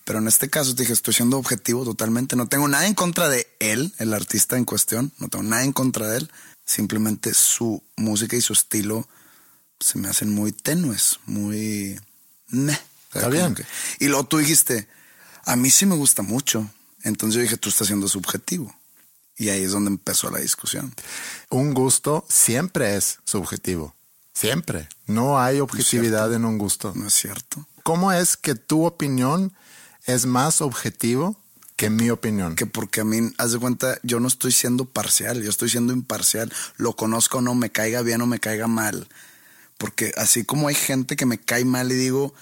Pero en este caso te dije, estoy siendo objetivo totalmente. No tengo nada en contra de él, el artista en cuestión. No tengo nada en contra de él. Simplemente su música y su estilo se me hacen muy tenues, muy... meh. Está bien. que- Y luego tú dijiste, a mí sí me gusta mucho. Entonces yo dije, tú estás siendo subjetivo. Y ahí es donde empezó la discusión. Un gusto siempre es subjetivo. Siempre. No hay objetividad en un gusto. No es cierto. ¿Cómo es que tu opinión es más objetivo que mi opinión? Que porque a mí, haz de cuenta, yo no estoy siendo parcial, yo estoy siendo imparcial. Lo conozco o no, me caiga bien o me caiga mal. Porque así como hay gente que me cae mal y digo,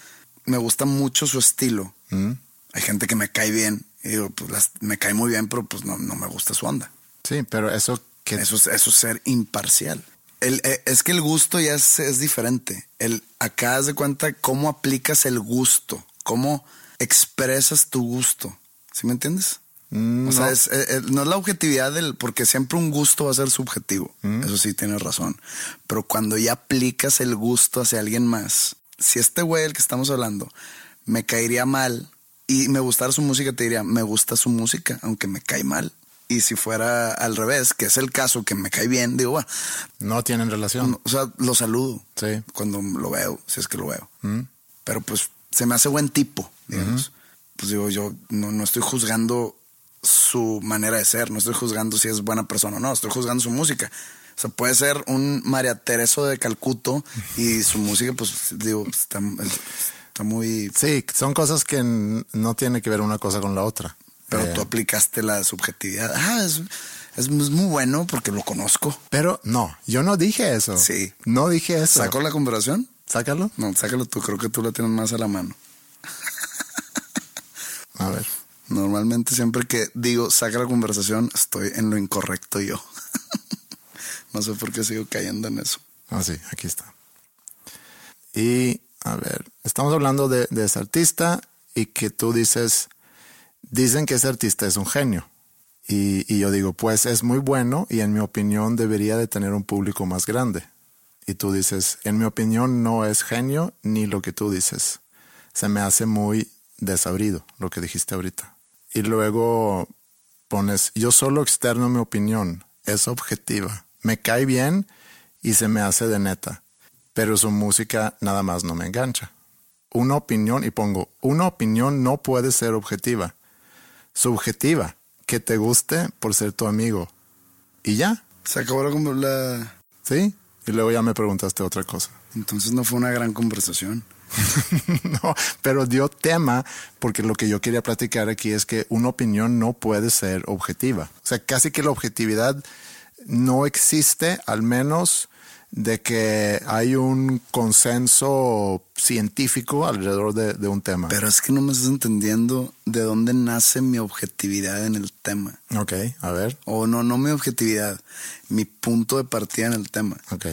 me gusta mucho su estilo. ¿Mm? Hay gente que me cae bien y digo, pues las- me cae muy bien, pero pues no, no me gusta su onda. Sí, pero eso que Eso es, eso es ser imparcial. El, eh, es que el gusto ya es, es diferente. El, acá haz de cuenta cómo aplicas el gusto, cómo expresas tu gusto. ¿Sí me entiendes? Mm, o sea, no. es- eh, eh, no es la objetividad del, porque siempre un gusto va a ser subjetivo. Mm. Eso sí tienes razón. Pero cuando ya aplicas el gusto hacia alguien más, si este güey del que estamos hablando me caería mal y me gustara su música, te diría, me gusta su música, aunque me cae mal. Y si fuera al revés, que es el caso que me cae bien, digo, bueno, no tienen relación. o sea, lo saludo Sí. cuando lo veo, si es que lo veo. ¿Mm? Pero pues se me hace buen tipo, digamos. Pues digo, yo no, no estoy juzgando su manera de ser, no estoy juzgando si es buena persona o no, estoy juzgando su música. O sea, puede ser un María Tereso de Calcuto y su música, pues digo, está, está muy... Sí, son cosas que no tiene que ver una cosa con la otra. Pero Eh, tú aplicaste la subjetividad. Ah, es, es muy bueno porque lo conozco. Pero no, yo no dije eso. Sí. No dije eso. ¿Saco la conversación? Sácalo. No, sácalo tú, creo que tú la tienes más a la mano. A ver. Normalmente siempre que digo saca la conversación, estoy en lo incorrecto yo. no sé por qué sigo cayendo en eso. Ah, sí, aquí está. Y, a ver, estamos hablando de, ese artista y que tú dices, dicen que ese artista es un genio. Y, y yo digo, pues es muy bueno y en mi opinión debería de tener un público más grande. Y tú dices, en mi opinión no es genio ni lo que tú dices. Se me hace muy desabrido lo que dijiste ahorita. Y luego pones, yo solo externo mi opinión, es objetiva. Me cae bien y se me hace de neta, pero su música nada más no me engancha. Una opinión, y pongo, una opinión no puede ser objetiva. Subjetiva, que te guste por ser tu amigo. Y ya. Se acabó la, la- ¿Sí? Y luego ya me preguntaste otra cosa. Entonces no fue una gran conversación. no, pero dio tema porque lo que yo quería platicar aquí es que una opinión no puede ser objetiva. O sea, casi que la objetividad no existe, al menos de que hay un consenso científico alrededor de, de, un tema. Pero es que no me estás entendiendo de dónde nace mi objetividad en el tema. Ok, a ver. O no, no mi objetividad, mi punto de partida en el tema. Ok.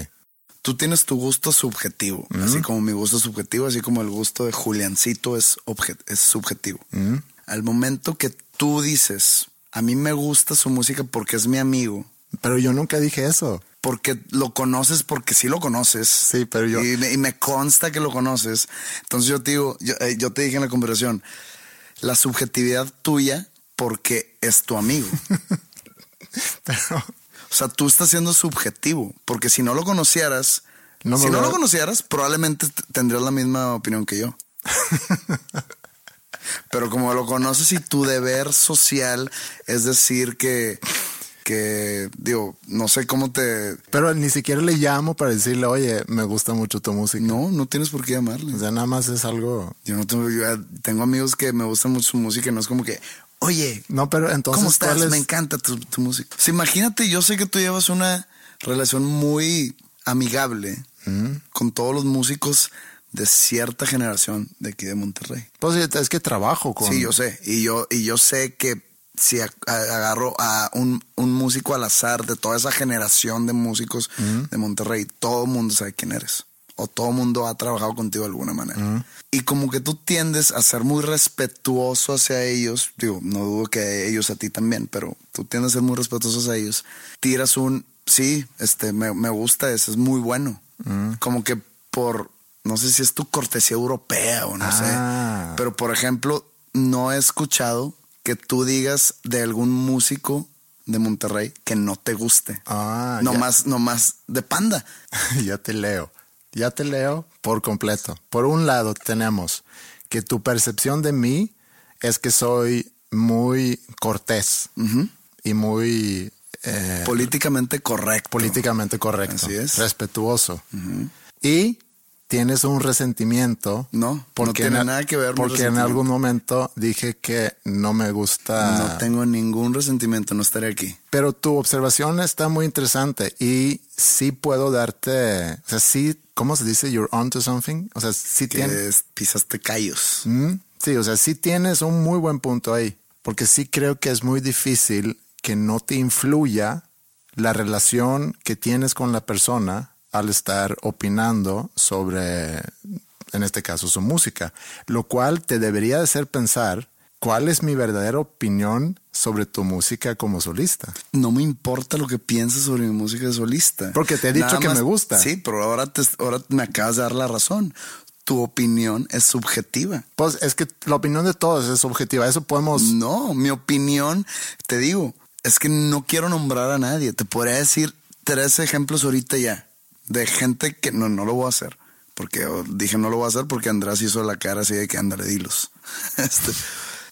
Tú tienes tu gusto subjetivo, así como mi gusto subjetivo, así como el gusto de Juliancito es, es subjetivo. Al momento que tú dices, a mí me gusta su música porque es mi amigo. Pero yo nunca dije eso. Porque lo conoces, porque sí lo conoces. Sí, pero yo. Y me, consta que lo conoces. Entonces yo te digo, eh, yo, te dije en la conversación, la subjetividad tuya porque es tu amigo. pero. O sea, tú estás siendo subjetivo, porque si no lo conocieras, si no lo conocieras, probablemente tendrías la misma opinión que yo. Pero como lo conoces y tu deber social es decir que, que, digo, no sé cómo te... Pero ni siquiera le llamo para decirle, oye, me gusta mucho tu música. No, no tienes por qué llamarle. O sea, nada más es algo... Yo no tengo, tengo amigos que me gustan mucho su música y no es como que, oye, no, pero entonces, ¿cómo estás? Me encanta tu, música. imagínate, yo sé que tú llevas una relación muy amigable mm. con todos los músicos de cierta generación de aquí de Monterrey. Pues es que trabajo con. Sí, yo sé. Y yo, y yo sé que si agarro a un, músico al azar de toda esa generación de músicos de Monterrey, todo el mundo sabe quién eres. O todo el mundo ha trabajado contigo de alguna manera. Y como que tú tiendes a ser muy respetuoso hacia ellos. Digo, no dudo que ellos a ti también, pero tú tiendes a ser muy respetuoso hacia ellos. Tiras un, sí, este, me, me gusta, ese es muy bueno. Como que por no sé si es tu cortesía europea o no sé. Ah. Pero por ejemplo, no he escuchado que tú digas de algún músico de Monterrey que no te guste. Ah, no más, no más de panda. ya te leo. Ya te leo por completo. Por un lado tenemos que tu percepción de mí es que soy muy cortés y muy eh, políticamente correcto. Políticamente correcto. Así es. Respetuoso. Y tienes un resentimiento. No, porque no tiene nada que ver. Porque en algún momento dije que no me gusta. No tengo ningún resentimiento, no estaré aquí. Pero tu observación está muy interesante y sí puedo darte, o sea, sí, ¿cómo se dice? You're onto something. O sea, sí tienes. Pisaste callos. Mm, sí, o sea, sí tienes un muy buen punto ahí, porque sí creo que es muy difícil que no te influya la relación que tienes con la persona al estar opinando sobre, en este caso, su música, lo cual te debería hacer pensar cuál es mi verdadera opinión sobre tu música como solista. No me importa lo que pienses sobre mi música de solista. Porque te he dicho que me gusta. Sí, pero ahora, te, ahora me acabas de dar la razón. Tu opinión es subjetiva. Pues es que la opinión de todos es subjetiva. Eso podemos. No, mi opinión, te digo, es que no quiero nombrar a nadie. Te podría decir tres ejemplos ahorita ya de gente que no, no lo voy a hacer. Porque dije no lo voy a hacer porque Andrés hizo la cara así de que ándale, dilos. Este,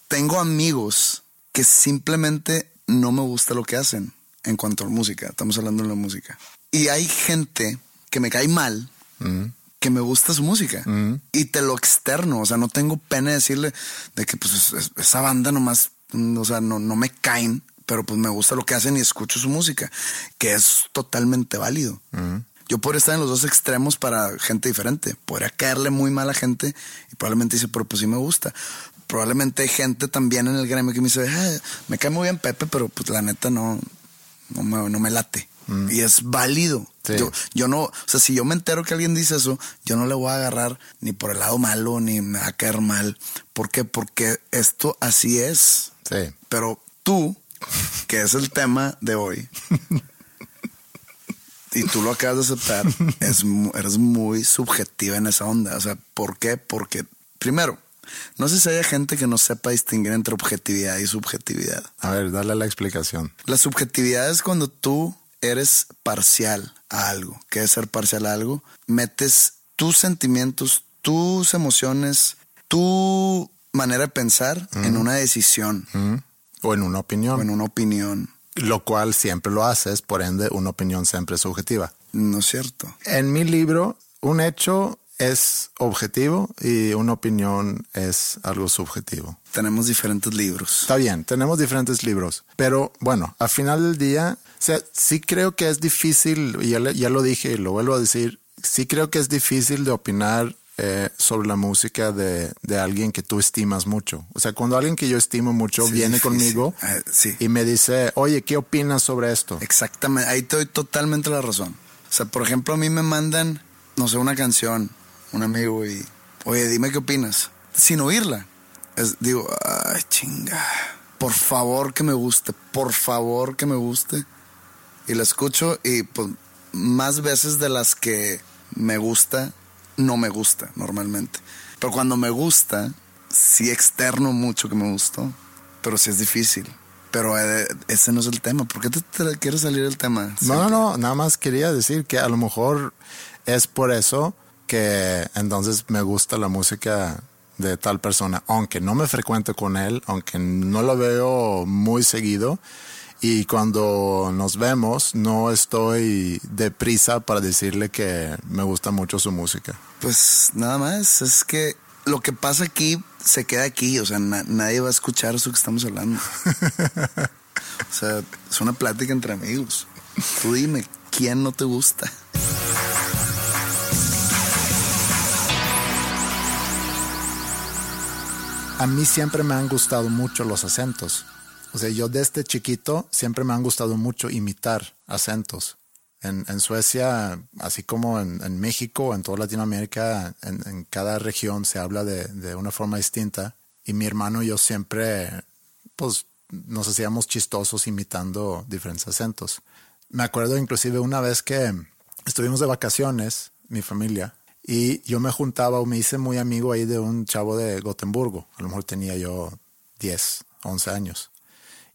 tengo amigos que simplemente no me gusta lo que hacen en cuanto a música. Estamos hablando de la música. Y hay gente que me cae mal, mm. que me gusta su música. Mm. Y te lo externo. O sea, no tengo pena de decirle de que pues esa banda nomás, o sea, no, no me caen, pero pues me gusta lo que hacen y escucho su música, que es totalmente válido. Mm. Yo podría estar en los dos extremos para gente diferente. Podría caerle muy mal a gente y probablemente dice, pero pues sí me gusta. Probablemente hay gente también en el gremio que me dice, ah, me cae muy bien Pepe, pero pues la neta no, no, me, no me late. Mm. Y es válido. Yo, yo no, o sea, si yo me entero que alguien dice eso, yo no le voy a agarrar ni por el lado malo, ni me va a caer mal. ¿Por qué? Porque esto así es. Sí. Pero tú, que es el tema de hoy, y tú lo acabas de aceptar, es, eres muy subjetiva en esa onda. O sea, ¿por qué? Porque, primero, no sé si hay gente que no sepa distinguir entre objetividad y subjetividad. A ver, dale la explicación. La subjetividad es cuando tú eres parcial a algo. ¿Qué es ser parcial a algo? Metes tus sentimientos, tus emociones, tu manera de pensar en una decisión. O en una opinión. O en una opinión lo cual siempre lo haces, por ende una opinión siempre es subjetiva. No es cierto. En mi libro, un hecho es objetivo y una opinión es algo subjetivo. Tenemos diferentes libros. Está bien, tenemos diferentes libros, pero bueno, al final del día O sea, sí creo que es difícil, y ya, ya lo dije y lo vuelvo a decir, sí creo que es difícil de opinar eh, sobre la música de, de alguien que tú estimas mucho. O sea, cuando alguien que yo estimo mucho Sí, viene difícil. conmigo sí. y me dice, oye, ¿qué opinas sobre esto? Exactamente, ahí te doy totalmente la razón. O sea, por ejemplo, a mí me mandan, no sé, una canción, un amigo, y, oye, dime qué opinas, sin oírla. Es- digo, ay, chinga, por favor que me guste, por favor que me guste. Y la escucho y pues más veces de las que me gusta, no me gusta normalmente. Pero cuando me gusta, sí externo mucho que me gustó, pero sí es difícil. Pero eh, ese no es el tema. ¿Por qué te, te quieres salir del tema? No, no, no, nada más quería decir que a lo mejor es por eso que entonces me gusta la música de tal persona, aunque no me frecuento con él, aunque no lo veo muy seguido. Y cuando nos vemos, no estoy deprisa para decirle que me gusta mucho su música. Pues nada más, es que lo que pasa aquí se queda aquí, o sea, na- nadie va a escuchar eso que estamos hablando. o sea, es una plática entre amigos. Tú dime, ¿quién no te gusta? A mí siempre me han gustado mucho los acentos. O sea, yo desde chiquito siempre me han gustado mucho imitar acentos. En, Suecia, así como en, en México, en toda Latinoamérica, en, en cada región se habla de, de una forma distinta. Y mi hermano y yo siempre, pues, nos hacíamos chistosos imitando diferentes acentos. Me acuerdo inclusive una vez que estuvimos de vacaciones, mi familia, y yo me juntaba o me hice muy amigo ahí de un chavo de Gotemburgo. A lo mejor tenía yo 10, 11 años.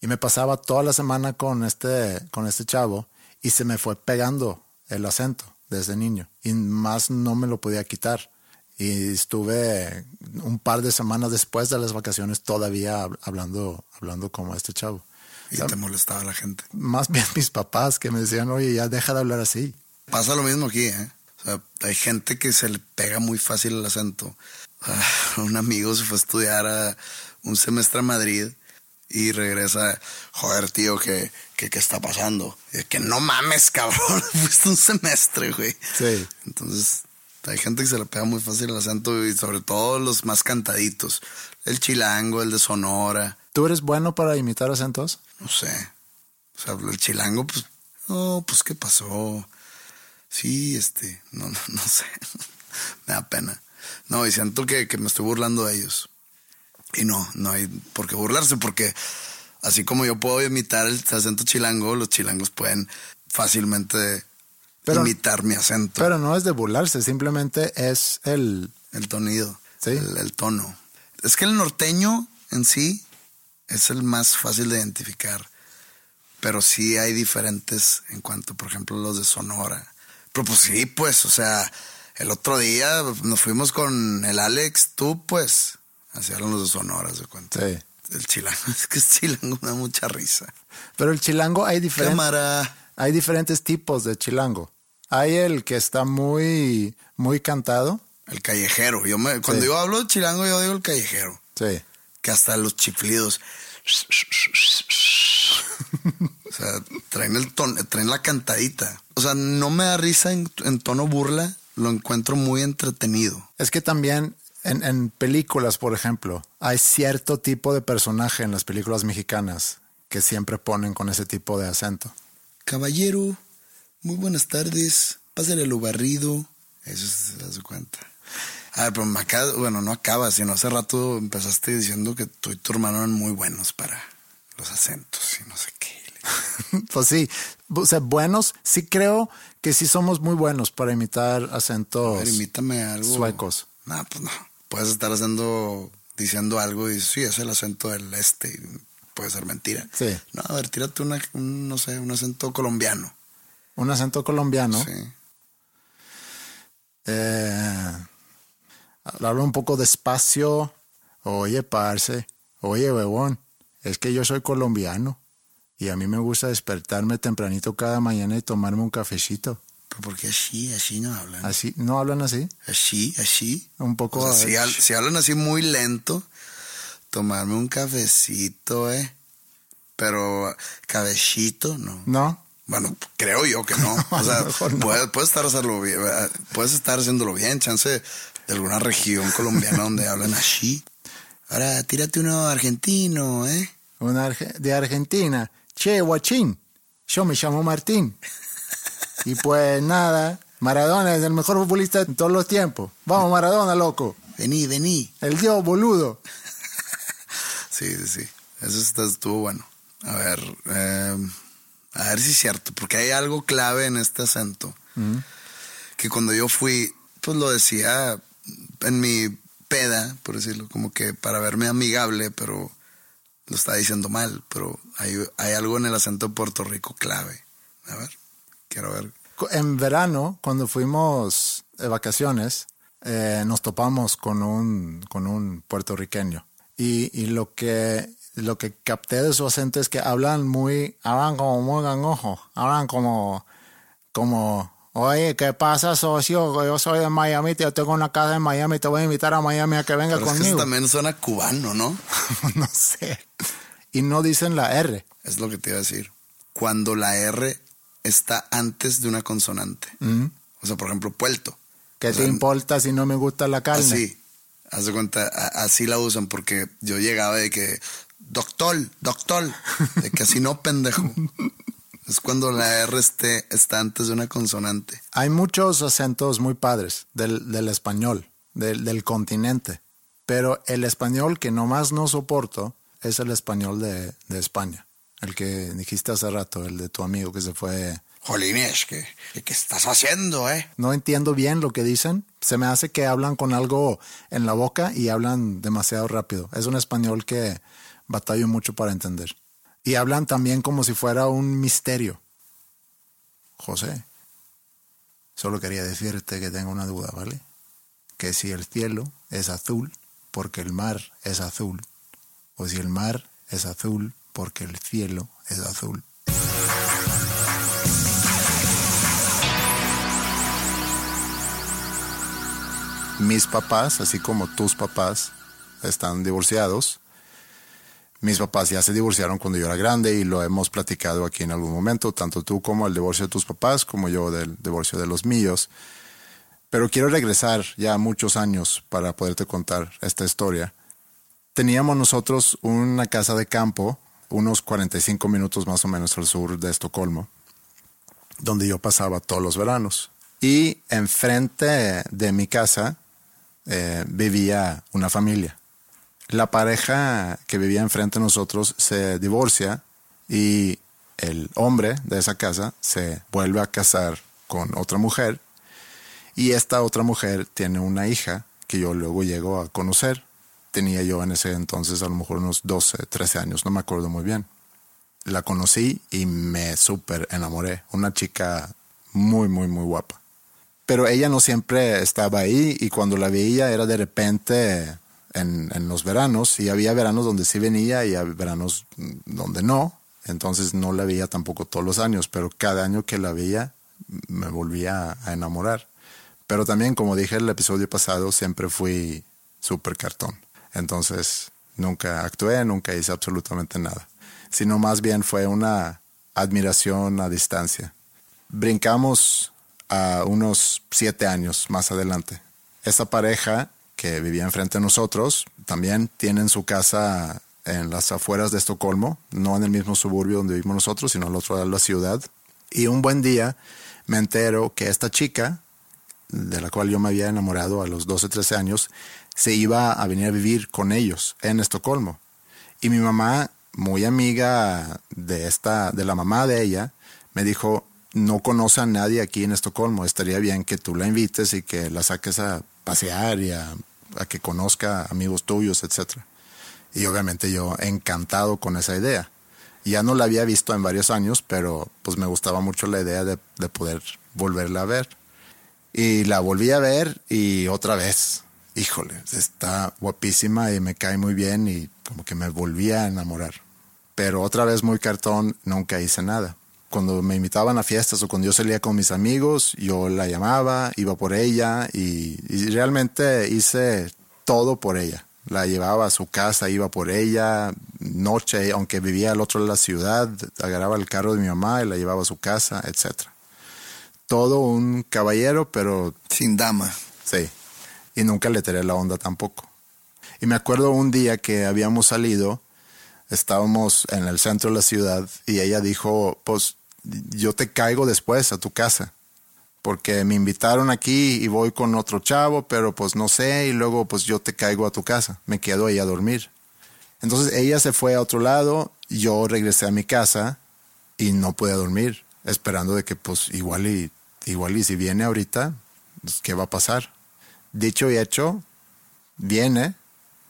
Y me pasaba toda la semana con este, con este chavo y se me fue pegando el acento desde niño. Y más no me lo podía quitar. Y estuve un par de semanas después de las vacaciones todavía hab- hablando, hablando como este chavo. Y te molestaba la gente. Más bien mis papás que me decían, oye, ya deja de hablar así. Pasa lo mismo aquí, ¿eh? O sea, hay gente que se le pega muy fácil el acento. Ah, un amigo se fue a estudiar a un semestre a Madrid y regresa, joder, tío, ¿qué, qué, qué está pasando? Y que no mames, cabrón, fuiste un semestre, güey. Sí. Entonces, hay gente que se le pega muy fácil el acento y sobre todo los más cantaditos. El chilango, el de Sonora, ¿Tú eres bueno para imitar acentos? no sé. O sea, el chilango, pues, no, pues, ¿qué pasó? Sí, este, no, no, no sé. me da pena. No, y siento que, que me estoy burlando de ellos. Y no, no hay por qué burlarse, porque así como yo puedo imitar el acento chilango, los chilangos pueden fácilmente Pero- imitar mi acento. Pero no es de burlarse, simplemente es el... El tonido. Sí. El, el tono. Es que el norteño en sí es el más fácil de identificar. Pero sí hay diferentes en cuanto, por ejemplo, los de Sonora. Pero pues sí, pues, o sea, el otro día nos fuimos con el Alex, tú, pues, así eran los de Sonora, se cuenta. Sí. El chilango, es que es chilango, me da mucha risa. Pero el chilango hay diferentes... Cámara. Hay diferentes tipos de chilango. Hay el que está muy, muy cantado. El callejero. Yo me, cuando Sí. yo hablo de chilango, yo digo el callejero. Sí. que hasta los chiflidos. O sea, traen, el ton- traen la cantadita. O sea, no me da risa en, en tono burla, lo encuentro muy entretenido. Es que también en, en películas, por ejemplo, hay cierto tipo de personaje en las películas mexicanas que siempre ponen con ese tipo de acento. Caballero, muy buenas tardes, pásale lo barrido. Eso se da su cuenta. A ver, pero me acaba, bueno, no acaba, sino hace rato empezaste diciendo que tú y tu hermano eran muy buenos para los acentos y no sé qué. pues sí, o sea, buenos, sí creo que sí somos muy buenos para imitar acentos A ver, imítame algo. suecos. No, pues no. Puedes estar haciendo, diciendo algo y sí, es el acento del este. y puede ser mentira. Sí. No, a ver, tírate una, un, no sé, un acento colombiano. Un acento colombiano. Sí. Eh, hablo un poco despacio. Oye, parce. Oye, huevón. Es que yo soy colombiano. Y a mí me gusta despertarme tempranito cada mañana y tomarme un cafecito. Pero porque así, así no hablan. ¿Así? ¿No hablan así? Así, así. Un poco... O sea, si, hablan así muy lento, tomarme un cafecito, ¿eh? Pero cabecito, no. ¿No? Bueno, creo yo que no. O sea, puedes, puedes estar hacerlo bien, eh, puedes estar haciéndolo bien, chance de alguna región colombiana donde hablan así. Ahora, tírate uno argentino, ¿eh? Una de Argentina. Che, guachín. Yo me llamo Martín. Y pues nada, Maradona es el mejor futbolista de todos los tiempos. Vamos, Maradona, loco. Vení, vení. El dios, boludo. Sí, sí, sí. Eso está, estuvo bueno. A ver, eh, a ver si es cierto, porque hay algo clave en este acento. Que cuando yo fui, pues lo decía en mi peda, por decirlo, como que para verme amigable, pero lo estaba diciendo mal. Pero hay, hay algo en el acento de Puerto Rico clave. A ver, quiero ver. En verano, cuando fuimos de vacaciones, eh, nos topamos con un, con un puertorriqueño. Y, y lo que lo que capté de su acento es que hablan muy, hablan como muy gangojo, hablan como, como, oye, ¿qué pasa, socio? Yo soy de Miami, yo tengo una casa en Miami, te voy a invitar a Miami a que venga Pero es que conmigo. eso también suena cubano, ¿no? no sé. Y no dicen la R. Es lo que te iba a decir. Cuando la R está antes de una consonante. Mm. O sea, por ejemplo, puerto. ¿Qué O te sea, importa si no me gusta la carne? Así. Haz de cuenta, a- así la usan porque yo llegaba de que, doctor, doctor, de que así no, pendejo. Es cuando la R esté, está antes de una consonante. Hay muchos acentos muy padres del, del español, del, del continente, pero el español que nomás no soporto es el español de, de España, el que dijiste hace rato, el de tu amigo que se fue. Jolines, ¿qué, qué estás haciendo, eh? No entiendo bien lo que dicen, se me hace que hablan con algo en la boca y hablan demasiado rápido. Es un español que batallo mucho para entender. Y hablan también como si fuera un misterio. José, solo quería decirte que tengo una duda, ¿vale? Que si el cielo es azul porque el mar es azul, o si el mar es azul porque el cielo es azul. Mis papás, así como tus papás, están divorciados. Mis papás ya se divorciaron cuando yo era grande y lo hemos platicado aquí en algún momento, tanto tú como el divorcio de tus papás, como yo del divorcio de los míos. Pero quiero regresar ya muchos años para poderte contar esta historia. Teníamos nosotros una casa de campo, unos 45 minutos más o menos al sur de Estocolmo, donde yo pasaba todos los veranos. Y enfrente de mi casa eh, vivía una familia. La pareja que vivía enfrente de nosotros se divorcia y el hombre de esa casa se vuelve a casar con otra mujer y esta otra mujer tiene una hija que yo luego llego a conocer. Tenía yo en ese entonces a lo mejor unos 12, 13 años, no me acuerdo muy bien. La conocí y me súper enamoré. Una chica muy, muy, muy guapa. Pero ella no siempre estaba ahí y cuando la veía era de repente en, los veranos y había veranos donde sí venía y había veranos donde no. Entonces no la veía tampoco todos los años, pero cada año que la veía me volvía a enamorar. Pero también, como dije en el episodio pasado, siempre fui súper cartón. Entonces nunca actué, nunca hice absolutamente nada. Sino más bien fue una admiración a distancia. Brincamos a unos siete años más adelante. Esa pareja que vivía enfrente de nosotros también tienen su casa en las afueras de Estocolmo, no en el mismo suburbio donde vivimos nosotros, sino al otro lado de la ciudad. Y un buen día me entero que esta chica, de la cual yo me había enamorado a los 12, 13 años, se iba a venir a vivir con ellos en Estocolmo. Y mi mamá, muy amiga de esta, de la mamá de ella, me dijo, no conoce a nadie aquí en Estocolmo, estaría bien que tú la invites y que la saques a pasear y a, a que conozca amigos tuyos, etc. Y obviamente yo encantado con esa idea. Ya no la había visto en varios años, pero pues me gustaba mucho la idea de, de poder volverla a ver. Y la volví a ver y otra vez, híjole, está guapísima y me cae muy bien y como que me volví a enamorar. Pero otra vez muy cartón, nunca hice nada. Cuando me invitaban a fiestas o cuando yo salía con mis amigos, yo la llamaba, iba por ella y, y realmente hice todo por ella. La llevaba a su casa, iba por ella, noche, aunque vivía al otro lado de la ciudad, agarraba el carro de mi mamá y la llevaba a su casa, etc. Todo un caballero, pero... Sin dama. Sí. Y nunca le tiré la onda tampoco. Y me acuerdo un día que habíamos salido, estábamos en el centro de la ciudad y ella dijo, pues yo te caigo después a tu casa porque me invitaron aquí y voy con otro chavo, pero pues no sé, y luego pues yo te caigo a tu casa, me quedo ahí a dormir. Entonces ella se fue a otro lado, yo regresé a mi casa y no pude dormir, esperando de que pues igual y, igual y si viene ahorita, pues, ¿qué va a pasar? Dicho y hecho, viene,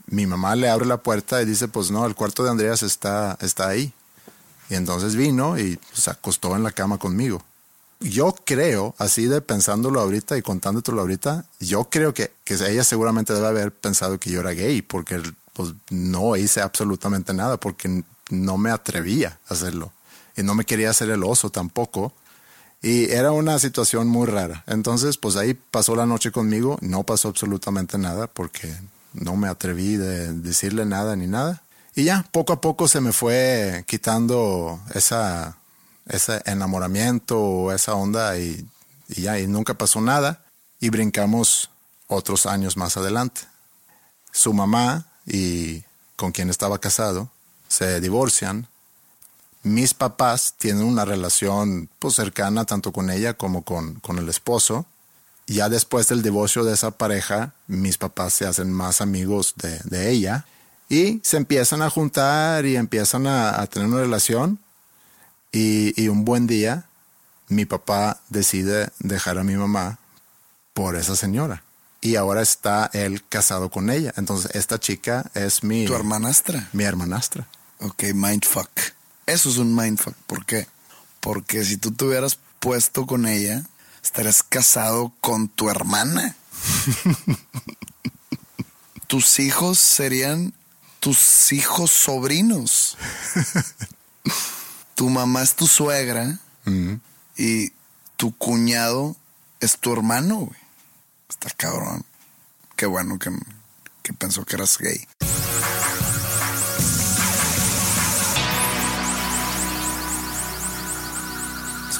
mi mamá le abre la puerta y dice, pues no, el cuarto de Andreas está, está ahí. Y entonces vino y se acostó en la cama conmigo yo creo, así de pensándolo ahorita y contándotelo ahorita, yo creo que, que ella seguramente debe haber pensado que yo era gay, porque pues, no hice absolutamente nada, porque no me atrevía a hacerlo. Y no me quería hacer el oso tampoco. Y era una situación muy rara. Entonces, pues ahí pasó la noche conmigo, no pasó absolutamente nada, porque no me atreví de decirle nada ni nada. Y ya, poco a poco se me fue quitando esa ese enamoramiento o esa onda y, ya, y nunca pasó nada. Y brincamos otros años más adelante. Su mamá y con quien estaba casado se divorcian. Mis papás tienen una relación pues, cercana tanto con ella como con, con el esposo. Ya después del divorcio de esa pareja, mis papás se hacen más amigos de, de ella y se empiezan a juntar y empiezan a, a tener una relación y, un buen día, mi papá decide dejar a mi mamá por esa señora. Y ahora está él casado con ella. Entonces, esta chica es mi... ¿Tu hermanastra? Mi hermanastra. Ok, mindfuck. Eso es un mindfuck. ¿Por qué? Porque si tú te hubieras puesto con ella, estarías casado con tu hermana. tus hijos serían tus hijos sobrinos. tu mamá es tu suegra y tu cuñado es tu hermano, güey. Está cabrón. Qué bueno que, que pensó que eras gay.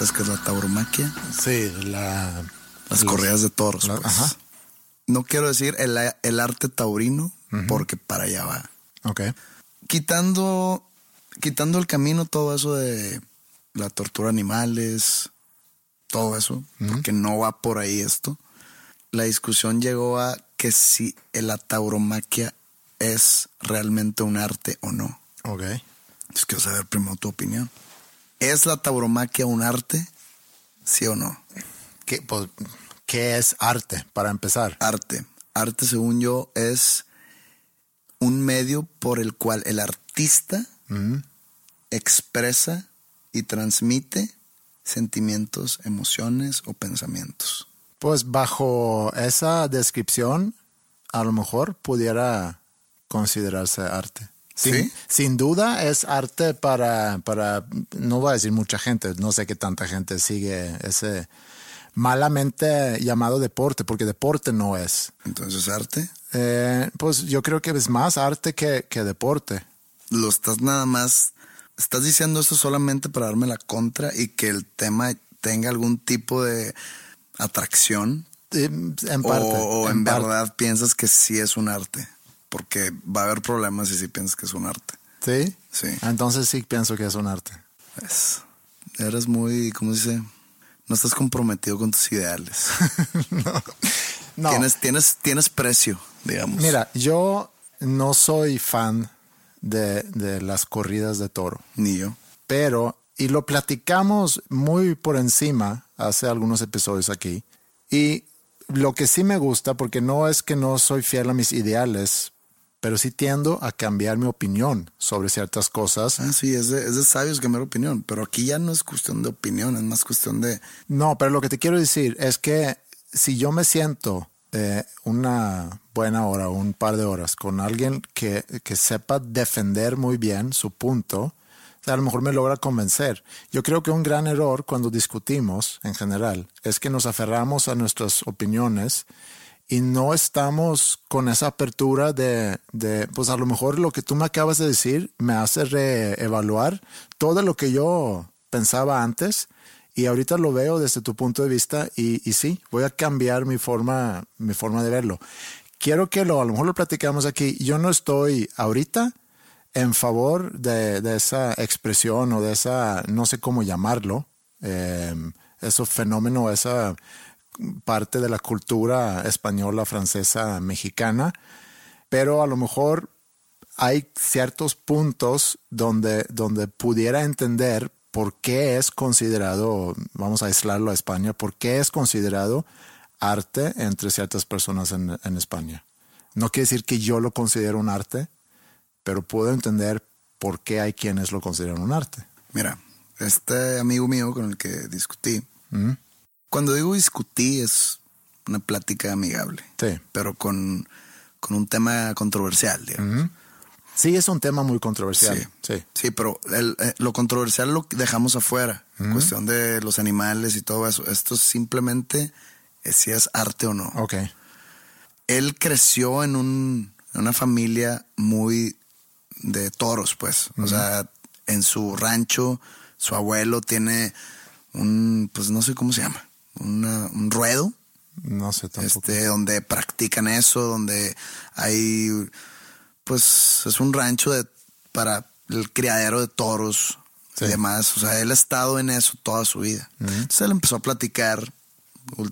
¿Sabes qué es la tauromaquia? Sí, la... Las correas de toros. pues. Ajá. No quiero decir el, el arte taurino, porque para allá va. Ok. Quitando quitando el camino todo eso de la tortura animales, todo eso, porque no va por ahí esto. La discusión llegó a que si la tauromaquia es realmente un arte o no. Ok. Entonces quiero saber primero tu opinión. ¿Es la tauromaquia un arte? ¿Sí o no? ¿Qué, pues, ¿qué es arte, para empezar? Arte. Arte, según yo, es un medio por el cual el artista expresa y transmite sentimientos, emociones o pensamientos. Pues bajo esa descripción, a lo mejor pudiera considerarse arte. Sin, ¿Sí? sin duda es arte para, para, no voy a decir mucha gente, no sé qué tanta gente sigue ese malamente llamado deporte, porque deporte no es. Entonces, ¿arte? Eh, pues yo creo que es más arte que, que deporte. Lo estás nada más estás diciendo eso solamente para darme la contra y que el tema tenga algún tipo de atracción. En parte. O, en en, parte. verdad piensas que sí es un arte. Porque va a haber problemas si sí piensas que es un arte. ¿Sí? Sí. Entonces sí pienso que es un arte. Es- eres muy, ¿cómo se dice? No estás comprometido con tus ideales. No. Tienes, tienes, tienes precio, digamos. Mira, yo no soy fan de, de las corridas de toro. Ni yo. Pero, y lo platicamos muy por encima hace algunos episodios aquí. Y lo que sí me gusta, porque no es que no soy fiel a mis ideales, pero sí tiendo a cambiar mi opinión sobre ciertas cosas. Ah, sí, es de, es de sabios cambiar opinión. Pero aquí ya no es cuestión de opinión, es más cuestión de. No, pero lo que te quiero decir es que si yo me siento eh, una buena hora, un par de horas con alguien que, que sepa defender muy bien su punto, o a lo mejor me logra convencer. Yo creo que un gran error cuando discutimos en general es que nos aferramos a nuestras opiniones y no estamos con esa apertura de, de, pues a lo mejor lo que tú me acabas de decir me hace reevaluar todo lo que yo pensaba antes y ahorita lo veo desde tu punto de vista y, y sí, voy a cambiar mi forma, mi forma de verlo. Quiero que lo, a lo mejor lo platicamos aquí. Yo no estoy ahorita en favor de, de esa expresión o de esa, no sé cómo llamarlo, eh, ese fenómeno, esa parte de la cultura española, francesa, mexicana, pero a lo mejor hay ciertos puntos donde, donde pudiera entender por qué es considerado, vamos a aislarlo a España, por qué es considerado arte entre ciertas personas en, en España. No quiere decir que yo lo considero un arte, pero puedo entender por qué hay quienes lo consideran un arte. Mira, este amigo mío con el que discutí, cuando digo discutí es una plática amigable, sí. pero con, con un tema controversial, digamos. Sí, es un tema muy controversial. Sí, sí. sí pero el, eh, lo controversial lo dejamos afuera. En cuestión de los animales y todo eso. Esto es simplemente eh, si es arte o no. Ok. Él creció en, un, en una familia muy de toros, pues. O sea, en su rancho, su abuelo tiene un, pues no sé cómo se llama, una- un ruedo. No sé tampoco. Este, donde practican eso, donde hay, pues es un rancho de, para el criadero de toros y demás. O sea, él ha estado en eso toda su vida. Entonces él empezó a platicar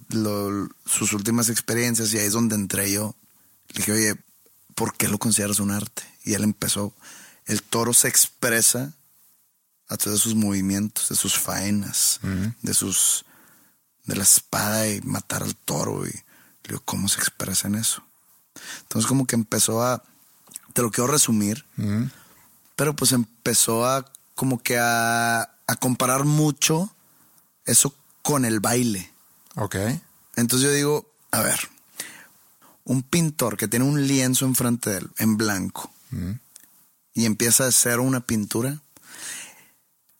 lo- sus últimas experiencias y ahí es donde entré yo. Le dije, oye, ¿por qué lo consideras un arte? Y él empezó, el toro se expresa a través de sus movimientos, de sus faenas, de sus, de la espada y matar al toro. Y le digo, ¿cómo se expresa en eso? Entonces como que empezó a, te lo quiero resumir, pero pues empezó a como que a, a comparar mucho eso con el baile. Ok. Entonces yo digo, a ver, un pintor que tiene un lienzo enfrente de él, en blanco, y empieza a hacer una pintura,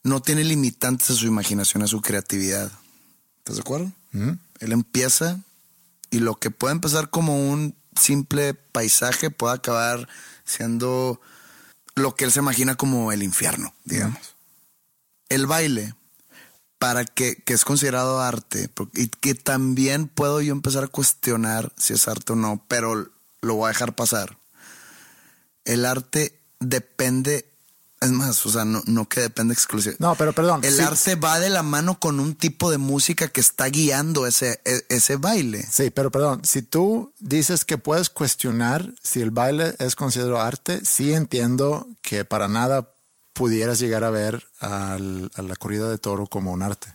no tiene limitantes a su imaginación, a su creatividad. ¿Estás de acuerdo? Él empieza y lo que puede empezar como un simple paisaje puede acabar siendo lo que él se imagina como el infierno, digamos. El baile, para que, que es considerado arte, y que también puedo yo empezar a cuestionar si es arte o no, pero lo voy a dejar pasar. El arte depende, es más, o sea, no, no que depende exclusivamente. No, pero perdón. El sí- arte va de la mano con un tipo de música que está guiando ese, e- ese baile. Sí, pero perdón, si tú dices que puedes cuestionar si el baile es considerado arte, sí entiendo que para nada pudieras llegar a ver al- a la corrida de toro como un arte.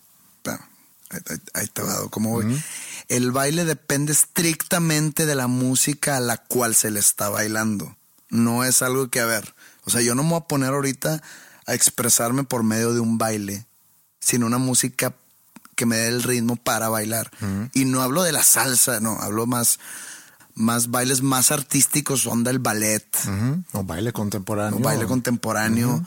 Ahí, ahí- ahí te va, ¿cómo voy? El baile depende estrictamente de la música a la cual se le está bailando. No es algo que, a ver, o sea, yo no me voy a poner ahorita a expresarme por medio de un baile, sino una música que me dé el ritmo para bailar. Y no hablo de la salsa, no, hablo más, más bailes más artísticos, onda el ballet, O baile contemporáneo. o baile contemporáneo,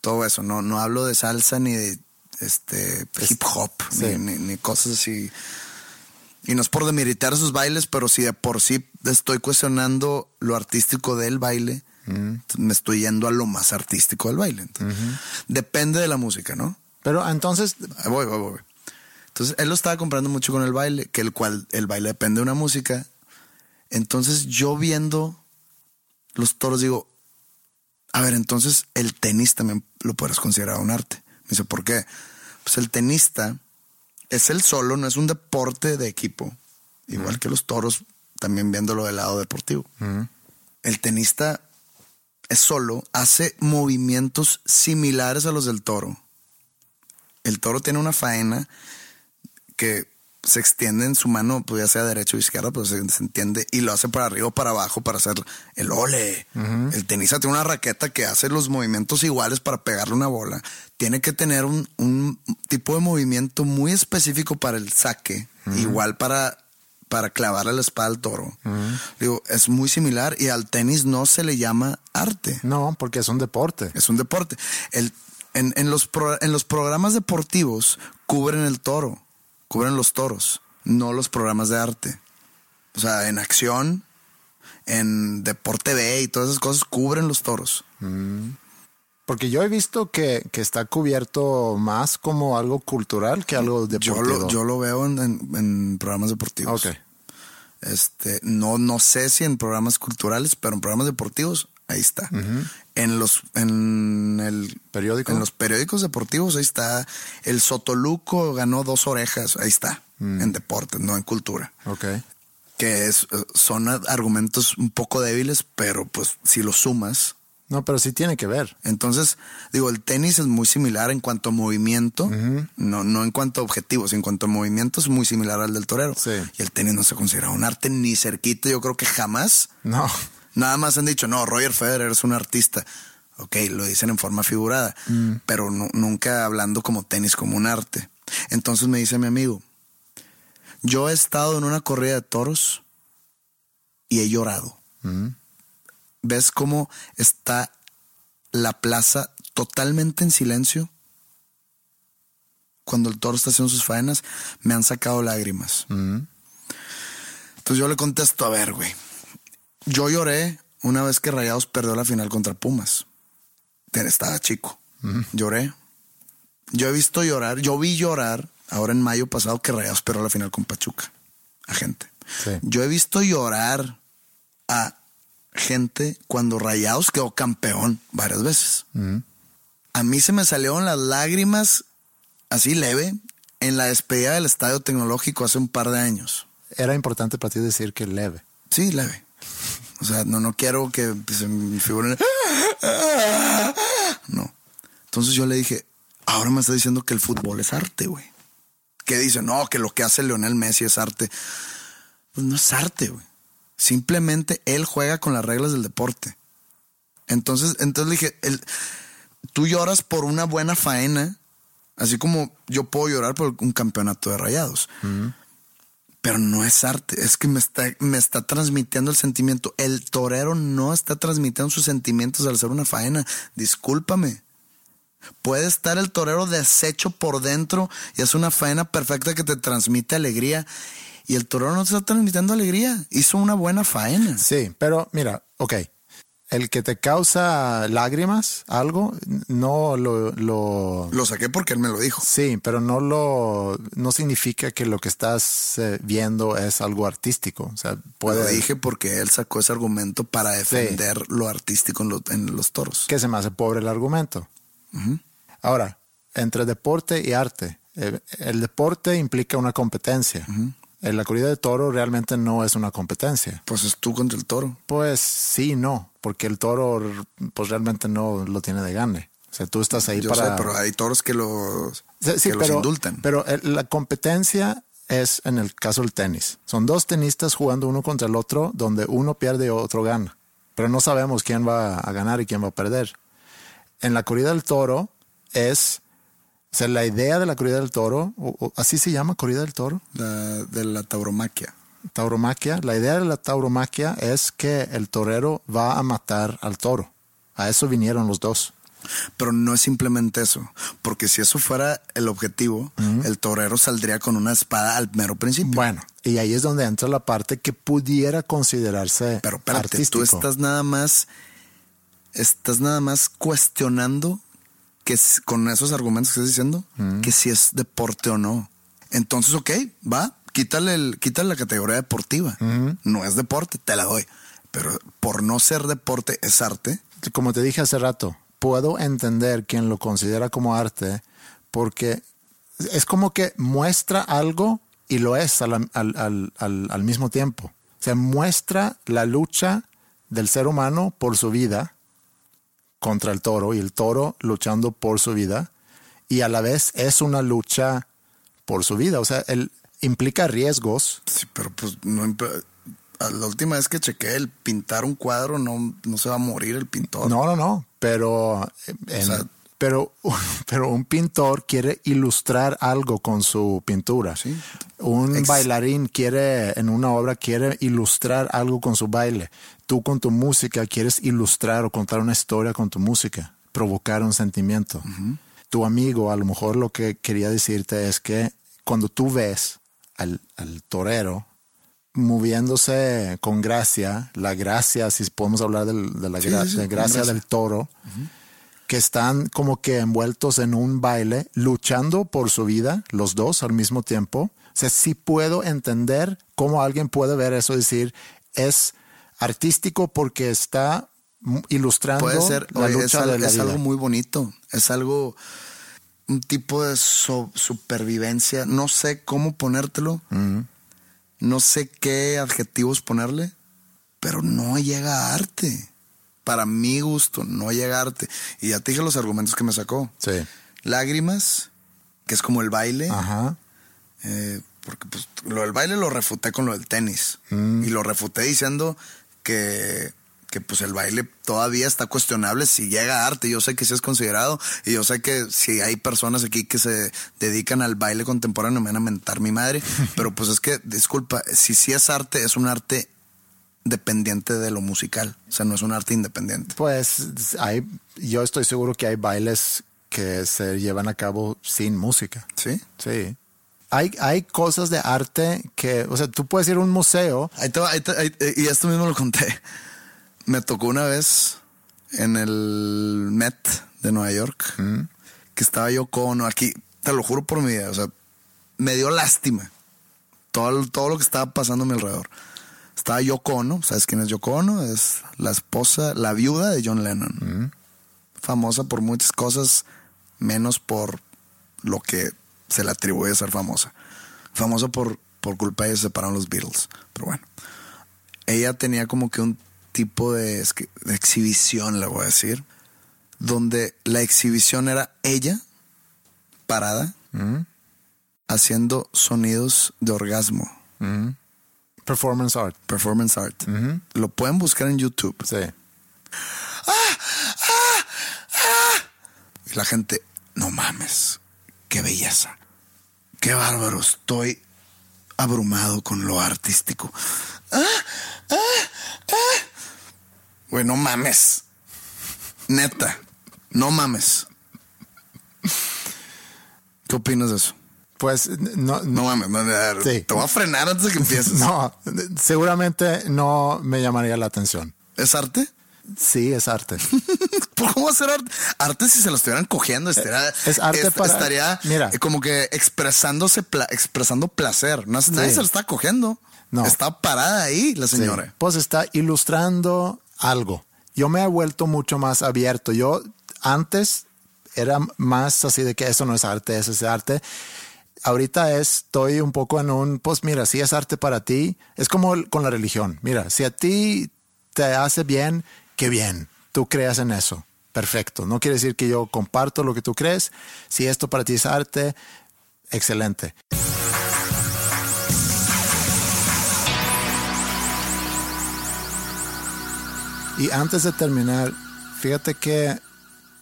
todo eso. No, no hablo de salsa ni de este hip hop, sí. ni, ni- ni cosas así. Y no es por demeritar esos bailes, pero si de por sí estoy cuestionando lo artístico del baile, me estoy yendo a lo más artístico del baile. Entonces, Depende de la música, ¿no? Pero entonces. Ahí voy, voy, voy. Entonces, él lo estaba comprando mucho con el baile, que el cual el baile depende de una música. Entonces, yo viendo los toros, digo, a ver, entonces el tenis también lo puedes considerar un arte. Me dice, ¿por qué? Pues el tenista es el solo, no es un deporte de equipo. Igual que los toros, también viéndolo del lado deportivo. El tenista solo, hace movimientos similares a los del toro. El toro tiene una faena que se extiende en su mano, pues ya sea derecha o izquierda, pues se, se entiende y lo hace para arriba o para abajo para hacer el ole. El tenista tiene una raqueta que hace los movimientos iguales para pegarle una bola. Tiene que tener un, un tipo de movimiento muy específico para el saque, igual para, para clavarle la espada al toro. Digo, es muy similar y al tenis no se le llama arte. No, porque es un deporte. Es un deporte. El, en, en los pro- en los programas deportivos cubren el toro, cubren los toros, no los programas de arte. O sea, en acción, en Deporte B y todas esas cosas cubren los toros. Mm. Porque yo he visto que, que está cubierto más como algo cultural que algo deportivo. Yo lo, yo lo veo en, en- en programas deportivos. Este, no, no sé si en programas culturales, pero en programas deportivos, ahí está. En los, en el periódico. En los periódicos deportivos, ahí está. El Sotoluco ganó dos orejas, ahí está. Mm. En deportes, no en cultura. Ok. Que es, eh, son argumentos un poco débiles, pero pues si los sumas. No, pero sí tiene que ver. Entonces, digo, el tenis es muy similar en cuanto a movimiento, no, no en cuanto a objetivos, en cuanto a movimiento es muy similar al del torero. Y el tenis no se considera un arte ni cerquita, yo creo que jamás. No. Nada más han dicho, no, Roger Federer es un artista. Ok, lo dicen en forma figurada, Mm. pero nu- nunca hablando como tenis, como un arte. Entonces me dice mi amigo, yo he estado en una corrida de toros y he llorado. Mm. ¿Ves cómo está la plaza totalmente en silencio? Cuando el toro está haciendo sus faenas, me han sacado lágrimas. Mm. Entonces yo le contesto, a ver, güey. Yo lloré una vez que Rayados perdió la final contra Pumas. Te- Estaba chico. Lloré. Yo he visto llorar, yo vi llorar ahora en mayo pasado que Rayados perdió la final con Pachuca. A gente. Yo he visto llorar a gente cuando Rayados quedó campeón varias veces. A mí se me salieron las lágrimas así leve en la despedida del Estadio Tecnológico hace un par de años. Era importante para ti decir que leve. Sí, leve. O sea, no, no quiero que pues, se me figuren. No. Entonces yo le dije, ahora me está diciendo que el fútbol es arte, güey. Que dice, no, que lo que hace Leonel Messi es arte. Pues no es arte, güey. Simplemente él juega con las reglas del deporte. Entonces, entonces le dije, el- tú lloras por una buena faena, así como yo puedo llorar por un campeonato de rayados. Pero no es arte, es que me está, me está transmitiendo el sentimiento. El torero no está transmitiendo sus sentimientos al hacer una faena. Discúlpame. Puede estar el torero deshecho por dentro y es una faena perfecta que te transmite alegría. Y el torero no te está transmitiendo alegría. Hizo una buena faena. Sí, pero mira, ok. El que te causa lágrimas, algo, no lo, lo... Lo saqué porque él me lo dijo. Sí, pero no lo... No significa que lo que estás eh, viendo es algo artístico. O sea, puede... Lo dije porque él sacó ese argumento para defender lo artístico en, lo- en los toros. Que se me hace pobre el argumento. Ahora, entre deporte y arte, eh, el deporte implica una competencia. En la corrida de toro realmente no es una competencia. Pues es tú contra el toro. Pues sí, no, porque el toro pues realmente no lo tiene de gane. O sea, tú estás ahí Yo para... sé, pero hay toros que los, Sí, que los indultan. pero la competencia es en el caso del tenis. Son dos tenistas jugando uno contra el otro, donde uno pierde y otro gana. Pero no sabemos quién va a ganar y quién va a perder. En la corrida del toro es, o sea, la idea de la corrida del toro, o- o así se llama corrida del toro. La- de la tauromaquia. Tauromaquia. La idea de la tauromaquia es que el torero va a matar al toro. A eso vinieron los dos. Pero no es simplemente eso, porque si eso fuera el objetivo, el torero saldría con una espada al mero principio. Bueno, y ahí es donde entra la parte que pudiera considerarse Pero espérate, artístico. tú estás nada más, estás nada más cuestionando que con esos argumentos que estás diciendo, que si es deporte o no. Entonces, ok, va, quítale, el, quítale la categoría deportiva. No es deporte, te la doy. Pero por no ser deporte, es arte. Como te dije hace rato, puedo entender quien lo considera como arte porque es como que muestra algo y lo es al, al- al- al- al mismo tiempo. O sea, muestra la lucha del ser humano por su vida contra el toro y el toro luchando por su vida y a la vez es una lucha por su vida. O sea, él implica riesgos. Sí, pero pues no. La última vez que chequé el pintar un cuadro, no, no se va a morir el pintor. No, no, no, pero, en- sea- pero, pero un pintor quiere ilustrar algo con su pintura. Un Ex- bailarín quiere, en una obra, quiere ilustrar algo con su baile. Tú con tu música quieres ilustrar o contar una historia con tu música, provocar un sentimiento. Tu amigo a lo mejor lo que quería decirte es que cuando tú ves al, al torero moviéndose con gracia, la gracia, si podemos hablar del- de la Sí, gra- sí, sí, de con gracia gracia. del toro, que están como que envueltos en un baile, luchando por su vida, los dos al mismo tiempo. O sea, sí puedo entender cómo alguien puede ver eso y decir, es artístico porque está ilustrando Puede ser, la lucha es, de la es vida. algo muy bonito, es algo, un tipo de so- supervivencia, no sé cómo ponértelo, no sé qué adjetivos ponerle, pero no llega a arte. Para mi gusto, no llega a arte. Y ya te dije los argumentos que me sacó. Sí. Lágrimas, que es como el baile. Ajá. Eh, porque pues, lo del baile lo refuté con lo del tenis. Mm. Y lo refuté diciendo que, que pues el baile todavía está cuestionable si llega a arte. Yo sé que sí es considerado. Y yo sé que si hay personas aquí que se dedican al baile contemporáneo me van a mentar mi madre. pero pues es que, disculpa, si sí es arte, es un arte dependiente de lo musical. O sea, no es un arte independiente. Pues hay, yo estoy seguro que hay bailes que se llevan a cabo sin música. ¿Sí? Sí. Hay, hay cosas de arte que, o sea, tú puedes ir a un museo. Ahí te ahí te- ahí- eh, y esto mismo lo conté. Me tocó una vez en el Met de Nueva York que estaba yo con aquí, te lo juro por mi vida, o sea, me dio lástima todo, todo lo que estaba pasando a mi alrededor. Estaba Yoko Ono, ¿sabes quién es Yoko Ono? Es la esposa, la viuda de John Lennon. Famosa por muchas cosas, menos por lo que se le atribuye a ser famosa. Famosa por, por culpa de ella se separaron los Beatles. Pero bueno, ella tenía como que un tipo de, exhibición, le voy a decir, donde la exhibición era ella parada haciendo sonidos de orgasmo. Performance art. Performance art. Lo pueden buscar en YouTube. Sí. Y la gente, no mames, qué belleza. Qué bárbaro, estoy abrumado con lo artístico. Ah, ah, ah. Güey, no mames. Neta, no mames. ¿Qué opinas de eso? Pues no, No mames, no, no, Sí. te voy a frenar antes de que empieces. No, seguramente no me llamaría la atención. ¿Es arte? Sí, es arte. ¿Por cómo hacer arte? Arte si se lo estuvieran cogiendo, estaría, es arte para- estaría mira. eh, como que expresándose, pla- expresando placer. No, Nadie Sí. se lo está cogiendo. No. Está parada ahí la señora. Sí, Pues está ilustrando algo. Yo me he vuelto mucho más abierto. Yo antes era más así de que eso no es arte, eso es arte. Ahorita estoy un poco en un, pues mira, si es arte para ti, es como con la religión. Mira, si a ti te hace bien, qué bien, tú creas en eso. Perfecto. No quiere decir que yo comparto lo que tú crees. Si esto para ti es arte, excelente. Y antes de terminar, fíjate que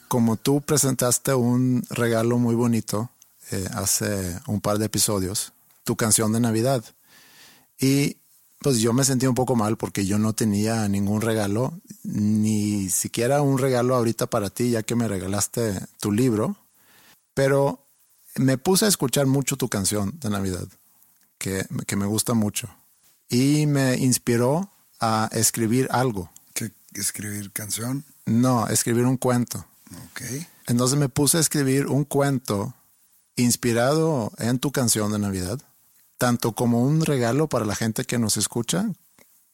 como tú presentaste un regalo muy bonito eh, hace un par de episodios, tu canción de Navidad. Y pues yo me sentí un poco mal porque yo no tenía ningún regalo, ni siquiera un regalo ahorita para ti, ya que me regalaste tu libro. Pero me puse a escuchar mucho tu canción de Navidad, que, que me gusta mucho. Y me inspiró a escribir algo. ¿Qué, escribir canción? No, escribir un cuento. Ok. Entonces me puse a escribir un cuento inspirado en tu canción de Navidad, tanto como un regalo para la gente que nos escucha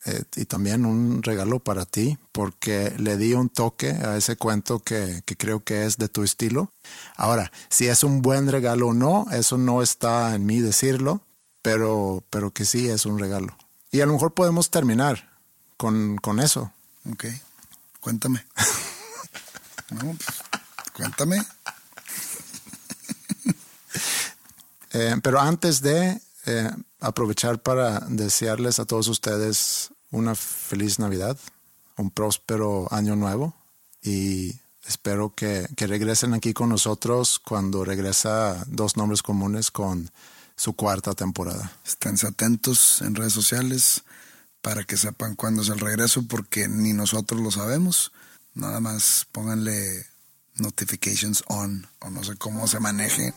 eh, y también un regalo para ti, porque le di un toque a ese cuento que, que creo que es de tu estilo. Ahora, si es un buen regalo o no, eso no está en mí decirlo, pero, pero que sí es un regalo. Y a lo mejor podemos terminar con, con eso. Ok. Cuéntame. no, pues, cuéntame. Eh, pero antes de eh, aprovechar para desearles a todos ustedes una feliz Navidad, un próspero año nuevo y espero que, que regresen aquí con nosotros cuando regresa Dos Nombres Comunes con su cuarta temporada. Esténse atentos en redes sociales para que sepan cuándo es el regreso, porque ni nosotros lo sabemos. Nada más pónganle notifications on, o no sé cómo se maneje,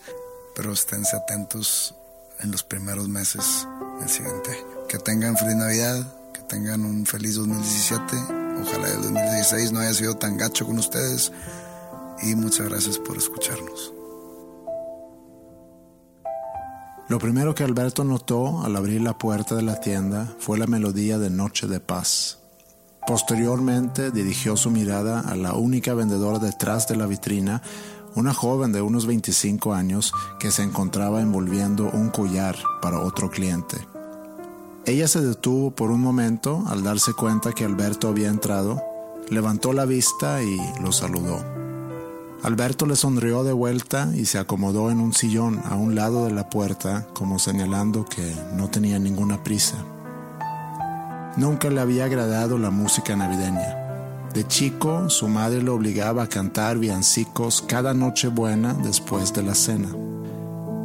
pero esténse atentos en los primeros meses del siguiente año. que tengan feliz Navidad, que tengan un feliz 2017. Ojalá el 2016 no haya sido tan gacho con ustedes. Y muchas gracias por escucharnos. Lo primero que Alberto notó al abrir la puerta de la tienda fue la melodía de Noche de Paz. Posteriormente dirigió su mirada a la única vendedora detrás de la vitrina, una joven de unos 25 años que se encontraba envolviendo un collar para otro cliente. Ella se detuvo por un momento al darse cuenta que Alberto había entrado, levantó la vista y lo saludó. Alberto le sonrió de vuelta y se acomodó en un sillón a un lado de la puerta como señalando que no tenía ninguna prisa. Nunca le había agradado la música navideña. De chico, su madre lo obligaba a cantar villancicos cada noche buena después de la cena.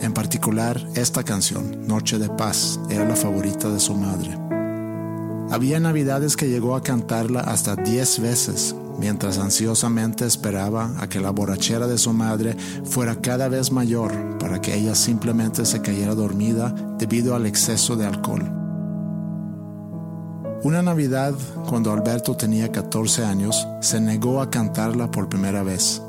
En particular, esta canción, Noche de Paz, era la favorita de su madre. Había navidades que llegó a cantarla hasta diez veces, mientras ansiosamente esperaba a que la borrachera de su madre fuera cada vez mayor para que ella simplemente se cayera dormida debido al exceso de alcohol. Una Navidad, cuando Alberto tenía 14 años, se negó a cantarla por primera vez.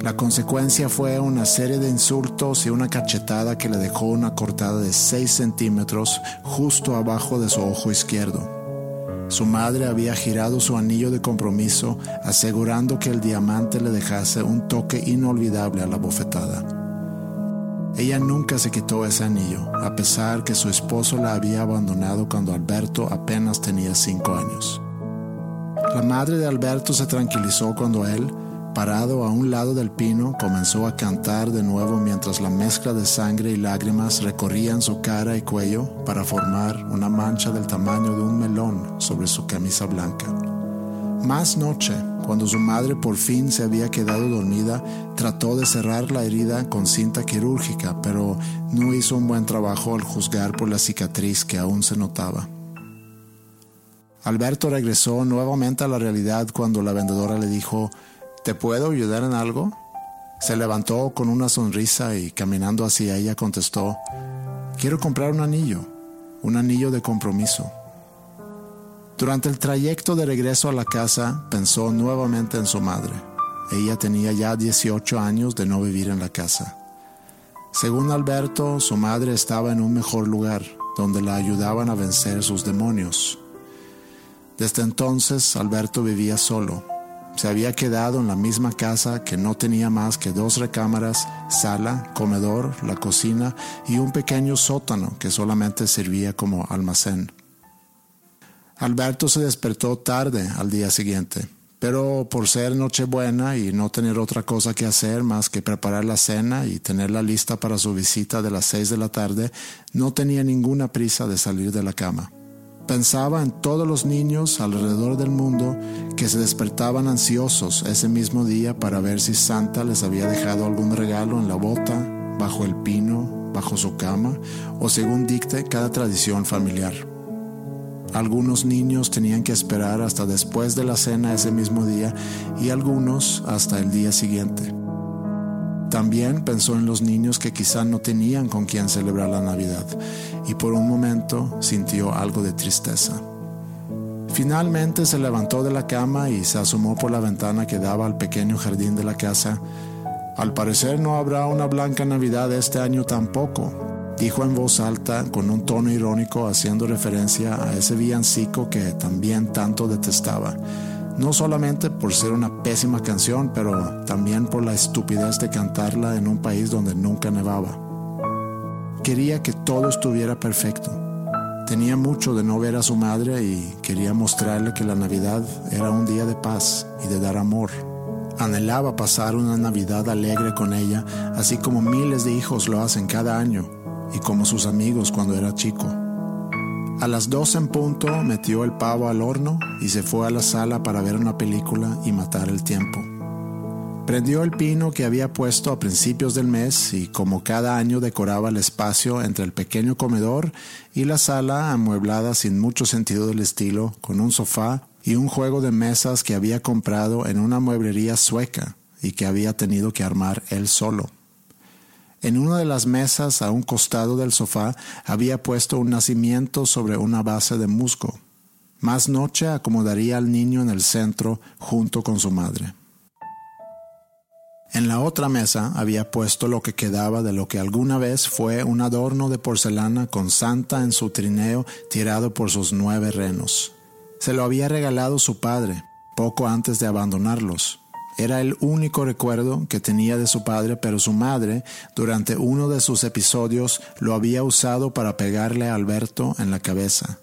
La consecuencia fue una serie de insultos y una cachetada que le dejó una cortada de 6 centímetros justo abajo de su ojo izquierdo. Su madre había girado su anillo de compromiso asegurando que el diamante le dejase un toque inolvidable a la bofetada. Ella nunca se quitó ese anillo, a pesar que su esposo la había abandonado cuando Alberto apenas tenía cinco años. La madre de Alberto se tranquilizó cuando él, parado a un lado del pino, comenzó a cantar de nuevo mientras la mezcla de sangre y lágrimas recorrían su cara y cuello para formar una mancha del tamaño de un melón sobre su camisa blanca. Más noche, cuando su madre por fin se había quedado dormida, trató de cerrar la herida con cinta quirúrgica, pero no hizo un buen trabajo al juzgar por la cicatriz que aún se notaba. Alberto regresó nuevamente a la realidad cuando la vendedora le dijo, ¿Te puedo ayudar en algo? Se levantó con una sonrisa y caminando hacia ella contestó, Quiero comprar un anillo, un anillo de compromiso. Durante el trayecto de regreso a la casa pensó nuevamente en su madre. Ella tenía ya 18 años de no vivir en la casa. Según Alberto, su madre estaba en un mejor lugar, donde la ayudaban a vencer sus demonios. Desde entonces, Alberto vivía solo. Se había quedado en la misma casa que no tenía más que dos recámaras, sala, comedor, la cocina y un pequeño sótano que solamente servía como almacén. Alberto se despertó tarde al día siguiente, pero por ser Nochebuena y no tener otra cosa que hacer más que preparar la cena y tenerla lista para su visita de las seis de la tarde, no tenía ninguna prisa de salir de la cama. Pensaba en todos los niños alrededor del mundo que se despertaban ansiosos ese mismo día para ver si Santa les había dejado algún regalo en la bota, bajo el pino, bajo su cama o según dicte cada tradición familiar. Algunos niños tenían que esperar hasta después de la cena ese mismo día y algunos hasta el día siguiente. También pensó en los niños que quizá no tenían con quien celebrar la Navidad y por un momento sintió algo de tristeza. Finalmente se levantó de la cama y se asomó por la ventana que daba al pequeño jardín de la casa. Al parecer no habrá una blanca Navidad este año tampoco, dijo en voz alta con un tono irónico haciendo referencia a ese villancico que también tanto detestaba no solamente por ser una pésima canción, pero también por la estupidez de cantarla en un país donde nunca nevaba. Quería que todo estuviera perfecto. Tenía mucho de no ver a su madre y quería mostrarle que la Navidad era un día de paz y de dar amor. Anhelaba pasar una Navidad alegre con ella, así como miles de hijos lo hacen cada año y como sus amigos cuando era chico. A las dos en punto metió el pavo al horno y se fue a la sala para ver una película y matar el tiempo. Prendió el pino que había puesto a principios del mes y como cada año decoraba el espacio entre el pequeño comedor y la sala amueblada sin mucho sentido del estilo, con un sofá y un juego de mesas que había comprado en una mueblería sueca y que había tenido que armar él solo. En una de las mesas a un costado del sofá había puesto un nacimiento sobre una base de musgo. Más noche acomodaría al niño en el centro junto con su madre. En la otra mesa había puesto lo que quedaba de lo que alguna vez fue un adorno de porcelana con Santa en su trineo tirado por sus nueve renos. Se lo había regalado su padre, poco antes de abandonarlos. Era el único recuerdo que tenía de su padre, pero su madre, durante uno de sus episodios, lo había usado para pegarle a Alberto en la cabeza.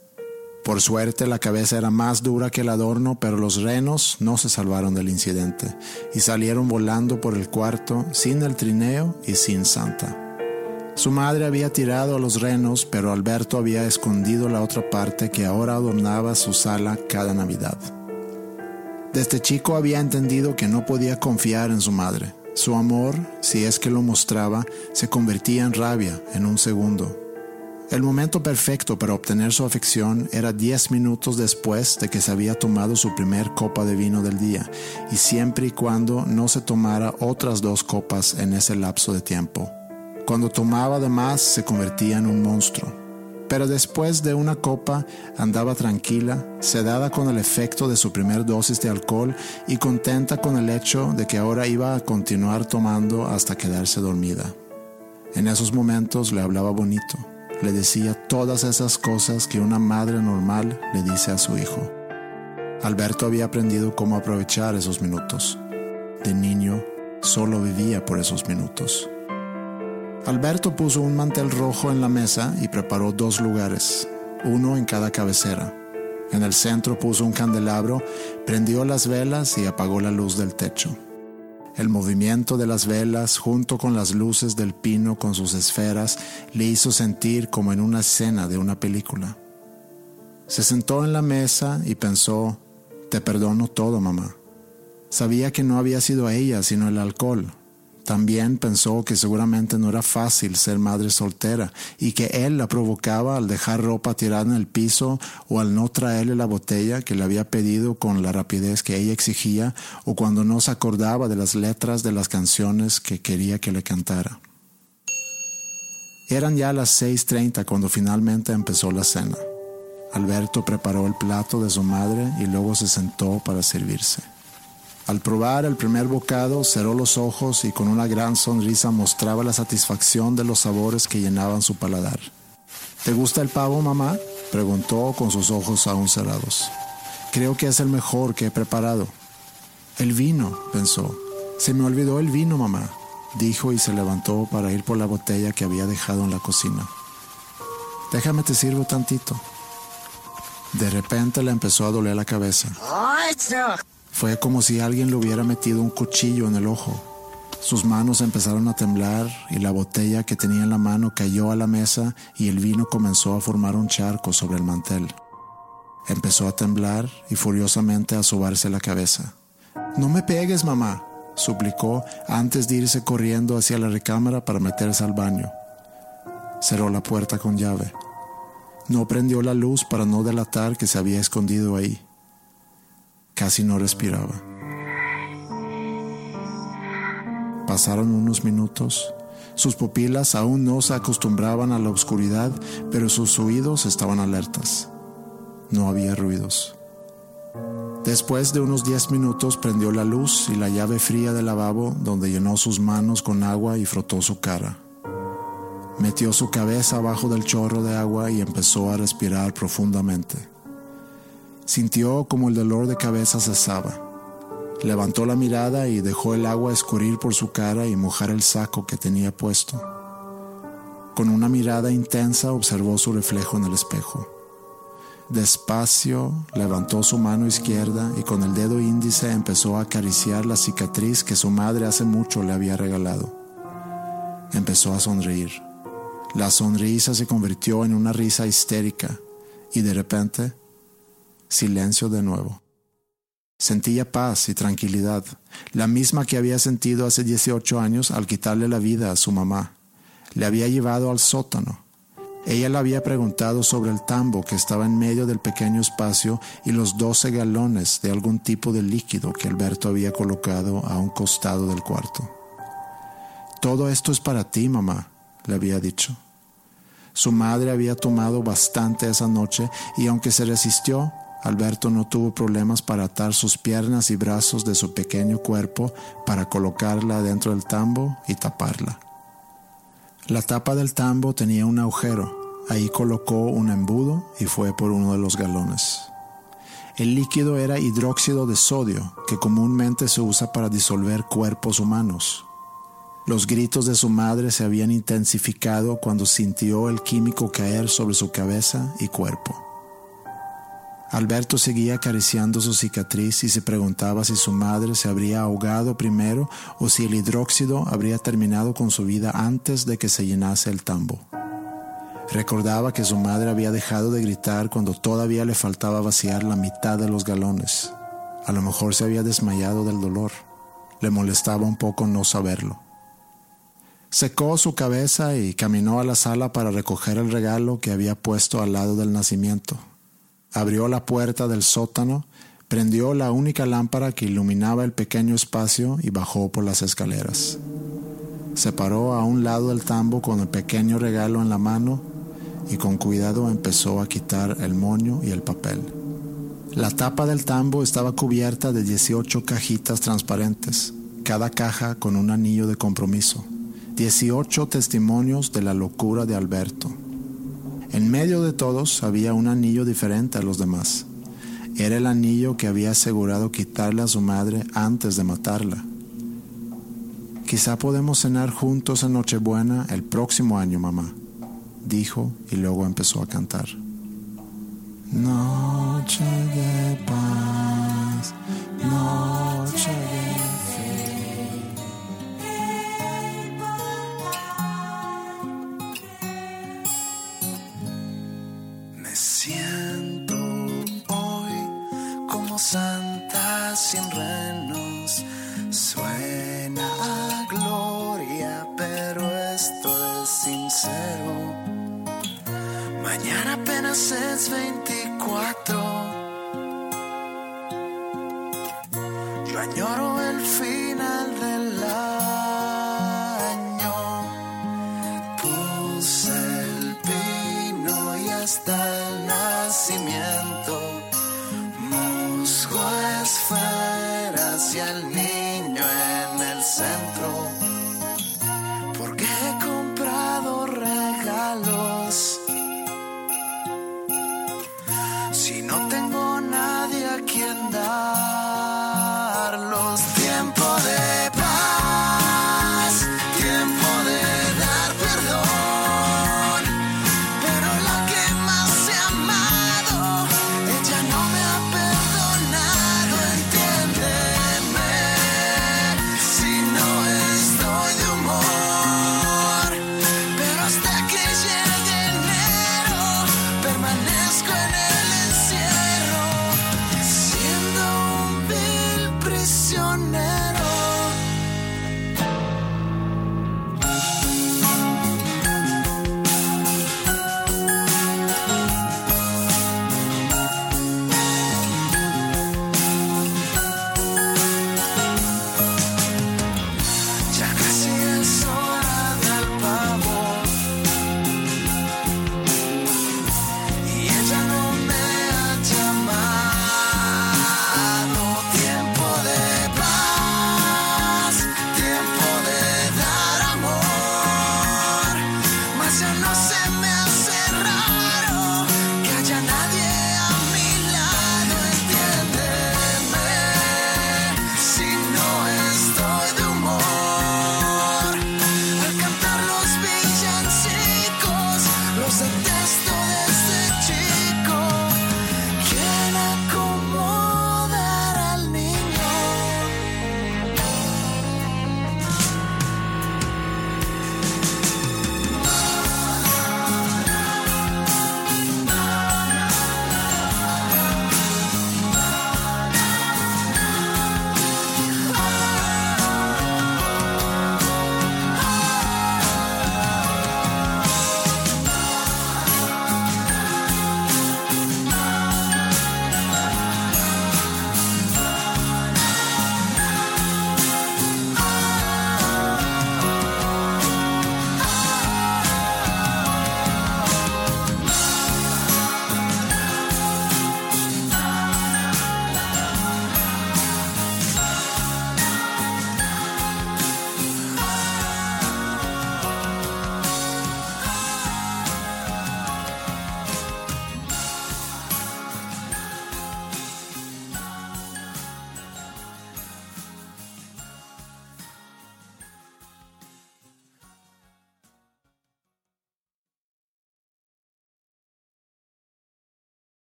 Por suerte la cabeza era más dura que el adorno, pero los renos no se salvaron del incidente y salieron volando por el cuarto sin el trineo y sin Santa. Su madre había tirado a los renos, pero Alberto había escondido la otra parte que ahora adornaba su sala cada Navidad. Desde chico había entendido que no podía confiar en su madre. Su amor, si es que lo mostraba, se convertía en rabia en un segundo. El momento perfecto para obtener su afección era diez minutos después de que se había tomado su primer copa de vino del día, y siempre y cuando no se tomara otras dos copas en ese lapso de tiempo. Cuando tomaba de más se convertía en un monstruo. Pero después de una copa andaba tranquila, sedada con el efecto de su primer dosis de alcohol y contenta con el hecho de que ahora iba a continuar tomando hasta quedarse dormida. En esos momentos le hablaba bonito le decía todas esas cosas que una madre normal le dice a su hijo. Alberto había aprendido cómo aprovechar esos minutos. De niño, solo vivía por esos minutos. Alberto puso un mantel rojo en la mesa y preparó dos lugares, uno en cada cabecera. En el centro puso un candelabro, prendió las velas y apagó la luz del techo. El movimiento de las velas junto con las luces del pino con sus esferas le hizo sentir como en una escena de una película. Se sentó en la mesa y pensó, te perdono todo, mamá. Sabía que no había sido ella, sino el alcohol, también pensó que seguramente no era fácil ser madre soltera y que él la provocaba al dejar ropa tirada en el piso o al no traerle la botella que le había pedido con la rapidez que ella exigía o cuando no se acordaba de las letras de las canciones que quería que le cantara. Eran ya las 6.30 cuando finalmente empezó la cena. Alberto preparó el plato de su madre y luego se sentó para servirse. Al probar el primer bocado, cerró los ojos y con una gran sonrisa mostraba la satisfacción de los sabores que llenaban su paladar. ¿Te gusta el pavo, mamá? preguntó con sus ojos aún cerrados. Creo que es el mejor que he preparado. El vino, pensó. Se me olvidó el vino, mamá, dijo y se levantó para ir por la botella que había dejado en la cocina. Déjame te sirvo tantito. De repente le empezó a doler la cabeza. Fue como si alguien le hubiera metido un cuchillo en el ojo. Sus manos empezaron a temblar y la botella que tenía en la mano cayó a la mesa y el vino comenzó a formar un charco sobre el mantel. Empezó a temblar y furiosamente a sobarse la cabeza. No me pegues, mamá, suplicó antes de irse corriendo hacia la recámara para meterse al baño. Cerró la puerta con llave. No prendió la luz para no delatar que se había escondido ahí. Casi no respiraba. Pasaron unos minutos. Sus pupilas aún no se acostumbraban a la oscuridad, pero sus oídos estaban alertas. No había ruidos. Después de unos diez minutos prendió la luz y la llave fría del lavabo donde llenó sus manos con agua y frotó su cara. Metió su cabeza abajo del chorro de agua y empezó a respirar profundamente. Sintió como el dolor de cabeza cesaba. Levantó la mirada y dejó el agua escurrir por su cara y mojar el saco que tenía puesto. Con una mirada intensa observó su reflejo en el espejo. Despacio levantó su mano izquierda y con el dedo índice empezó a acariciar la cicatriz que su madre hace mucho le había regalado. Empezó a sonreír. La sonrisa se convirtió en una risa histérica y de repente Silencio de nuevo. Sentía paz y tranquilidad, la misma que había sentido hace 18 años al quitarle la vida a su mamá. Le había llevado al sótano. Ella le había preguntado sobre el tambo que estaba en medio del pequeño espacio y los 12 galones de algún tipo de líquido que Alberto había colocado a un costado del cuarto. Todo esto es para ti, mamá, le había dicho. Su madre había tomado bastante esa noche y aunque se resistió, Alberto no tuvo problemas para atar sus piernas y brazos de su pequeño cuerpo para colocarla dentro del tambo y taparla. La tapa del tambo tenía un agujero. Ahí colocó un embudo y fue por uno de los galones. El líquido era hidróxido de sodio, que comúnmente se usa para disolver cuerpos humanos. Los gritos de su madre se habían intensificado cuando sintió el químico caer sobre su cabeza y cuerpo. Alberto seguía acariciando su cicatriz y se preguntaba si su madre se habría ahogado primero o si el hidróxido habría terminado con su vida antes de que se llenase el tambo. Recordaba que su madre había dejado de gritar cuando todavía le faltaba vaciar la mitad de los galones. A lo mejor se había desmayado del dolor. Le molestaba un poco no saberlo. Secó su cabeza y caminó a la sala para recoger el regalo que había puesto al lado del nacimiento abrió la puerta del sótano, prendió la única lámpara que iluminaba el pequeño espacio y bajó por las escaleras. Se paró a un lado del tambo con el pequeño regalo en la mano y con cuidado empezó a quitar el moño y el papel. La tapa del tambo estaba cubierta de 18 cajitas transparentes, cada caja con un anillo de compromiso. 18 testimonios de la locura de Alberto. En medio de todos había un anillo diferente a los demás. Era el anillo que había asegurado quitarle a su madre antes de matarla. Quizá podemos cenar juntos en Nochebuena el próximo año, mamá, dijo y luego empezó a cantar. Noche de paz, noche de santa sin renos. Suena a gloria, pero esto es sincero. Mañana apenas es 24. Yo añoro el final del año. Puse el pino y hasta